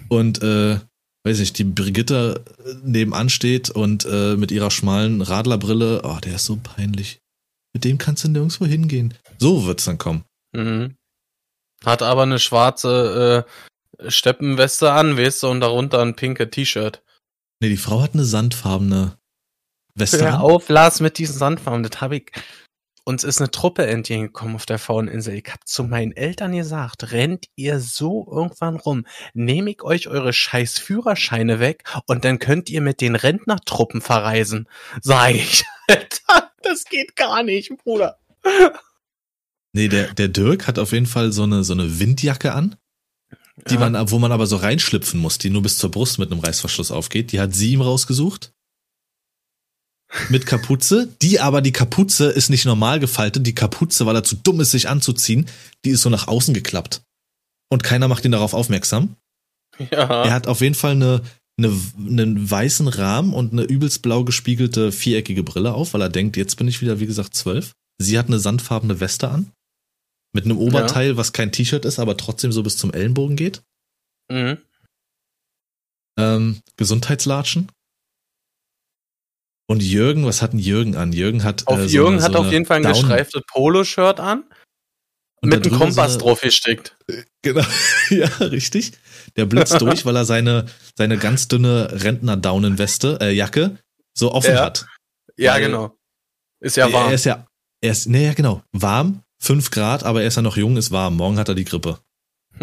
Und, äh, weiß ich, die Brigitte äh, nebenan steht und äh, mit ihrer schmalen Radlerbrille, oh, der ist so peinlich. Mit dem kannst du nirgendwo hingehen. So wird's dann kommen. Mhm. Hat aber eine schwarze äh, Steppenweste an, weißt du, und darunter ein pinke T-Shirt. Nee, die Frau hat eine sandfarbene Weste. Hör auf, Lars, mit diesen Sandfarben, das habe ich. Uns ist eine Truppe entgegengekommen auf der Fauninsel. Ich hab zu meinen Eltern gesagt, rennt ihr so irgendwann rum, nehme ich euch eure scheiß Führerscheine weg und dann könnt ihr mit den Rentnertruppen verreisen. Sag ich, [laughs] Alter, das geht gar nicht, Bruder. Nee, der, der Dirk hat auf jeden Fall so eine, so eine Windjacke an, die ja. man, wo man aber so reinschlüpfen muss, die nur bis zur Brust mit einem Reißverschluss aufgeht. Die hat sie ihm rausgesucht. Mit Kapuze. Die aber, die Kapuze ist nicht normal gefaltet. Die Kapuze, weil er zu dumm ist, sich anzuziehen, die ist so nach außen geklappt. Und keiner macht ihn darauf aufmerksam. Ja. Er hat auf jeden Fall eine, eine, einen weißen Rahmen und eine übelst blau gespiegelte viereckige Brille auf, weil er denkt, jetzt bin ich wieder, wie gesagt, zwölf. Sie hat eine sandfarbene Weste an. Mit einem Oberteil, ja. was kein T-Shirt ist, aber trotzdem so bis zum Ellenbogen geht. Mhm. Ähm, Gesundheitslatschen. Und Jürgen, was hat denn Jürgen an? Jürgen hat. Auf äh, so Jürgen eine, hat so auf jeden Fall ein Down gestreiftes Poloshirt an. Und mit einem Kompass so drauf gesteckt. Genau, [laughs] ja, richtig. Der blitzt [laughs] durch, weil er seine, seine ganz dünne Rentner-Daunenweste, äh, Jacke, so offen ja. hat. Ja, genau. Ist ja warm. Er ist ja, er ist, nee, ja, genau. Warm, 5 Grad, aber er ist ja noch jung, ist warm. Morgen hat er die Grippe. [laughs]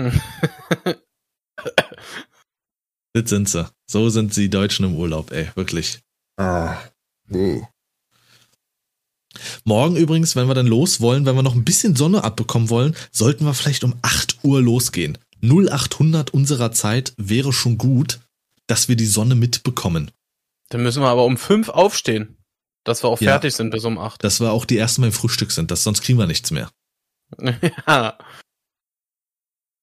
das sind sie. So sind sie Deutschen im Urlaub, ey, wirklich. Ah, nee. Morgen übrigens, wenn wir dann los wollen, wenn wir noch ein bisschen Sonne abbekommen wollen, sollten wir vielleicht um 8 Uhr losgehen. 0800 unserer Zeit wäre schon gut, dass wir die Sonne mitbekommen. Dann müssen wir aber um 5 aufstehen. Dass wir auch ja, fertig sind bis um acht. Dass wir auch die ersten beim Frühstück sind, das, sonst kriegen wir nichts mehr. [laughs] ja.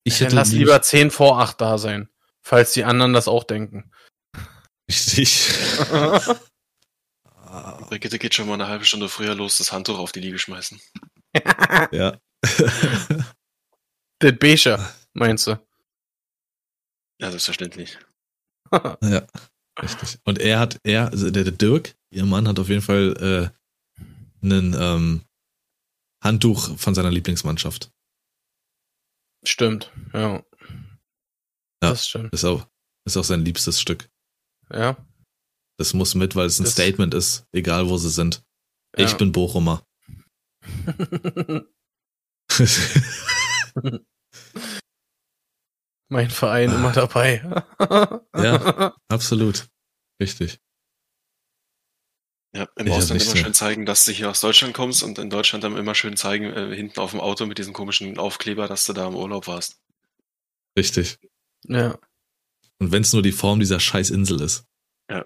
Ich hätte lass lieber zehn vor acht da sein, falls die anderen das auch denken. Richtig. [laughs] Brigitte geht schon mal eine halbe Stunde früher los, das Handtuch auf die Liege schmeißen. [laughs] ja. Der Becher, meinst du? Ja, selbstverständlich. ja, richtig. Und er hat, er, also der, der Dirk, ihr Mann hat auf jeden Fall äh, einen ähm, Handtuch von seiner Lieblingsmannschaft. Stimmt, ja. ja das stimmt. Ist auch, ist auch sein liebstes Stück. Ja. Das muss mit, weil es ein das Statement ist, egal wo sie sind. Ja. Ich bin Bochumer. [laughs] [laughs] mein Verein immer dabei. ja, [laughs] absolut. Richtig. Ja, im Ausland immer so. schön zeigen, dass du hier aus Deutschland kommst und in Deutschland dann immer schön zeigen, äh, hinten auf dem Auto mit diesem komischen Aufkleber, dass du da im Urlaub warst. Richtig. Ja. Und wenn es nur die Form dieser Scheißinsel ist. Ja.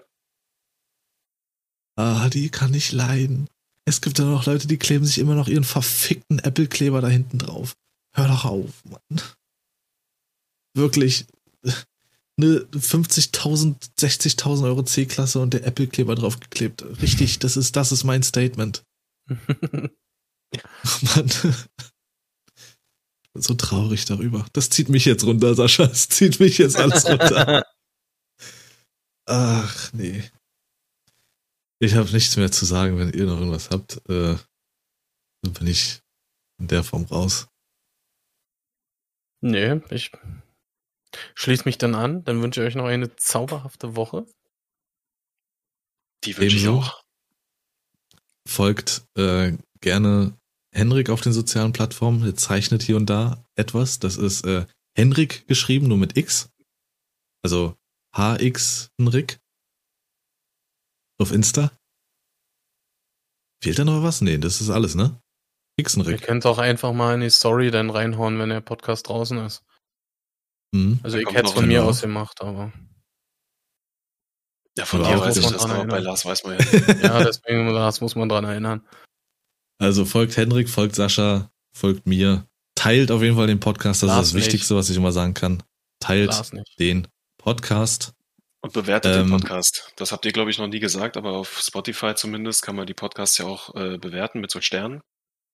Ah, die kann ich leiden. Es gibt ja noch Leute, die kleben sich immer noch ihren verfickten Apple-Kleber da hinten drauf. Hör doch auf, Mann. Wirklich eine 50.000, 60.000 Euro C-Klasse und der Apple-Kleber draufgeklebt. Richtig, das ist, das ist mein Statement. [laughs] [laughs] Mann. So traurig darüber. Das zieht mich jetzt runter, Sascha. Das zieht mich jetzt alles runter. [laughs] Ach, nee. Ich habe nichts mehr zu sagen, wenn ihr noch irgendwas habt. Äh, dann bin ich in der Form raus. Nee, ich Schließt mich dann an. Dann wünsche ich euch noch eine zauberhafte Woche. Die wünsche ich auch. Folgt äh, gerne Henrik auf den sozialen Plattformen. Er zeichnet hier und da etwas. Das ist äh, Henrik geschrieben, nur mit X. Also HX Henrik. Auf Insta. Fehlt da noch was? Nee, das ist alles, ne? Xenrick. Ihr könnt auch einfach mal in die Story dann reinhauen, wenn der Podcast draußen ist. Mhm. Also ich hätte es von mir aus gemacht, aber. Ja, von dir weiß ich das, aber bei Lars weiß man ja. [laughs] ja, deswegen Lars muss man dran erinnern. Also folgt Henrik, folgt Sascha, folgt mir. Teilt auf jeden Fall den Podcast, das Lars ist das nicht. Wichtigste, was ich immer sagen kann. Teilt den Podcast. Und bewertet ähm, den Podcast. Das habt ihr, glaube ich, noch nie gesagt, aber auf Spotify zumindest kann man die Podcasts ja auch äh, bewerten mit so Sternen.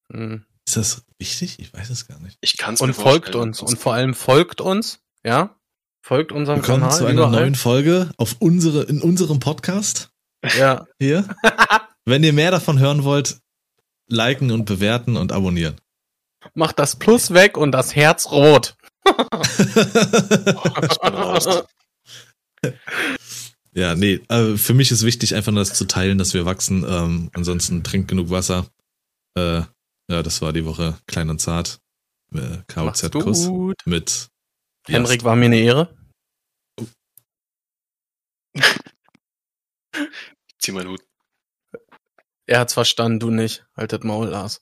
Mhm. Ist das wichtig? Ich weiß es gar nicht. Ich kann es Und folgt uns. Und vor allem folgt uns, ja? Folgt unserem Willkommen Kanal. zu einer überall. neuen Folge auf unsere, in unserem Podcast. Ja. Hier. [laughs] Wenn ihr mehr davon hören wollt, liken und bewerten und abonnieren. Macht das Plus weg und das Herz rot. [laughs] ja, nee, äh, für mich ist wichtig, einfach nur das zu teilen, dass wir wachsen. Ähm, ansonsten trinkt genug Wasser. Äh, ja, das war die Woche klein und zart. Äh, KOZ-Kuss mit Henrik war mir eine Ehre. Oh. Zieh meinen Hut. Er hat's verstanden, du nicht. Haltet Maul, Lars.